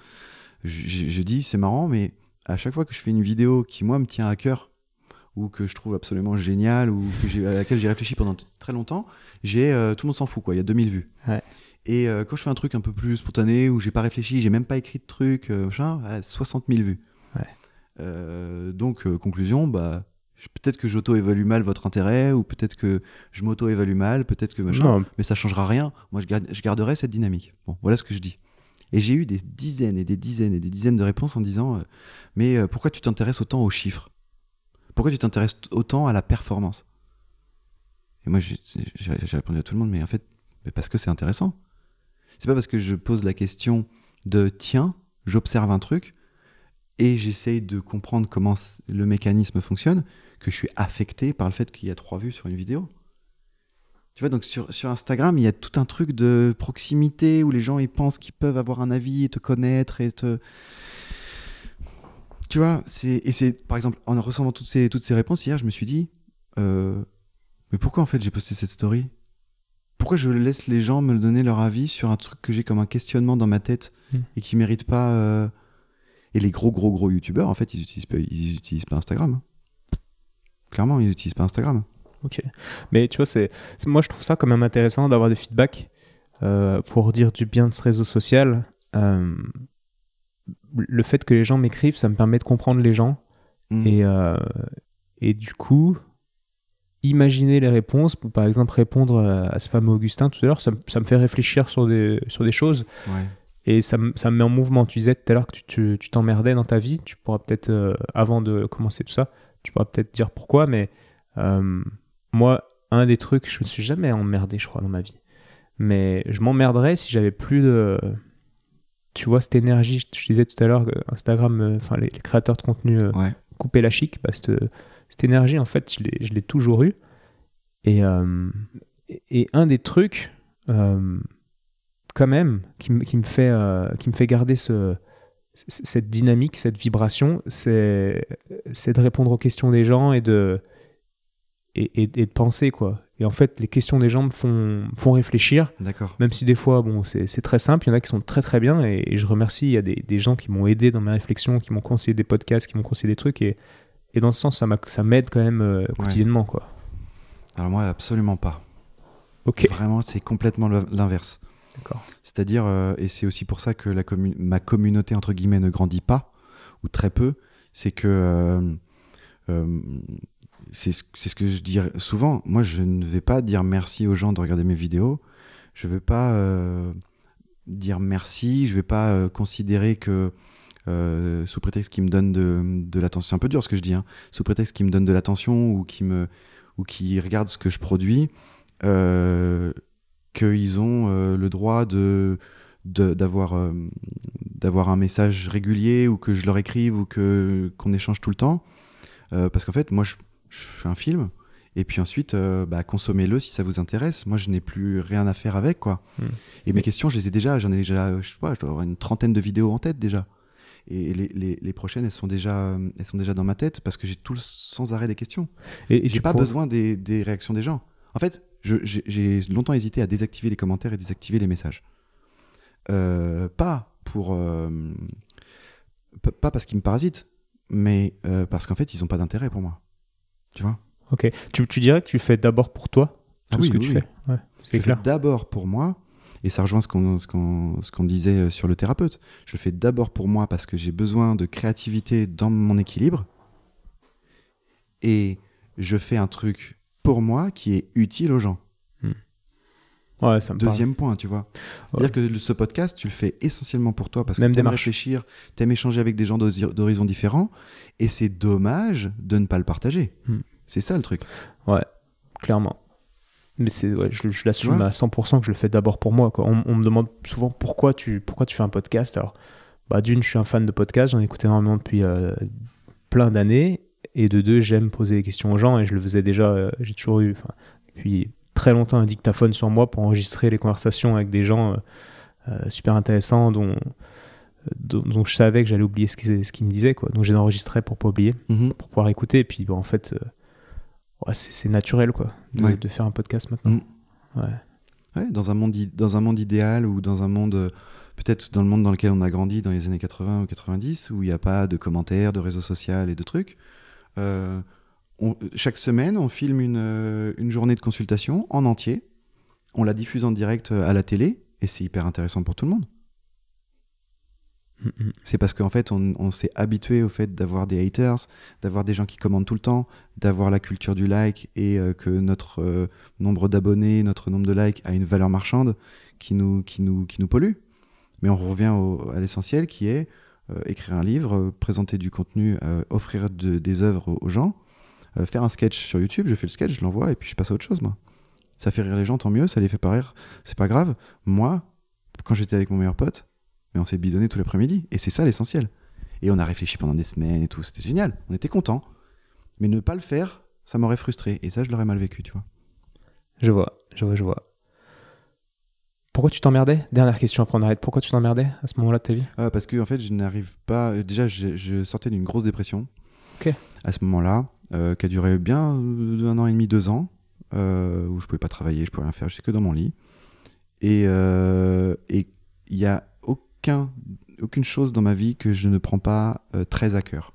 je, je- je dis, c'est marrant, mais à chaque fois que je fais une vidéo qui, moi, me tient à cœur, ou que je trouve absolument géniale ou que à laquelle j'ai réfléchi pendant très longtemps, j'ai euh, tout le monde s'en fout quoi. Il y a 2000 vues. Ouais. Et euh, quand je fais un truc un peu plus spontané où j'ai pas réfléchi, j'ai même pas écrit de truc, euh, machin, voilà, 60 000 vues. Ouais. Donc conclusion, bah peut-être que j'auto-évalue mal votre intérêt ou peut-être que je m'auto-évalue mal, peut-être que machin Non, mais ça changera rien. Moi, je, garde- je garderai cette dynamique. Bon, voilà ce que je dis. Et j'ai eu des dizaines et des dizaines et des dizaines de réponses en disant euh, Mais pourquoi tu t'intéresses autant aux chiffres? Pourquoi tu t'intéresses autant à la performance? Et moi, j'ai répondu à tout le monde Mais en fait, parce que c'est intéressant. C'est pas parce que je pose la question de Tiens, j'observe un truc et j'essaye de comprendre comment le mécanisme fonctionne que je suis affecté par le fait qu'il y a trois vues sur une vidéo. Tu vois, donc sur, sur Instagram, il y a tout un truc de proximité où les gens ils pensent qu'ils peuvent avoir un avis et te connaître et te. Tu vois, c'est et c'est par exemple en recevant toutes ces toutes ces réponses hier, je me suis dit, euh, mais pourquoi en fait j'ai posté cette story? Pourquoi je laisse les gens me donner leur avis sur un truc que j'ai comme un questionnement dans ma tête Hmm. et qui mérite pas euh, Et les gros gros gros youtubeurs, en fait, ils utilisent pas, ils utilisent pas Instagram. Clairement, ils utilisent pas Instagram. Ok. Mais tu vois, c'est, c'est- moi je trouve ça quand même intéressant d'avoir des feedbacks euh, pour dire du bien de ce réseau social. Euh, le fait que les gens m'écrivent, ça me permet de comprendre les gens Hmm. et, euh, et du coup, imaginer les réponses, pour par exemple répondre à, à ce fameux Augustin tout à l'heure, ça, me- ça me fait réfléchir sur des, sur des choses Ouais. et ça, me- ça me met en mouvement. Tu disais tout à l'heure que tu, t'emmerdais dans ta vie, tu pourras peut-être, euh, avant de commencer tout ça, tu pourras peut-être dire pourquoi, mais euh, moi, un des trucs, je me suis jamais emmerdé, je crois, dans ma vie. Mais je m'emmerderais si j'avais plus de. Tu vois, cette énergie, je te disais tout à l'heure, que Instagram, euh, enfin, les, les créateurs de contenu euh, Ouais. couper la chic, bah, cette, cette énergie, en fait, je l'ai- toujours eue. Et, euh, et- et un des trucs, euh, quand même, qui, me- qui me fait, euh, qui me fait garder ce, cette dynamique, cette vibration, c'est c'est de répondre aux questions des gens et de, et, et- et de penser, quoi. Et en fait, les questions des gens me font, font réfléchir, D'accord. même si des fois, bon, c'est très simple, il y en a qui sont très très bien, et, et je remercie, il y a des, des gens qui m'ont aidé dans mes réflexions, qui m'ont conseillé des podcasts, qui m'ont conseillé des trucs, et, et dans ce sens, ça m'a- ça m'aide quand même euh, quotidiennement, quoi. Alors moi, absolument pas. Ok, Vraiment, c'est complètement l'inverse. d'accord. C'est-à-dire, euh, et c'est aussi pour ça que la ma communauté, entre guillemets, ne grandit pas, ou très peu, c'est que... euh, c'est ce que je dis souvent. Moi, je ne vais pas dire merci aux gens de regarder mes vidéos. Je ne vais pas euh, dire merci. Je ne vais pas euh, considérer que, euh, sous prétexte qu'ils me donnent de, de l'attention, c'est un peu dur ce que je dis, hein, sous prétexte qu'ils me donnent de l'attention ou qu'ils me qui regardent ce que je produis, qu'ils ont le droit de d'avoir un message régulier ou que je leur écrive ou que qu'on échange tout le temps parce qu'en fait moi je, je fais un film et puis ensuite euh, bah, consommez-le si ça vous intéresse moi je n'ai plus rien à faire avec quoi Hmm. et mes questions je les ai déjà j'en ai déjà je sais pas je dois avoir une trentaine de vidéos en tête déjà et les, les- les prochaines elles sont déjà elles sont déjà dans ma tête parce que j'ai tout le sans arrêt des questions Et, et j'ai pas besoin des, des réactions des gens. En fait, j'ai longtemps hésité à désactiver les commentaires et désactiver les messages. Euh, pas pour. euh, pas parce qu'ils me parasitent, mais parce qu'en fait, ils ont pas d'intérêt pour moi. Tu vois Ok. Tu, tu dirais que tu fais d'abord pour toi, tout Ah oui, ce que oui, tu oui. fais. Ouais, c'est Je clair. fais d'abord pour moi, et ça rejoint ce qu'on ce qu'on- ce qu'on disait euh, sur le thérapeute. Je fais d'abord pour moi parce que j'ai besoin de créativité dans mon équilibre, et je fais un truc pour moi qui est utile aux gens. Ouais, ça me parle. Deuxième point, tu vois. Ouais. C'est-à-dire que ce podcast, tu le fais essentiellement pour toi parce que tu aimes réfléchir, tu aimes échanger avec des gens d'horizons différents et c'est dommage de ne pas le partager. Hmm. C'est ça le truc. Ouais, clairement. Mais c'est, ouais, je, je l'assume à 100% que je le fais d'abord pour moi. Quoi. On, on me demande souvent pourquoi tu, pourquoi tu fais un podcast. Alors, bah, d'une, je suis un fan de podcast, j'en écoute énormément depuis euh, plein d'années. Et de deux, j'aime poser des questions aux gens et je le faisais déjà, euh, j'ai toujours eu, depuis très longtemps, un dictaphone sur moi pour enregistrer les conversations avec des gens euh, euh, super intéressants dont, dont, dont je savais que j'allais oublier ce qu'ils ce qu'ils me disaient. Quoi. Donc, je les enregistrais pour pas oublier Mhm. pour pouvoir écouter. Et puis, bon, en fait, euh, ouais, c'est naturel quoi, de, Ouais. de faire un podcast maintenant. Mm. Ouais. Ouais, dans, un monde dans un monde idéal ou dans un monde, peut-être dans le monde dans lequel on a grandi dans les années 80 ou 90, où il n'y a pas de commentaires, de réseaux sociaux et de trucs, euh, on- chaque semaine, on filme une, euh, une journée de consultation en entier. On la diffuse en direct euh, à la télé et c'est hyper intéressant pour tout le monde. Mm, mm. C'est parce qu'en fait, on, on s'est habitué au fait d'avoir des haters, d'avoir des gens qui commandent tout le temps, d'avoir la culture du like et euh, que notre euh, nombre d'abonnés, notre nombre de likes a une valeur marchande qui nous, qui nous, qui nous pollue. Mais on revient au- à l'essentiel qui est euh, écrire un livre, présenter du contenu, offrir de- des œuvres aux, aux gens, euh, faire un sketch sur YouTube, je fais le sketch, je l'envoie et puis je passe à autre chose, moi. Ça fait rire les gens, tant mieux, ça les fait pas rire, c'est pas grave. Moi, quand j'étais avec mon meilleur pote, mais on s'est bidonné tout l'après-midi. Et c'est ça l'essentiel. Et on a réfléchi pendant des semaines et tout. C'était génial. On était contents. Mais ne pas le faire, ça m'aurait frustré. Et ça, je l'aurais mal vécu, tu vois. Je vois, je vois, je vois. Pourquoi tu t'emmerdais? Dernière question après on arrête. Pourquoi tu t'emmerdais à ce moment-là de ta vie? Ah, parce que, en fait, je n'arrive pas. euh, Déjà, je, je sortais d'une grosse dépression. Ok. À ce moment-là, euh, qui a duré bien euh, un an et demi, deux ans, euh, où je pouvais pas travailler, je pouvais rien faire, j'étais que dans mon lit. Et euh, il y a aucun, aucune chose dans ma vie que je ne prends pas euh, très à cœur.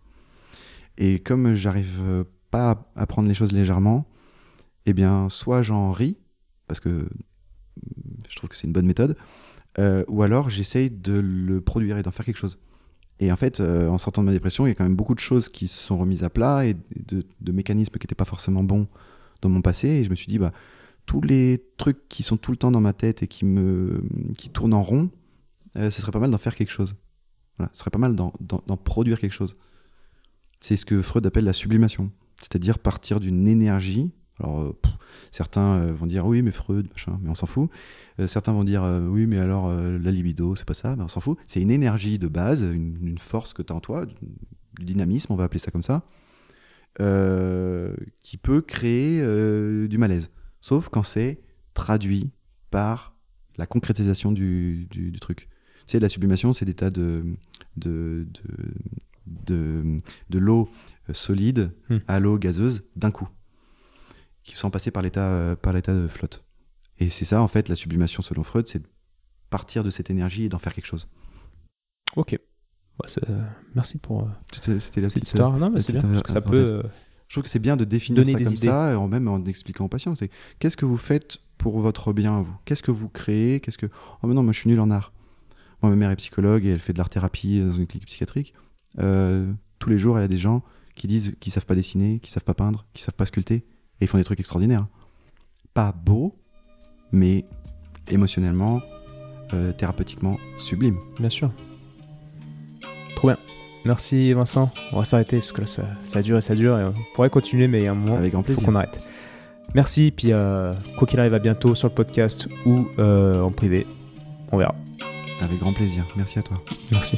Et comme j'arrive euh, pas à, prendre les choses légèrement, eh bien, soit j'en ris, parce que je trouve que c'est une bonne méthode, euh, ou alors j'essaye de le produire et d'en faire quelque chose. Et en fait, euh, en sortant de ma dépression, il y a quand même beaucoup de choses qui se sont remises à plat et de, mécanismes qui n'étaient pas forcément bons dans mon passé. Et je me suis dit, bah, tous les trucs qui sont tout le temps dans ma tête et qui, me, qui tournent en rond, euh, ce serait pas mal d'en faire quelque chose. Voilà, ce serait pas mal d'en produire quelque chose. C'est ce que Freud appelle la sublimation. C'est-à-dire partir d'une énergie. Alors, euh, pff, certains euh, vont dire oui, mais Freud, machin, mais on s'en fout. Euh, certains vont dire oui, mais alors euh, la libido, c'est pas ça, mais on s'en fout. C'est une énergie de base, une, une force que tu as en toi, du, dynamisme, on va appeler ça comme ça, euh, qui peut créer du malaise. Sauf quand c'est traduit par la concrétisation du, du- du truc. Tu sais, la sublimation, c'est des tas de, de, de, de, de l'eau solide Hmm. à l'eau gazeuse d'un coup, qui sont passés par l'état euh, par l'état de flotte. Et c'est ça, en fait, la sublimation selon Freud, c'est de partir de cette énergie et d'en faire quelque chose. Ok. Ouais, euh, merci pour euh, C'était c'était la cette petite histoire. Non, mais c'est bien. Parce que ça peut. Je trouve que c'est bien de définir ça comme idées. ça, et même en expliquant aux patients. C'est qu'est-ce que vous faites pour votre bien à vous? Qu'est-ce que vous créez? Qu'est-ce que Oh mais non, moi je suis nul en art. Moi, ma mère est psychologue et elle fait de l'art thérapie dans une clinique psychiatrique. Euh, tous les jours, elle a des gens qui disent qu'ils savent pas dessiner, qui savent pas peindre, qui savent pas sculpter, et ils font des trucs extraordinaires. Pas beau, mais émotionnellement, euh, thérapeutiquement sublime. Bien sûr. Trop bien. Merci Vincent. On va s'arrêter parce que là ça, ça dure et ça dure. Et on pourrait continuer, mais il y a un moment, Avec grand il faut plaisir. qu'on arrête. Merci. Puis euh, quoi qu'il arrive, à bientôt sur le podcast ou euh, en privé. On verra. Avec grand plaisir. Merci à toi. Merci.